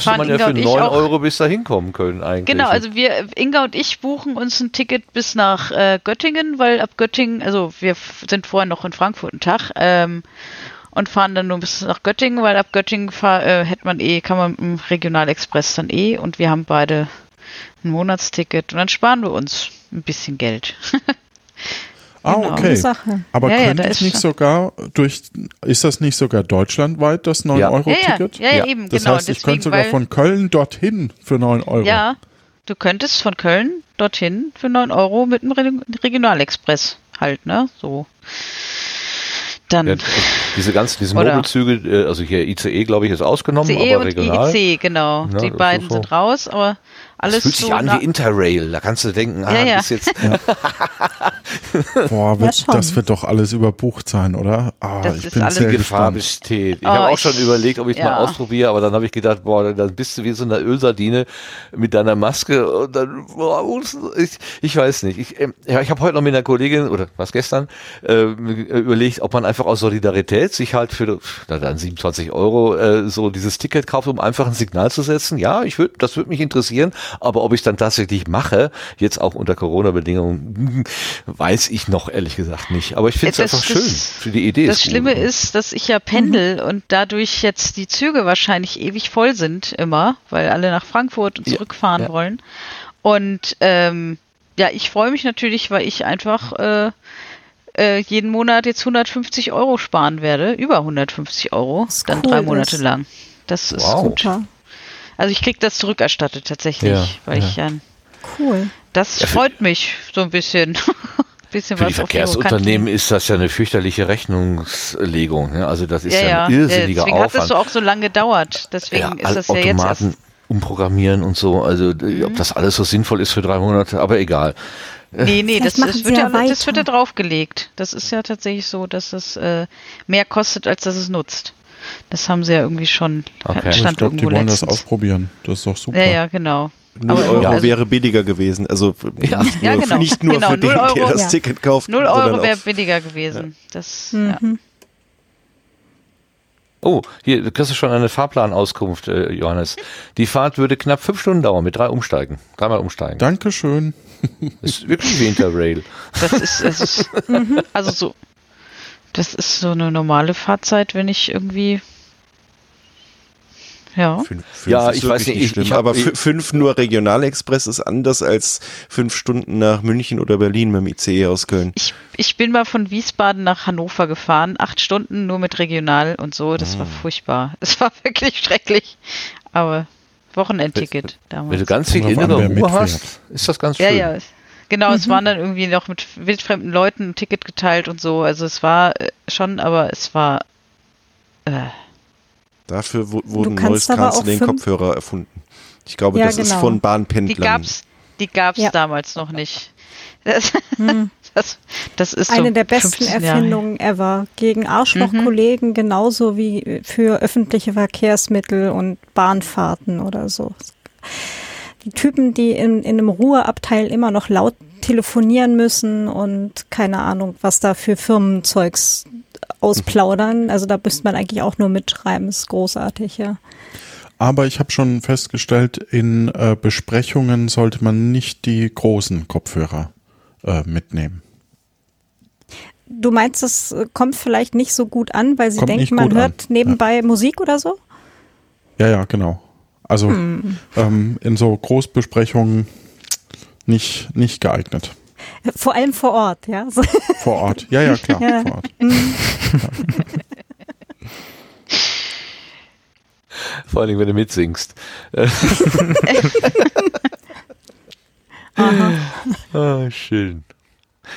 fahren man ja für 9 Euro bis da hinkommen können eigentlich. Genau, also wir, Inga und ich buchen uns ein Ticket bis nach äh, Göttingen, weil ab Göttingen, also wir sind vorher noch in Frankfurt einen Tag, ähm, und fahren dann nur bis nach Göttingen, weil ab Göttingen fahr, äh, hätte man eh, kann man mit dem Regionalexpress dann eh und wir haben beide ein Monatsticket und dann sparen wir uns ein bisschen Geld. Ah, genau. okay. Sache. Aber ja, könnte ja, es nicht sogar durch, ist das nicht sogar deutschlandweit das 9-Euro-Ticket? Ja, ja, eben, das genau. heißt, ich könnte sogar von Köln dorthin für 9 Euro. Ja, du könntest von Köln dorthin für 9 Euro mit dem Regionalexpress halt, ne? So. Dann. Ja, diese ganzen, diese Mobilzüge, äh, also hier ICE, glaube ich, ist ausgenommen, ICE aber regional. und IC, genau. Die beiden so. sind raus, aber alles das fühlt sich so an wie Interrail. Da kannst du denken, ah, ja, ja. ist jetzt. Boah, wird, ja, das wird doch alles überbucht sein, oder? Ah, das ich bin alles sehr Gefahr besteht. Ich oh, habe auch schon überlegt, ob ich es ja. mal ausprobiere, aber dann habe ich gedacht, boah, dann bist du wie so eine Ölsardine mit deiner Maske und dann, boah, ich, ich weiß nicht. Ich, äh, ich habe heute noch mit einer Kollegin oder was gestern äh, überlegt, ob man einfach aus Solidarität sich halt für na, dann 27 Euro äh, so dieses Ticket kauft, um einfach ein Signal zu setzen. Ja, ich würde, das würde mich interessieren. Aber ob ich dann tatsächlich mache, jetzt auch unter Corona-Bedingungen, weiß ich noch ehrlich gesagt nicht. Aber ich finde es einfach schön für die Idee. Das Schlimme gut. ist, dass ich ja pendel mhm. und dadurch jetzt die Züge wahrscheinlich ewig voll sind immer, weil alle nach Frankfurt und zurückfahren ja, ja. wollen. Und ähm, ja, ich freue mich natürlich, weil ich einfach äh, äh, jeden Monat jetzt 150 Euro sparen werde, über 150 Euro, dann cool drei Monate ist. lang. Das wow. ist gut. Also ich krieg das zurückerstattet tatsächlich, ja, weil ja. ich ja. Cool. Das ja, freut mich so ein bisschen. bisschen für die Verkehrsunternehmen ist das ja eine fürchterliche Rechnungslegung. Ne? Also das ist ja, ein irrsinniger deswegen Aufwand. hat das so auch so lange gedauert. Deswegen ist das ja jetzt erst umprogrammieren und so. Also mhm. ob das alles so sinnvoll ist für drei Monate, aber egal. Nee, nee, das, das, wird ja, das wird ja draufgelegt. Das ist ja tatsächlich so, dass es äh, mehr kostet, als dass es nutzt. Das haben sie ja irgendwie schon. Okay. Stand ich glaube, die wollen letztens. das ausprobieren. Das ist doch super. Ja, ja, genau. 0 Euro ja. wäre billiger gewesen. Also ja. nicht nur, ja, genau. nicht nur genau. für den, Euro, der das ja. Ticket kauft. 0 Euro wäre billiger gewesen. Das, mhm. Oh, hier du kriegst du schon eine Fahrplanauskunft, äh, Johannes. Die Fahrt würde knapp fünf Stunden dauern mit drei Umsteigen. Dreimal umsteigen. Dankeschön. Das ist wirklich wie Interrail. Das ist, das ist mhm. also so, das ist so eine normale Fahrzeit, wenn ich irgendwie Ja, fünf, fünf ja ich weiß nicht, ich, ich hab, aber fünf nur Regionalexpress ist anders als fünf Stunden nach München oder Berlin mit dem ICE aus Köln. Ich, ich bin mal von Wiesbaden nach Hannover gefahren, acht Stunden nur mit Regional und so, das ah. war furchtbar. Es war wirklich schrecklich, aber Wochenendticket damals. Wenn du ganz viel innere Ruhe hast, ist das ganz schön. Ja, ja, Genau, mhm. es waren dann irgendwie noch mit wildfremden Leuten ein Ticket geteilt und so. Also es war äh, schon, aber es war. Äh. Dafür wurden Noise Cancelling Kopfhörer erfunden. Ich glaube, ja, das genau. ist von Bahnpendlern. Die gab's, die gab's ja. damals noch nicht. Das, hm. das, das ist eine so der besten Erfindungen ever. Gegen Arschlochkollegen mhm. genauso wie für öffentliche Verkehrsmittel und Bahnfahrten oder so die Typen, die in, in einem Ruheabteil immer noch laut telefonieren müssen und keine Ahnung, was da für Firmenzeugs ausplaudern. Also da müsste man eigentlich auch nur mitschreiben. ist großartig, ja. Aber ich habe schon festgestellt, in äh, Besprechungen sollte man nicht die großen Kopfhörer äh, mitnehmen. Du meinst, es kommt vielleicht nicht so gut an, weil sie kommt denken, man hört an. nebenbei ja. Musik oder so? Ja, ja, genau. Also hm. ähm, in so Großbesprechungen nicht, nicht geeignet. Vor allem vor Ort, ja. Vor Ort, ja, ja, klar, ja. vor Ort. Mhm. Vor allem, wenn du mitsingst. Aha. Ah, schön.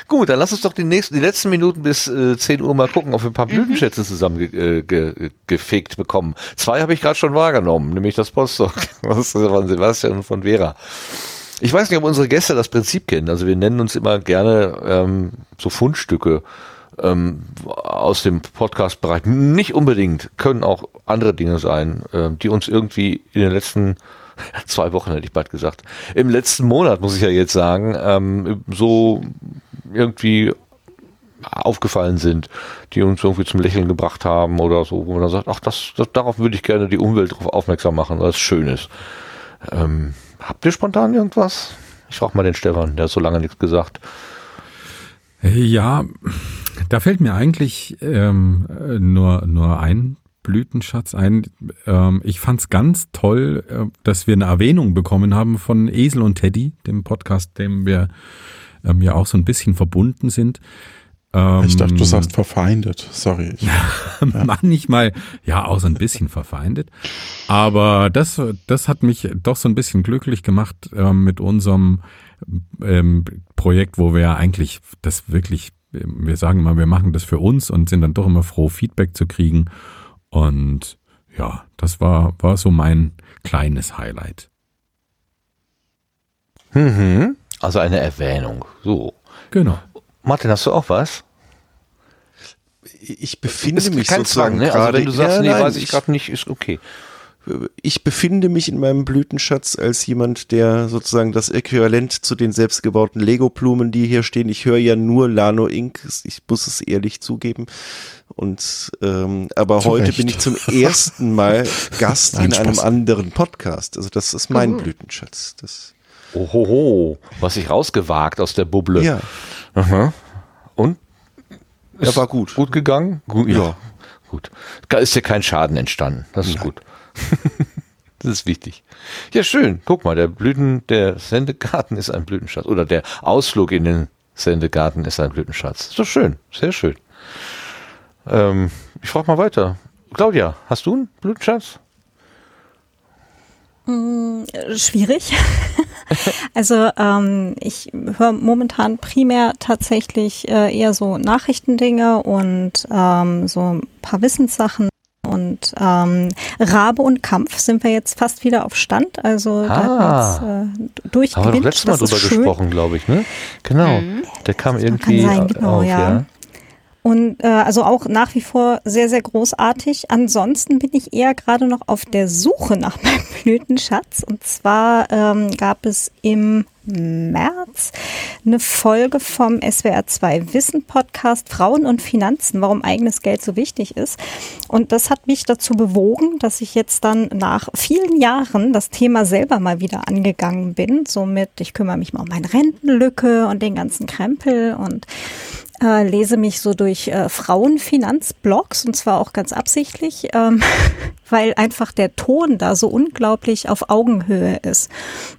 Gut, dann lass uns doch die nächsten, die letzten Minuten bis äh, 10 Uhr mal gucken, ob wir ein paar mhm. Blütenschätze zusammen ge, äh, ge, gefegt bekommen. Zwei habe ich gerade schon wahrgenommen, nämlich das Postdoc das von Sebastian und von Vera. Ich weiß nicht, ob unsere Gäste das Prinzip kennen. Also wir nennen uns immer gerne ähm, so Fundstücke ähm, aus dem Podcast-Bereich. Nicht unbedingt, können auch andere Dinge sein, äh, die uns irgendwie in den letzten zwei Wochen hätte ich bald gesagt. Im letzten Monat muss ich ja jetzt sagen, ähm, so irgendwie aufgefallen sind, die uns irgendwie zum Lächeln gebracht haben oder so, wo man dann sagt, ach, das, das darauf würde ich gerne die Umwelt darauf aufmerksam machen, weil es schön ist. Ähm, habt ihr spontan irgendwas? Ich frage mal den Stefan, der hat so lange nichts gesagt. Ja, da fällt mir eigentlich ähm, nur, nur ein Blütenschatz ein. Ähm, ich fand's ganz toll, äh, dass wir eine Erwähnung bekommen haben von Esel und Teddy, dem Podcast, dem wir ähm, ja auch so ein bisschen verbunden sind. Ähm, ich dachte, du sagst verfeindet. Sorry. Manchmal, ja, auch so ein bisschen verfeindet. Aber das, das hat mich doch so ein bisschen glücklich gemacht ähm, mit unserem ähm, Projekt, wo wir eigentlich das wirklich, wir sagen immer, wir machen das für uns und sind dann doch immer froh, Feedback zu kriegen. Und ja, das war, war so mein kleines Highlight. Mhm. Also eine Erwähnung. So. Genau. Martin, hast du auch was? Ich befinde mich sozusagen Zwang, ne? Also wenn du sagst, ja, nee, nein, weiß ich, ich gerade nicht, ist okay. Ich befinde mich in meinem Blütenschatz als jemand, der sozusagen das Äquivalent zu den selbstgebauten Lego-Blumen, die hier stehen. Ich höre ja nur Lano Inc. Ich muss es ehrlich zugeben. Und ähm, aber zu heute Recht. bin ich zum ersten Mal Gast Nein, in Spaß. einem anderen Podcast. Also das ist mein oh. Blütenschatz. Das Ohoho, was sich rausgewagt aus der Bubble. Ja. Aha. Und? Er war gut. Gut gegangen? Gut, ja. ja. Gut. Da ist ja kein Schaden entstanden. Das ist Nein. gut. das ist wichtig. Ja, schön. Guck mal, der Blüten, der Sendegarten ist ein Blütenschatz. Oder der Ausflug in den Sendegarten ist ein Blütenschatz. Ist doch schön. Sehr schön. Ähm, ich frage mal weiter. Claudia, hast du einen Blütenschatz? Hm, schwierig. also ähm, ich höre momentan primär tatsächlich äh, eher so Nachrichtendinge und ähm, so ein paar Wissenssachen. Und ähm, Rabe und Kampf sind wir jetzt fast wieder auf Stand. Also ah, da äh, durchgewinnt. Haben wir letztes Mal drüber gesprochen, glaube ich, ne? Genau. Mhm. Der kam das irgendwie sein, genau, auf, ja. ja. Und äh, also auch nach wie vor sehr, sehr großartig. Ansonsten bin ich eher gerade noch auf der Suche nach meinem Blütenschatz. Und zwar ähm, gab es im März eine Folge vom SWR2 Wissen Podcast Frauen und Finanzen, warum eigenes Geld so wichtig ist. Und das hat mich dazu bewogen, dass ich jetzt dann nach vielen Jahren das Thema selber mal wieder angegangen bin. Somit, ich kümmere mich mal um meine Rentenlücke und den ganzen Krempel und äh, lese mich so durch äh, Frauenfinanzblogs und zwar auch ganz absichtlich, ähm, weil einfach der Ton da so unglaublich auf Augenhöhe ist.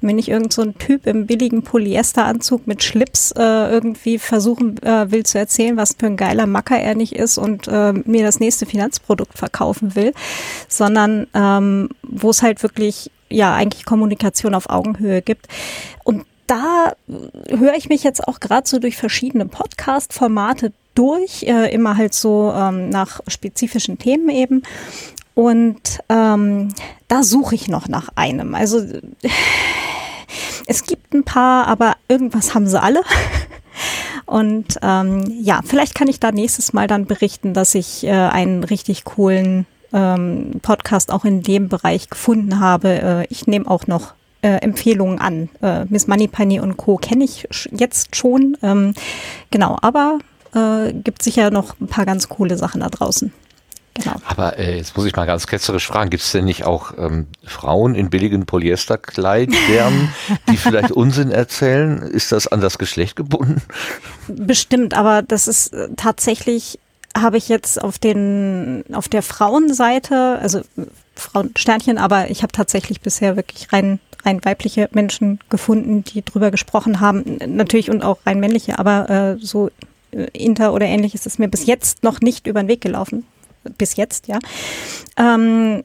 Und wenn ich irgend so ein Typ im billigen Polyesteranzug mit Schlips äh, irgendwie versuchen äh, will zu erzählen, was für ein geiler Macker er nicht ist und äh, mir das nächste Finanzprodukt verkaufen will, sondern ähm, wo es halt wirklich ja eigentlich Kommunikation auf Augenhöhe gibt. Und da höre ich mich jetzt auch gerade so durch verschiedene Podcast-Formate durch, äh, immer halt so ähm, nach spezifischen Themen eben. Und ähm, da suche ich noch nach einem. Also es gibt ein paar, aber irgendwas haben sie alle. Und ähm, ja, vielleicht kann ich da nächstes Mal dann berichten, dass ich äh, einen richtig coolen ähm, Podcast auch in dem Bereich gefunden habe. Äh, ich nehme auch noch äh, Empfehlungen an. Äh, Miss Moneypenny und Co. kenne ich jetzt schon. Ähm, genau, aber äh, gibt sicher noch ein paar ganz coole Sachen da draußen. Genau. Aber äh, jetzt muss ich mal ganz ketzerisch fragen, gibt es denn nicht auch ähm, Frauen in billigen Polyesterkleidern, die vielleicht Unsinn erzählen? Ist das an das Geschlecht gebunden? Bestimmt, aber das ist äh, tatsächlich, habe ich jetzt auf den auf der Frauenseite, also Frauensternchen, aber ich habe tatsächlich bisher wirklich rein rein weibliche Menschen gefunden, die drüber gesprochen haben. Natürlich und auch rein männliche, aber äh, so äh, Inter oder ähnliches ist mir bis jetzt noch nicht über den Weg gelaufen. Bis jetzt, ja. Ähm,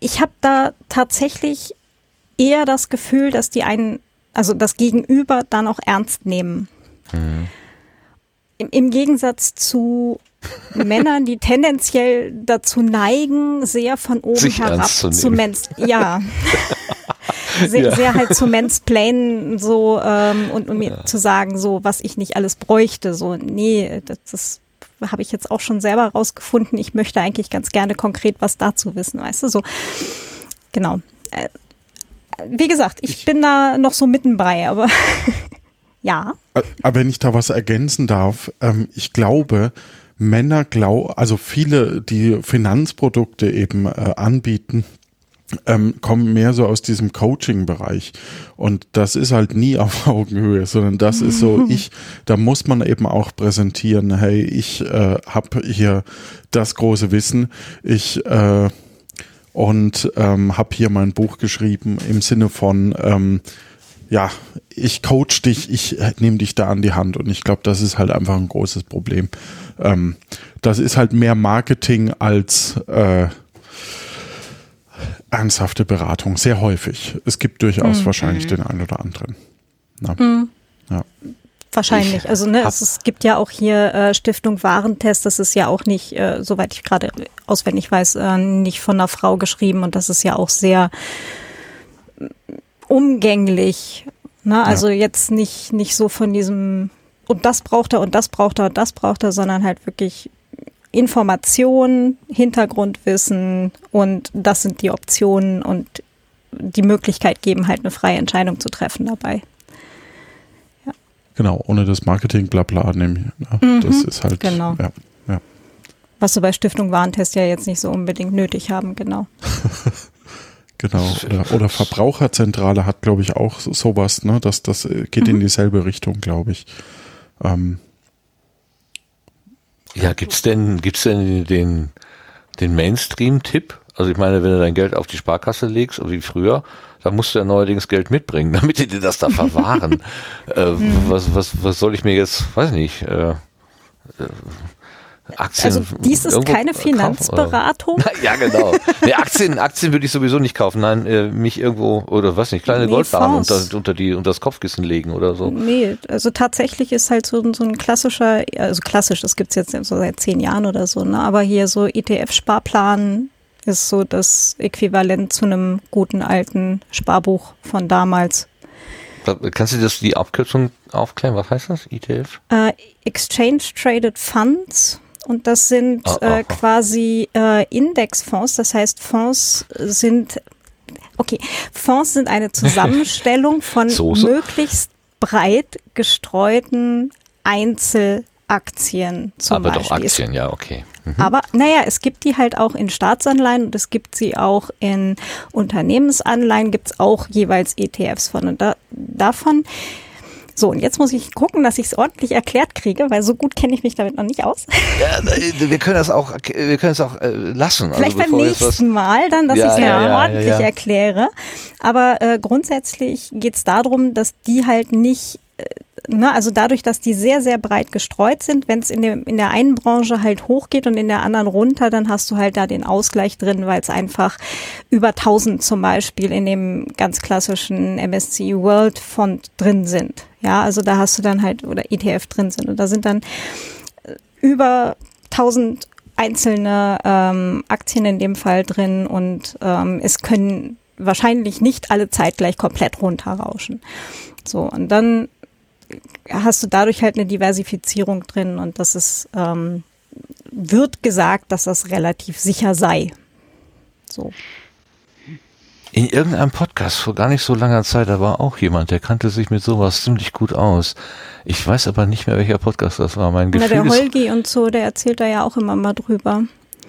ich habe da tatsächlich eher das Gefühl, dass die einen, also das Gegenüber dann auch ernst nehmen. Mhm. Im, Im Gegensatz zu Männern, die tendenziell dazu neigen, sehr von oben Sich herab zu, zu Ja. sehr, ja. sehr halt zu mansplainen so ähm, und, und mir ja. zu sagen, so was ich nicht alles bräuchte. So, nee, das, das habe ich jetzt auch schon selber rausgefunden. Ich möchte eigentlich ganz gerne konkret was dazu wissen, weißt du? So, genau. Äh, wie gesagt, ich, ich bin da noch so mitten bei, aber ja. Aber wenn ich da was ergänzen darf, ähm, ich glaube, Männer glauben, also viele, die Finanzprodukte eben äh, anbieten, ähm, kommen mehr so aus diesem Coaching-Bereich. Und das ist halt nie auf Augenhöhe, sondern das ist so, ich, da muss man eben auch präsentieren, hey, ich äh, habe hier das große Wissen, ich äh, und ähm, habe hier mein Buch geschrieben im Sinne von, ähm, ja, ich coach dich, ich nehme dich da an die Hand und ich glaube, das ist halt einfach ein großes Problem. Ähm, das ist halt mehr Marketing als äh, ernsthafte Beratung, sehr häufig. Es gibt durchaus mhm. wahrscheinlich den einen oder anderen. Mhm. Ja. Wahrscheinlich. Also ne, es, es, gibt ja auch hier äh, Stiftung Warentest, das ist ja auch nicht, äh, soweit ich gerade auswendig weiß, äh, nicht von einer Frau geschrieben und das ist ja auch sehr umgänglich. Ne? Also ja. jetzt nicht, nicht so von diesem und das braucht er und das braucht er und das braucht er, sondern halt wirklich Information, Hintergrundwissen und das sind die Optionen und die Möglichkeit geben, halt eine freie Entscheidung zu treffen dabei. Ja. Genau, ohne das Marketing blabla nehmen. Ja, mhm, das ist halt. Genau. Ja, ja. Was wir bei Stiftung Warentest ja jetzt nicht so unbedingt nötig haben, genau. Genau. Oder, oder, Verbraucherzentrale hat, glaube ich, auch sowas, ne? Das, das geht mhm. in dieselbe Richtung, glaube ich. Ähm, ja, gibt's denn, gibt's denn den, den Mainstream-Tipp? Also ich meine, wenn du dein Geld auf die Sparkasse legst, wie früher, dann musst du ja neuerdings Geld mitbringen, damit die dir das da verwahren. äh, was, was, was soll ich mir jetzt, weiß nicht, äh, äh Aktien. Also dies ist keine Finanzberatung. Kaufen, ja, genau. Nee, Aktien, Aktien würde ich sowieso nicht kaufen. Nein, äh, mich irgendwo oder was nicht, kleine nee, Goldbarren unter, unter die unter das Kopfkissen legen oder so. Nee, also tatsächlich ist halt so, so ein klassischer, also klassisch, das gibt's jetzt so seit zehn Jahren oder so, ne? Aber hier so ETF-Sparplan ist so das Äquivalent zu einem guten alten Sparbuch von damals. Kannst du das die Abkürzung aufklären? Was heißt das? ETF? Uh, äh, Exchange Traded Funds. Und das sind ah, äh, quasi äh, Indexfonds. Das heißt, Fonds sind, okay, Fonds sind eine Zusammenstellung von Soße? möglichst breit gestreuten Einzelaktien zum Aber Beispiel. doch Aktien, ja, okay. Mhm. Aber naja, es gibt die halt auch in Staatsanleihen und es gibt sie auch in Unternehmensanleihen, gibt es auch jeweils ETFs von. Und da, davon So, und jetzt muss ich gucken, dass ich es ordentlich erklärt kriege, weil so gut kenne ich mich damit noch nicht aus. Ja, wir können das auch, wir können es auch äh, lassen. Also Vielleicht also beim nächsten Mal dann, dass ja, ich es ja, ja, ordentlich erkläre. Aber äh, grundsätzlich geht es darum, dass die halt nicht äh, ne, also dadurch, dass die sehr, sehr breit gestreut sind, wenn es in, in der einen Branche halt hochgeht und in der anderen runter, dann hast du halt da den Ausgleich drin, weil es einfach über 1000 zum Beispiel in dem ganz klassischen MSCI World Fond drin sind. Ja, also da hast du dann halt, oder ETF drin sind. Und da sind dann äh, über 1000 einzelne ähm, Aktien in dem Fall drin und ähm, es können wahrscheinlich nicht alle zeitgleich komplett runterrauschen. So, und dann hast du dadurch halt eine Diversifizierung drin und das ist, ähm, wird gesagt, dass das relativ sicher sei. So. In irgendeinem Podcast vor gar nicht so langer Zeit, da war auch jemand, der kannte sich mit sowas ziemlich gut aus. Ich weiß aber nicht mehr, welcher Podcast das war. Mein Gefühl Na, der Holgi und so, der erzählt da ja auch immer mal drüber.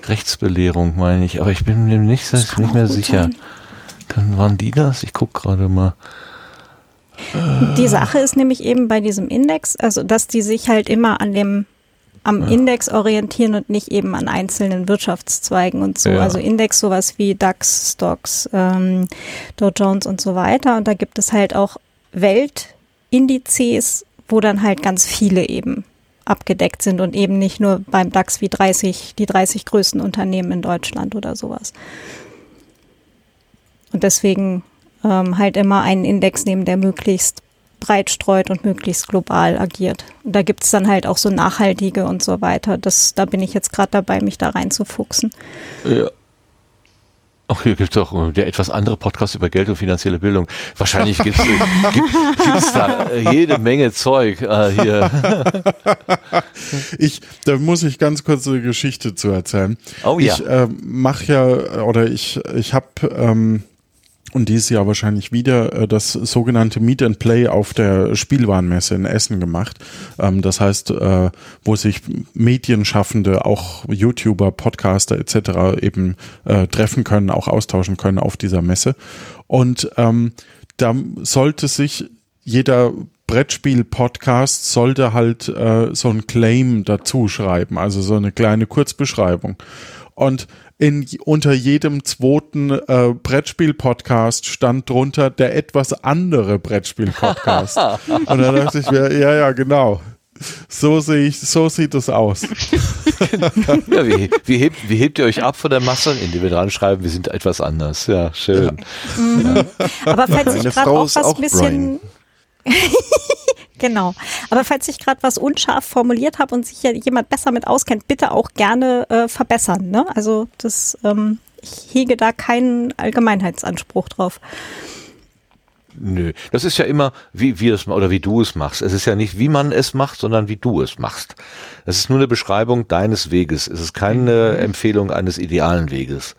Rechtsbelehrung meine ich, aber ich bin mir nicht, nicht mehr sicher. Kann, waren die das? Ich gucke gerade mal. Die Sache ist nämlich eben bei diesem Index, also dass die sich halt immer an dem am ja. Index orientieren und nicht eben an einzelnen Wirtschaftszweigen und so. Ja. Also Index sowas wie DAX, Stocks, ähm, Dow Jones und so weiter. Und da gibt es halt auch Weltindizes, wo dann halt ganz viele eben abgedeckt sind und eben nicht nur beim DAX wie 30, die 30 größten Unternehmen in Deutschland oder sowas. Und deswegen ähm, halt immer einen Index nehmen, der möglichst breit streut und möglichst global agiert. Und da gibt es dann halt auch so nachhaltige und so weiter. Das, da bin ich jetzt gerade dabei, mich da reinzufuchsen. Ja. Ach, hier gibt es auch der etwas andere Podcast über Geld und finanzielle Bildung. Wahrscheinlich gibt es da äh, jede Menge Zeug äh, hier. Ich, da muss ich ganz kurz eine Geschichte zu erzählen. Oh ja. Ich äh, mache ja, oder ich, ich habe ähm, und dieses Jahr wahrscheinlich wieder äh, das sogenannte Meet and Play auf der Spielwarenmesse in Essen gemacht. Ähm, das heißt, äh, wo sich Medienschaffende, auch YouTuber, Podcaster etc. eben äh, treffen können, auch austauschen können auf dieser Messe. Und ähm, da sollte sich jeder Brettspiel-Podcast sollte halt äh, so ein Claim dazu schreiben, also so eine kleine Kurzbeschreibung. Und in, unter jedem zweiten äh, Brettspiel-Podcast stand drunter der etwas andere Brettspiel-Podcast. Und dann dachte ich mir, ja, ja, genau. So sehe ich, so sieht es aus. ja, wie, wie, hebt, wie hebt ihr euch ab von der Masse, indem wir dran schreiben, wir sind etwas anders. Ja, schön. Ja. Mhm. Aber falls ich gerade auch was ein bisschen Genau. Aber falls ich gerade was unscharf formuliert habe und sich ja jemand besser mit auskennt, bitte auch gerne äh, verbessern. Ne? Also das, ähm, ich hege da keinen Allgemeinheitsanspruch drauf. Nö, das ist ja immer, wie wir es oder wie du es machst. Es ist ja nicht, wie man es macht, sondern wie du es machst. Es ist nur eine Beschreibung deines Weges. Es ist keine mhm. Empfehlung eines idealen Weges.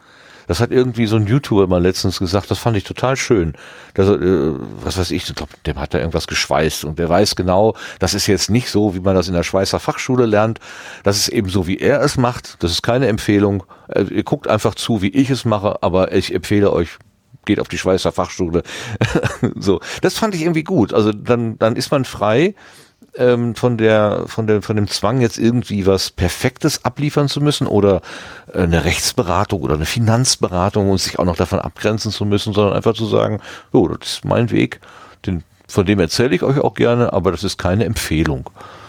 Das hat irgendwie so ein YouTuber mal letztens gesagt, das fand ich total schön. Das, äh, was weiß ich, ich glaube, dem hat da irgendwas geschweißt und der weiß genau, das ist jetzt nicht so, wie man das in der Schweißer Fachschule lernt. Das ist eben so, wie er es macht. Das ist keine Empfehlung. Äh, ihr guckt einfach zu, wie ich es mache, aber ich empfehle euch, geht auf die Schweißer Fachschule. so, das fand ich irgendwie gut. Also dann, dann ist man frei ähm, von der, von der, von dem Zwang jetzt irgendwie was Perfektes abliefern zu müssen oder äh, eine Rechtsberatung oder eine Finanzberatung und sich auch noch davon abgrenzen zu müssen, sondern einfach zu sagen, so, das ist mein Weg, den, von dem erzähle ich euch auch gerne, aber das ist keine Empfehlung.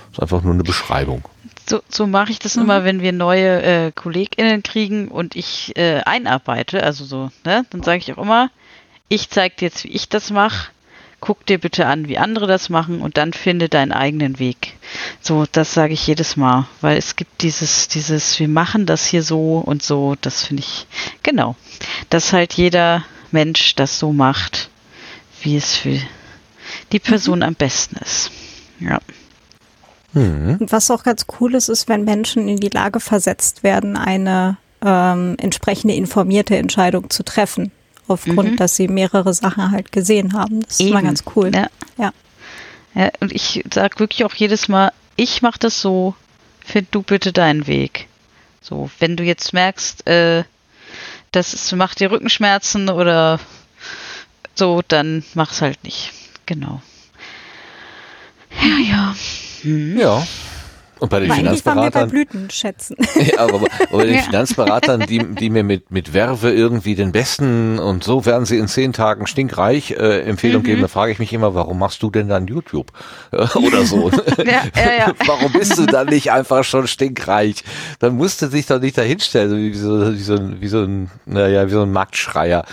Das ist einfach nur eine Beschreibung. So, so mache ich das mhm. immer, wenn wir neue äh, KollegInnen kriegen und ich äh, einarbeite, also so, ne, dann sage ich auch immer, ich zeige dir jetzt, wie ich das mache guck dir bitte an, wie andere das machen und dann finde deinen eigenen Weg. So, das sage ich jedes Mal, weil es gibt dieses, dieses, wir machen das hier so und so, das finde ich, genau, dass halt jeder Mensch das so macht, wie es für die Person mhm. am besten ist. Ja. Mhm. Und was auch ganz cool ist, ist, wenn Menschen in die Lage versetzt werden, eine ähm, entsprechende informierte Entscheidung zu treffen aufgrund, mhm. dass sie mehrere Sachen halt gesehen haben. Das Eben. ist mal ganz cool. Ja. ja. ja und ich sage wirklich auch jedes Mal, ich mache das so, find du bitte deinen Weg. So, wenn du jetzt merkst, äh, das ist, macht dir Rückenschmerzen oder so, dann mach's halt nicht. Genau. Ja, ja. Mhm. Ja. Und bei den Finanzberatern. Waren wir bei Blütenschätzen. Ja, aber, aber bei den ja. Finanzberatern, die, die mir mit, mit Werbe irgendwie den besten und so werden sie in zehn Tagen stinkreich äh, Empfehlung mhm. geben, da frage ich mich immer, warum machst du denn dann YouTube? Oder so. Ja, ja, warum bist du dann nicht einfach schon stinkreich? Dann musst du dich doch nicht dahinstellen, wie so, wie so, wie so ein, naja, wie so ein Marktschreier.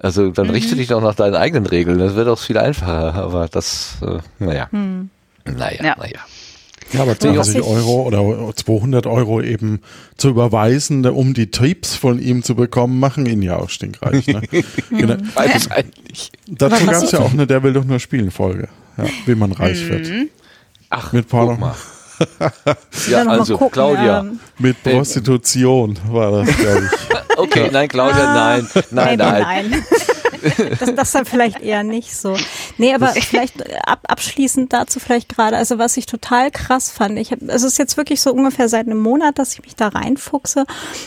Also dann mhm. richte dich doch nach deinen eigenen Regeln. Das wird auch viel einfacher. Aber das, äh, naja. Mhm. Naja, ja. naja. Ja, aber 20 Euro oder 200 Euro eben zu überweisen, um die Tipps von ihm zu bekommen, machen ihn ja auch stinkreich. Ne? genau. Beides eigentlich. Dazu gab es ja auch eine Der will doch nur spielen Folge, ja, wie man reich mhm. wird. Ach, mit Paul. Mal. ja, also gucken, Claudia. Ähm, mit Prostitution war das, glaube ich. okay, nein, Claudia, ah, nein, nein, nein. nein. Das, das dann vielleicht eher nicht so. Nee, aber vielleicht ab, abschließend dazu vielleicht gerade, also was ich total krass fand, ich habe, also es ist jetzt wirklich so ungefähr seit einem Monat, dass ich mich da reinfuchse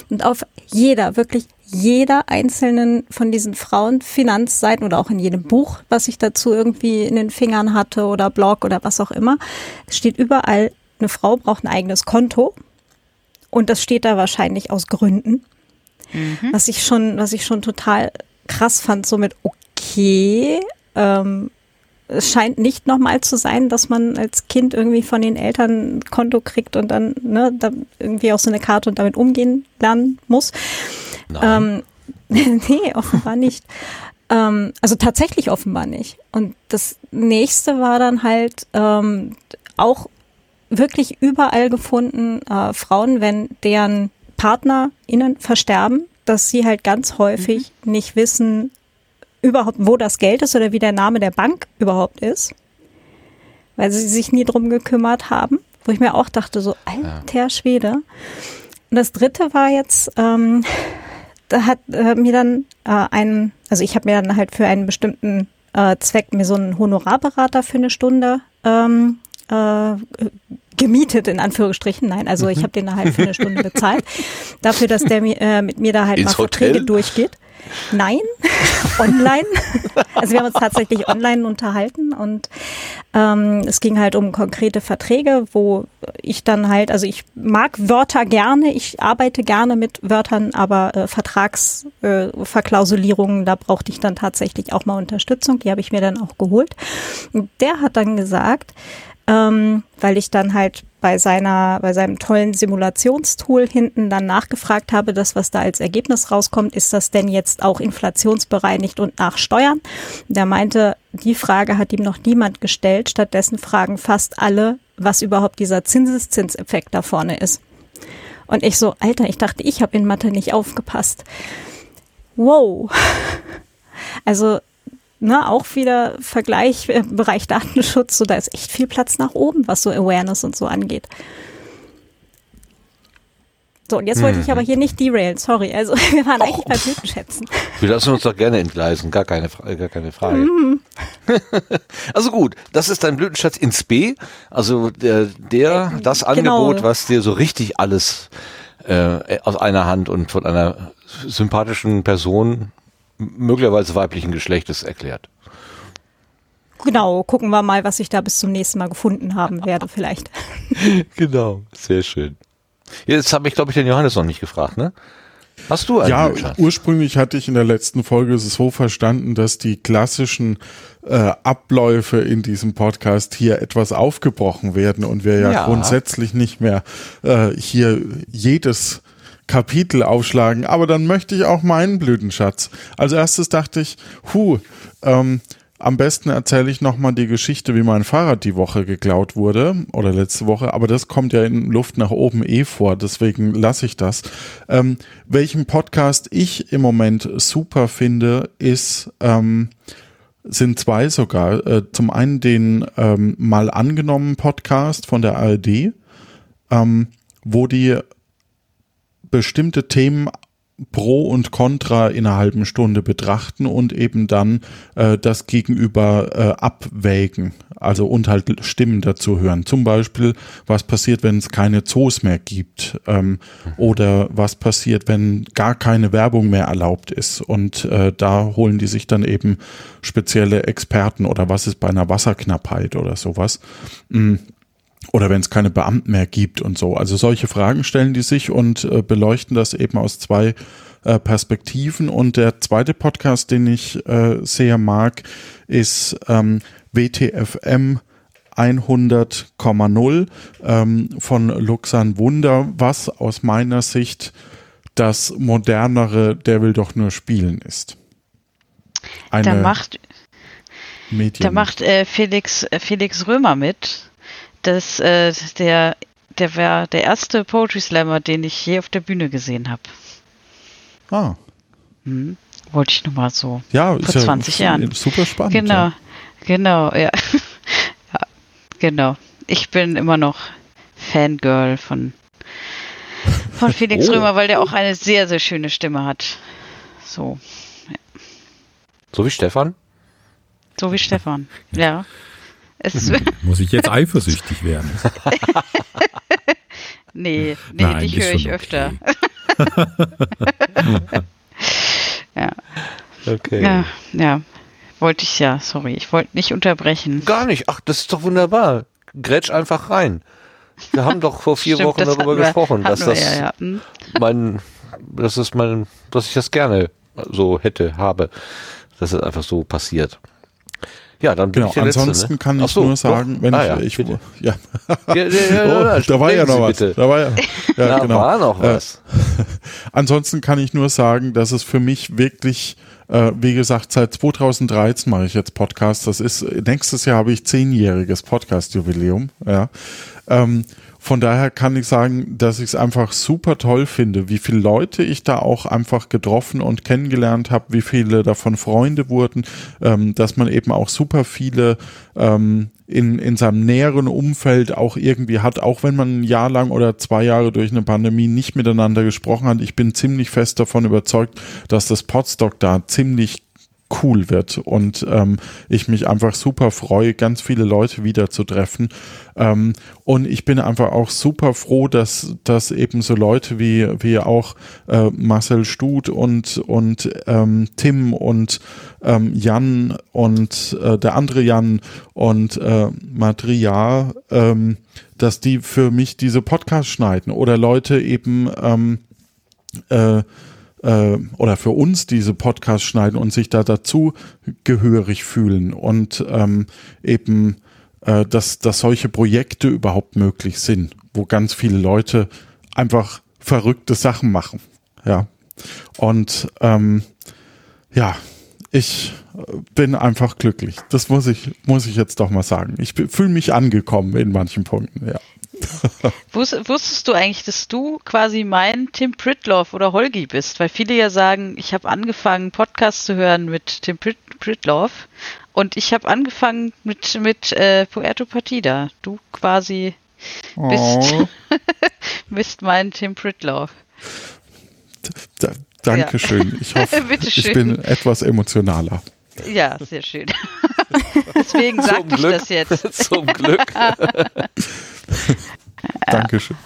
und auf jeder, wirklich jeder einzelnen von diesen Frauenfinanzseiten oder auch in jedem Buch, was ich dazu irgendwie in den Fingern hatte oder Blog oder was auch immer, steht überall, eine Frau braucht ein eigenes Konto. Und das steht da wahrscheinlich aus Gründen. Mhm. Was ich schon, was ich schon total krass fand, so mit okay, ähm, es scheint nicht nochmal zu sein, dass man als Kind irgendwie von den Eltern ein Konto kriegt und dann ne, da irgendwie auch so eine Karte und damit umgehen lernen muss. Ähm, nee, offenbar nicht. Ähm, also tatsächlich offenbar nicht. Und das nächste war dann halt ähm, auch wirklich überall gefunden, äh, Frauen, wenn deren PartnerInnen versterben, dass sie halt ganz häufig mhm. nicht wissen, überhaupt, wo das Geld ist oder wie der Name der Bank überhaupt ist, weil sie sich nie drum gekümmert haben, wo ich mir auch dachte, so alter. Schwede. Und das dritte war jetzt, ähm, da hat äh, mir dann äh, ein, also ich habe mir dann halt für einen bestimmten äh, Zweck mir so einen Honorarberater für eine Stunde ähm, äh, gemietet, in Anführungsstrichen. Nein, also ich mhm. habe den da halt für eine Stunde bezahlt. dafür, dass der äh, mit mir da halt Ins mal Hotel? Verträge durchgeht. Nein, online. Also wir haben uns tatsächlich online unterhalten und ähm, es ging halt um konkrete Verträge, wo ich dann halt, also ich mag Wörter gerne, ich arbeite gerne mit Wörtern, aber äh, Vertragsverklausulierungen, äh, da brauchte ich dann tatsächlich auch mal Unterstützung. Die habe ich mir dann auch geholt. Und der hat dann gesagt, ähm, weil ich dann halt bei seiner, bei seinem tollen Simulationstool hinten dann nachgefragt habe, das, was da als Ergebnis rauskommt, ist das denn jetzt auch inflationsbereinigt und nach Steuern? Der meinte, die Frage hat ihm noch niemand gestellt. Stattdessen fragen fast alle, was überhaupt dieser Zinseszinseffekt da vorne ist. Und ich so, Alter, ich dachte, ich habe in Mathe nicht aufgepasst. Wow. Also ne, auch wieder Vergleich äh, Bereich Datenschutz, so da ist echt viel Platz nach oben, was so Awareness und so angeht. So, und jetzt wollte ich aber mhm. hier nicht deraillen, sorry. Also wir waren oh. eigentlich bei Blütenschätzen. Wir lassen uns doch gerne entgleisen, gar keine, gar keine Frage. Mhm. also gut, das ist dein Blütenschatz ins B. Also der, der äh, das genau. Angebot, was dir so richtig alles äh, aus einer Hand und von einer sympathischen Person möglicherweise weiblichen Geschlechtes erklärt. Genau, gucken wir mal, was ich da bis zum nächsten Mal gefunden haben werde, vielleicht. genau, sehr schön. Jetzt habe ich, glaube ich, den Johannes noch nicht gefragt, ne? Hast du einen Ja, Blutschatz? ursprünglich hatte ich in der letzten Folge es so verstanden, dass die klassischen äh, Abläufe in diesem Podcast hier etwas aufgebrochen werden und wir ja, ja. grundsätzlich nicht mehr äh, hier jedes Kapitel aufschlagen, aber dann möchte ich auch meinen Blütenschatz. Als erstes dachte ich, hu, ähm, am besten erzähle ich nochmal die Geschichte, wie mein Fahrrad die Woche geklaut wurde oder letzte Woche, aber das kommt ja in Luft nach oben eh vor, deswegen lasse ich das. Ähm, welchen Podcast ich im Moment super finde, ist, ähm, sind zwei sogar. Äh, zum einen den ähm, mal angenommen Podcast von der ARD, ähm, wo die bestimmte Themen Pro und Contra in einer halben Stunde betrachten und eben dann äh, das Gegenüber äh, abwägen. Also und halt Stimmen dazu hören. Zum Beispiel, was passiert, wenn es keine Zoos mehr gibt ähm, oder was passiert, wenn gar keine Werbung mehr erlaubt ist. Und äh, da holen die sich dann eben spezielle Experten oder was ist bei einer Wasserknappheit oder sowas. Mhm oder wenn es keine Beamten mehr gibt und so. Also solche Fragen stellen die sich und äh, beleuchten das eben aus zwei äh, Perspektiven. Und der zweite Podcast, den ich äh, sehr mag, ist ähm, WTFM 100,0 ähm, von Luxan Wunder, was aus meiner Sicht das modernere Der will doch nur spielen ist. Eine da macht, da macht äh, Felix, äh, Felix Römer mit das, äh, der, der war der erste Poetry Slammer, den ich je auf der Bühne gesehen habe. Ah. Hm. Wollte ich nur mal so. Ja, vor 20 ja Jahren. Super spannend. Genau, ja. genau, ja. ja. Genau. Ich bin immer noch Fangirl von, von Felix oh. Römer, weil der auch eine sehr, sehr schöne Stimme hat. So. Ja. So wie Stefan? So wie Stefan, ja. Muss ich jetzt eifersüchtig werden? nee, nee Nein, dich höre ich öfter. ja. Okay. Ja, ja. Wollte ich ja, sorry. Ich wollte nicht unterbrechen. Gar nicht. Ach, das ist doch wunderbar. Grätsch einfach rein. Wir haben doch vor vier Stimmt, Wochen darüber wir, gesprochen, dass das ja, ja. Hm? mein, das ist mein, dass ich das gerne so hätte, habe, dass es einfach so passiert. Ja, dann bin genau. ich der Ansonsten Letzte, ne? kann ich so, nur sagen, doch. wenn ah, ich, ja, ich ja. ja, ja oh, da war ja noch was. Bitte. Da war ja, ja da genau. war noch was. Äh, ansonsten kann ich nur sagen, dass es für mich wirklich äh, wie gesagt, seit 2013 mache ich jetzt Podcasts. Das ist, nächstes Jahr habe ich zehnjähriges Podcast-Jubiläum. Ja. Ähm, von daher kann ich sagen, dass ich es einfach super toll finde, wie viele Leute ich da auch einfach getroffen und kennengelernt habe, wie viele davon Freunde wurden, ähm, dass man eben auch super viele ähm, in, in seinem näheren Umfeld auch irgendwie hat, auch wenn man ein Jahr lang oder zwei Jahre durch eine Pandemie nicht miteinander gesprochen hat. Ich bin ziemlich fest davon überzeugt, dass das Podstock da ziemlich cool wird und ähm, ich mich einfach super freue, ganz viele Leute wieder zu treffen. Ähm, und ich bin einfach auch super froh, dass, dass eben so Leute wie, wie auch äh, Marcel Stut und, und ähm, Tim und ähm, Jan und äh, der andere Jan und äh, Madria, ähm, dass die für mich diese Podcasts schneiden oder Leute eben ähm, äh, äh, oder für uns diese Podcasts schneiden und sich da dazu gehörig fühlen und ähm, eben, äh, dass, dass solche Projekte überhaupt möglich sind, wo ganz viele Leute einfach verrückte Sachen machen. Ja. Und ähm, ja, ich bin einfach glücklich. Das muss ich, muss ich jetzt doch mal sagen. Ich fühle mich angekommen in manchen Punkten, ja. Wusstest du eigentlich, dass du quasi mein Tim Pritloff oder Holgi bist? Weil viele ja sagen, ich habe angefangen, Podcasts zu hören mit Tim Prit Pritloff und ich habe angefangen mit, mit äh, Puerto Partida. Du quasi bist, oh. bist mein Tim Pritloff. Da, Dankeschön. Ich hoffe, ich bin etwas emotionaler. Ja, sehr schön. Deswegen sage ich das jetzt. Zum Glück. Dankeschön.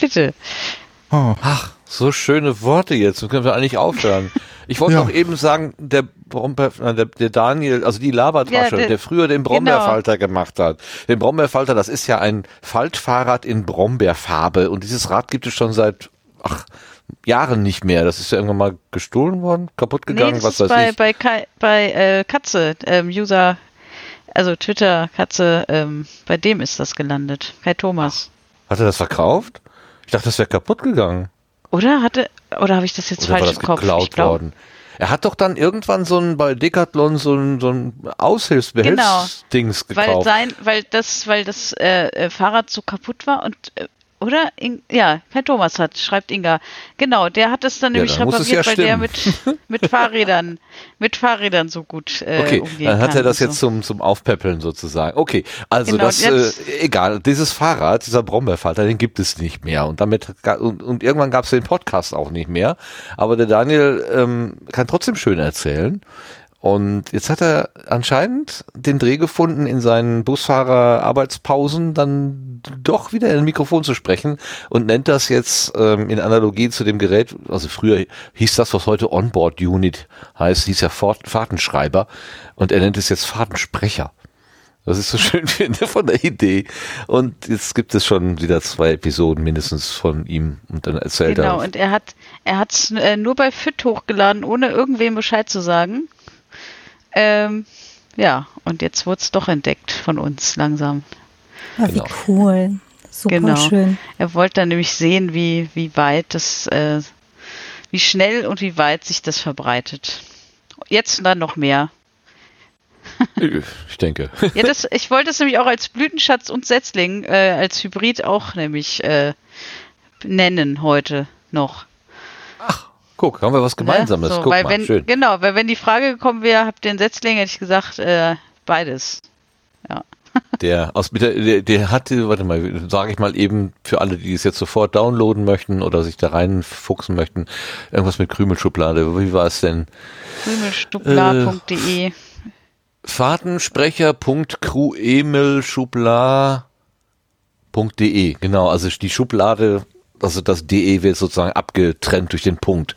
Bitte. Oh. Ach, so schöne Worte jetzt. So können wir eigentlich aufhören. Ich wollte ja. noch eben sagen, der, Brombeer, äh, der, der Daniel, also die Labertasche, ja, der, der, früher den Brombeerfalter genau. gemacht hat. Den Brombeerfalter, das ist ja ein Faltfahrrad in Brombeerfarbe und dieses Rad gibt es schon seit ach, Jahren nicht mehr. Das ist ja irgendwann mal gestohlen worden, kaputt gegangen, nee, was weiß bei, ich. Bei, bei äh, Katze, ähm, User also Twitter, Katze, ähm, bei dem ist das gelandet. Kai Thomas. Hat er das verkauft? Ich dachte, das wäre kaputt gegangen. Oder hatte, oder habe ich das jetzt oder falsch war das im Kopf? Geklaut worden. Er hat doch dann irgendwann so ein bei Decathlon so ein, so ein Aushilfsbehelfsdings genau, gekauft. Weil sein, weil das, weil das äh, äh Fahrrad so kaputt war und äh, oder? In, ja, kein Thomas hat, schreibt Inga. Genau, der hat es dann ja, nämlich repariert, ja weil der mit, mit Fahrrädern, mit Fahrrädern so gut äh, okay, umgehen dann hat er das jetzt so. zum, zum Aufpäppeln sozusagen. Okay, also genau, das, äh, egal, dieses Fahrrad, dieser Brombeerfalter, den gibt es nicht mehr und damit, und, und irgendwann gab es den Podcast auch nicht mehr, aber der Daniel ähm, kann trotzdem schön erzählen. Und jetzt hat er anscheinend den Dreh gefunden, in seinen Busfahrer-Arbeitspausen dann doch wieder in ein Mikrofon zu sprechen und nennt das jetzt ähm, in Analogie zu dem Gerät, also früher hieß das, was heute Onboard Unit heißt, hieß ja Fahrtenschreiber und er nennt es jetzt Fahrtensprecher. Was ich so schön finde von der Idee. Und jetzt gibt es schon wieder zwei Episoden mindestens von ihm und dann erzählt genau, er. Genau, und er hat er hat äh, nur bei Fit hochgeladen, ohne irgendwem Bescheid zu sagen. Ähm, ja, und jetzt wurde es doch entdeckt von uns langsam. Ah, genau. Wie cool. Super genau. schön. Er wollte dann nämlich sehen, wie, wie weit das, äh, wie schnell und wie weit sich das verbreitet. Jetzt dann noch mehr. Ich denke. Ja, das, ich wollte es nämlich auch als Blütenschatz und Setzling, äh, als Hybrid auch nämlich äh, nennen heute noch. Guck, haben wir was ne? Gemeinsames. Ne? So, Guck mal, wenn, schön. Genau, weil wenn die Frage gekommen wäre, habt ihr einen Setzling, hätte ich gesagt, äh, beides. Ja. Der aus der, der hatte, warte mal, sage ich mal eben für alle, die es jetzt sofort downloaden möchten oder sich da reinfuchsen möchten, irgendwas mit Krümelschublade. Wie war es denn? Krümelschublade.de äh, Fahrtenspreicher.kruemelschubla.de, genau, also die Schublade also das DE wird sozusagen abgetrennt durch den Punkt.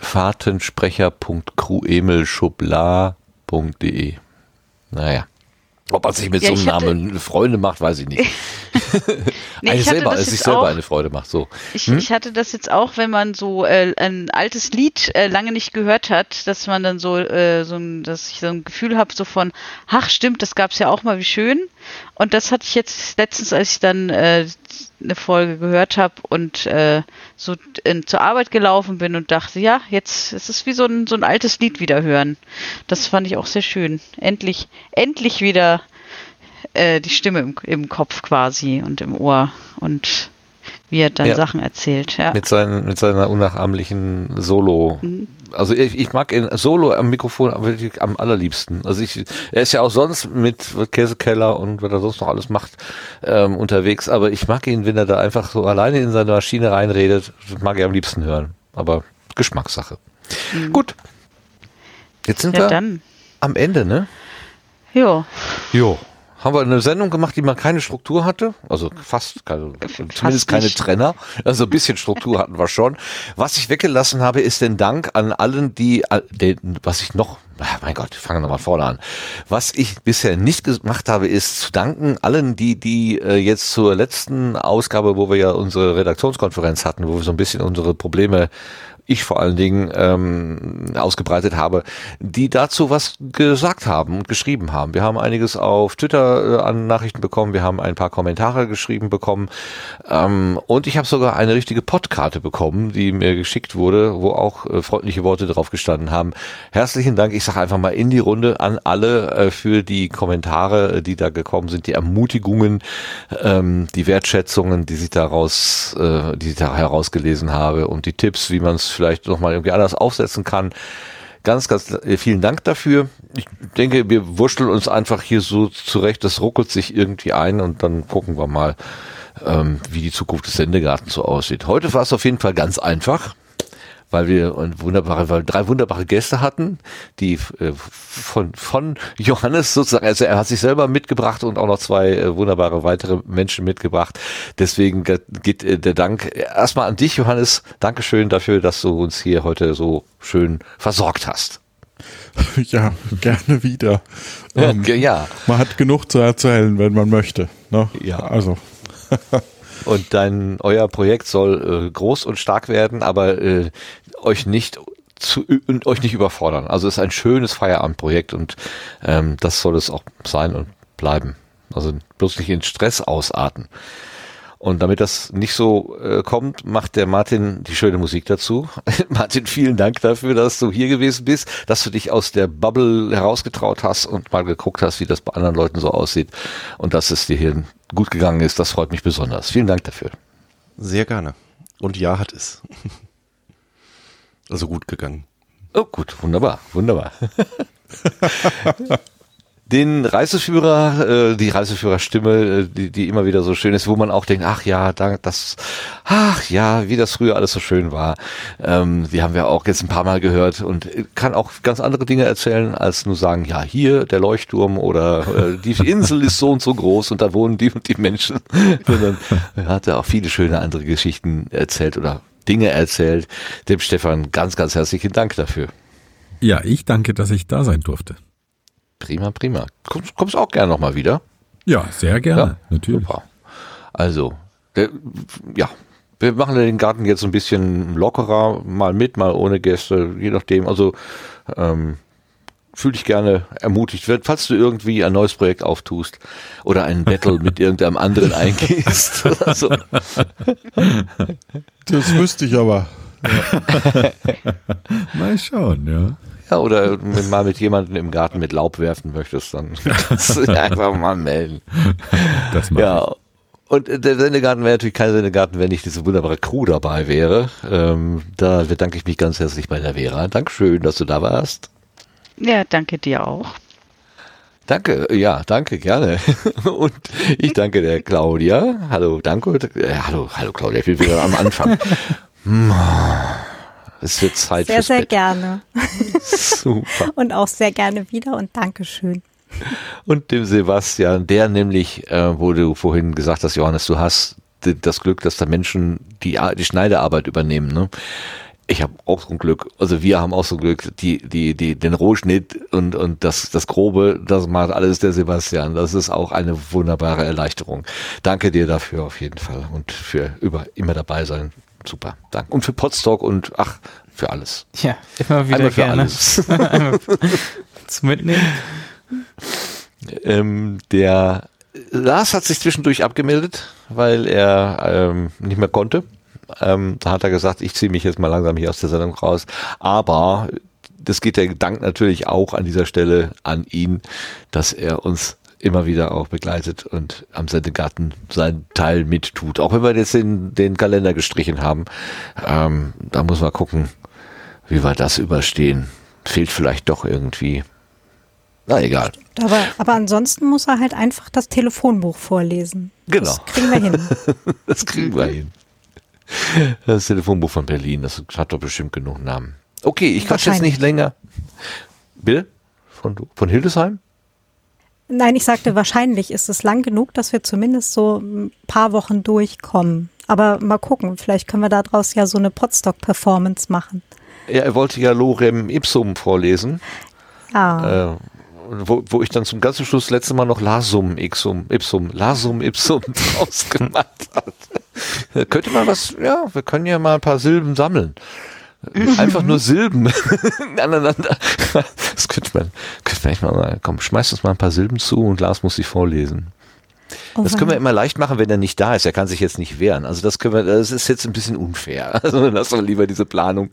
Fahrtensprecher.cruemelschublar.de. Naja. Ob man sich mit ja, so einem Namen eine Freude macht, weiß ich nicht. nee, ich selber, es sich selber auch, eine Freude macht. So. Ich, hm? ich, hatte das jetzt auch, wenn man so äh, ein altes Lied äh, lange nicht gehört hat, dass man dann so, äh, so ein, dass ich so ein Gefühl habe, so von, ach stimmt, das gab es ja auch mal, wie schön. Und das hatte ich jetzt letztens, als ich dann äh, eine Folge gehört habe und äh, so in, zur Arbeit gelaufen bin und dachte, ja, jetzt es ist wie so ein, so ein altes Lied wieder hören. Das fand ich auch sehr schön. Endlich, endlich wieder äh, die Stimme im, im Kopf quasi und im Ohr und wie er dann ja. Sachen erzählt. Ja. Mit, seinen, mit seiner unnachahmlichen Solo. Mhm. Also ich, ich mag ihn Solo am Mikrofon wirklich am allerliebsten. Also ich, er ist ja auch sonst mit Käsekeller und was er sonst noch alles macht ähm, unterwegs, aber ich mag ihn, wenn er da einfach so alleine in seine Maschine reinredet, mag ich am liebsten hören. Aber Geschmackssache. Mhm. Gut. Jetzt sind ja, wir dann. am Ende, ne? Jo. Jo haben wir eine Sendung gemacht, die mal keine Struktur hatte, also fast keine, fast zumindest keine nicht. Trenner, also ein bisschen Struktur hatten wir schon. Was ich weggelassen habe, ist den Dank an allen, die, den, was ich noch, mein Gott, fangen wir nochmal vorne an. Was ich bisher nicht gemacht habe, ist zu danken allen, die, die äh, jetzt zur letzten Ausgabe, wo wir ja unsere Redaktionskonferenz hatten, wo wir so ein bisschen unsere Probleme ich vor allen Dingen ähm, ausgebreitet habe, die dazu was gesagt haben und geschrieben haben. Wir haben einiges auf Twitter äh, an Nachrichten bekommen, wir haben ein paar Kommentare geschrieben bekommen ähm, und ich habe sogar eine richtige Podkarte bekommen, die mir geschickt wurde, wo auch äh, freundliche Worte drauf gestanden haben. Herzlichen Dank, ich sage einfach mal in die Runde an alle äh, für die Kommentare, die da gekommen sind, die Ermutigungen, ähm, die Wertschätzungen, die sich daraus, äh, die ich da herausgelesen habe und die Tipps, wie man es vielleicht nochmal irgendwie anders aufsetzen kann. Ganz, ganz äh, vielen Dank dafür. Ich denke, wir wurschteln uns einfach hier so zurecht, das ruckelt sich irgendwie ein und dann gucken wir mal, ähm, wie die Zukunft des Sendegartens so aussieht. Heute war es auf jeden Fall ganz einfach weil wir wunderbare, weil drei wunderbare Gäste hatten, die äh, von, von Johannes sozusagen, also er hat sich selber mitgebracht und auch noch zwei äh, wunderbare weitere Menschen mitgebracht. Deswegen geht äh, der Dank erstmal an dich, Johannes. Dankeschön dafür, dass du uns hier heute so schön versorgt hast. Ja, gerne wieder. Ähm, ja. Man hat genug zu erzählen, wenn man möchte. Ne? Ja. Also. und dein euer Projekt soll äh, groß und stark werden, aber äh, euch nicht zu und euch nicht überfordern. Also es ist ein schönes Feierabendprojekt und ähm, das soll es auch sein und bleiben. Also bloß nicht in Stress ausarten. Und damit das nicht so äh, kommt, macht der Martin die schöne Musik dazu. Martin, vielen Dank dafür, dass du hier gewesen bist, dass du dich aus der Bubble herausgetraut hast und mal geguckt hast, wie das bei anderen Leuten so aussieht und dass es dir hier gut gegangen ist. Das freut mich besonders. Vielen Dank dafür. Sehr gerne. Und ja, hat es. Also gut gegangen. Oh, gut, wunderbar, wunderbar. den Reiseführer, äh, die Reiseführerstimme, äh, die, die immer wieder so schön ist, wo man auch denkt, ach ja, da, das, ach ja, wie das früher alles so schön war. Ähm, die haben wir auch jetzt ein paar Mal gehört und kann auch ganz andere Dinge erzählen, als nur sagen, ja, hier der Leuchtturm oder äh, die Insel ist so und so groß und da wohnen die und die Menschen. Sondern er hat ja auch viele schöne andere Geschichten erzählt oder Dinge erzählt. Dem Stefan ganz, ganz herzlichen Dank dafür. Ja, ich danke, dass ich da sein durfte. Prima, prima. Kommst, kommst auch gerne nochmal wieder? Ja, sehr gerne, ja, natürlich. Super. Also, der, ja, wir machen den Garten jetzt ein bisschen lockerer, mal mit, mal ohne Gäste, je nachdem. Also, ähm, fühl dich gerne ermutigt wird, falls du irgendwie ein neues Projekt auftust oder einen Battle mit irgendeinem anderen eingehst. so. Das wüsste ich aber. Ja. mal schauen, ja. Ja, oder mal mit jemandem im Garten mit Laub werfen möchtest, dann kannst du einfach mal melden. Das ja. Ich. Und der Sendegarten wäre natürlich kein Sendegarten, wenn nicht diese wunderbare Crew dabei wäre. Ähm, da bedanke ich mich ganz herzlich bei der Vera. Dankeschön, dass du da warst. Ja, danke dir auch. Danke, ja, danke, gerne. Und ich danke der Claudia. Hallo, danke. Äh, hallo, hallo Claudia, ich bin wieder am Anfang. Es wird Zeit Sehr, sehr Bett. gerne. Super. Und auch sehr gerne wieder und Dankeschön. Und dem Sebastian, der nämlich, äh, wo du vorhin gesagt hast, Johannes, du hast das Glück, dass da Menschen die, die Schneidearbeit übernehmen. Ne? Ich habe auch so ein Glück, also wir haben auch so ein Glück, die, die, die, den Rohschnitt und, und das, das Grobe, das macht alles der Sebastian. Das ist auch eine wunderbare Erleichterung. Danke dir dafür auf jeden Fall und für über immer dabei sein super. Danke. Und für Podstock und ach, für alles. Ja, immer wieder Einmal für gerne. Alles. Zum Mitnehmen. Ähm, der Lars hat sich zwischendurch abgemeldet, weil er ähm, nicht mehr konnte. Ähm, da hat er gesagt, ich ziehe mich jetzt mal langsam hier aus der Sendung raus. Aber das geht der Dank natürlich auch an dieser Stelle an ihn, dass er uns immer wieder auch begleitet und am Sendegarten seinen Teil mittut. Auch wenn wir jetzt den, den Kalender gestrichen haben, ähm, da muss man gucken, wie wir das überstehen. Fehlt vielleicht doch irgendwie. Na egal. Aber, aber ansonsten muss er halt einfach das Telefonbuch vorlesen. Genau. Das kriegen wir hin. das kriegen wir hin. Das Telefonbuch von Berlin, das hat doch bestimmt genug Namen. Okay, ich quatsch jetzt nicht länger. Bill? Von, von Hildesheim? Nein, ich sagte, wahrscheinlich ist es lang genug, dass wir zumindest so ein paar Wochen durchkommen. Aber mal gucken, vielleicht können wir daraus ja so eine Podstock-Performance machen. Ja, er wollte ja Lorem Ipsum vorlesen. Ja. Äh, wo, wo ich dann zum ganzen Schluss letzte Mal noch Lasum Ipsum, Ipsum, Lasum Ipsum draus gemacht hat. Könnte man was, ja, wir können ja mal ein paar Silben sammeln. Einfach nur Silben aneinander. Das könnte man, könnte man echt mal. Komm, schmeiß uns mal ein paar Silben zu und Lars muss sie vorlesen. Oh, das können wir immer leicht machen, wenn er nicht da ist. Er kann sich jetzt nicht wehren. Also das können wir, das ist jetzt ein bisschen unfair. Also lassen wir lieber diese Planung.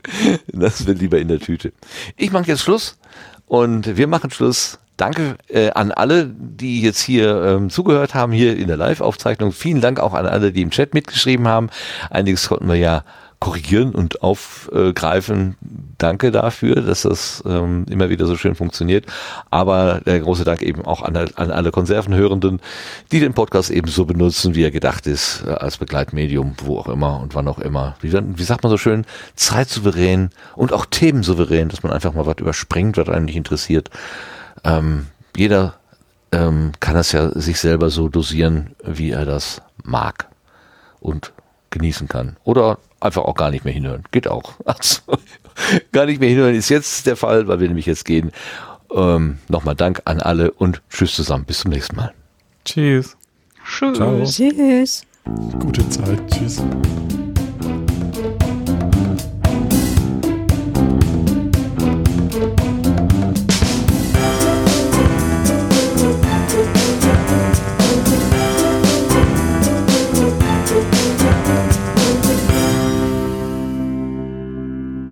Das wird lieber in der Tüte. Ich mache jetzt Schluss und wir machen Schluss. Danke äh, an alle, die jetzt hier ähm, zugehört haben, hier in der Live-Aufzeichnung. Vielen Dank auch an alle, die im Chat mitgeschrieben haben. Einiges konnten wir ja korrigieren und aufgreifen. Danke dafür, dass das ähm, immer wieder so schön funktioniert. Aber der große Dank eben auch an, an alle Konservenhörenden, die den Podcast eben so benutzen, wie er gedacht ist, äh, als Begleitmedium, wo auch immer und wann auch immer. Wie, wie sagt man so schön, zeitsouverän und auch themensouverän, dass man einfach mal was überspringt, was einen nicht interessiert. Ähm, jeder ähm, kann es ja sich selber so dosieren, wie er das mag und genießen kann. Oder einfach auch gar nicht mehr hinhören. Geht auch. Also, gar nicht mehr hinhören ist jetzt der Fall, weil wir nämlich jetzt gehen. Ähm, Nochmal Dank an alle und tschüss zusammen. Bis zum nächsten Mal. Tschüss. Tschüss. Tschüss. Gute Zeit. Tschüss.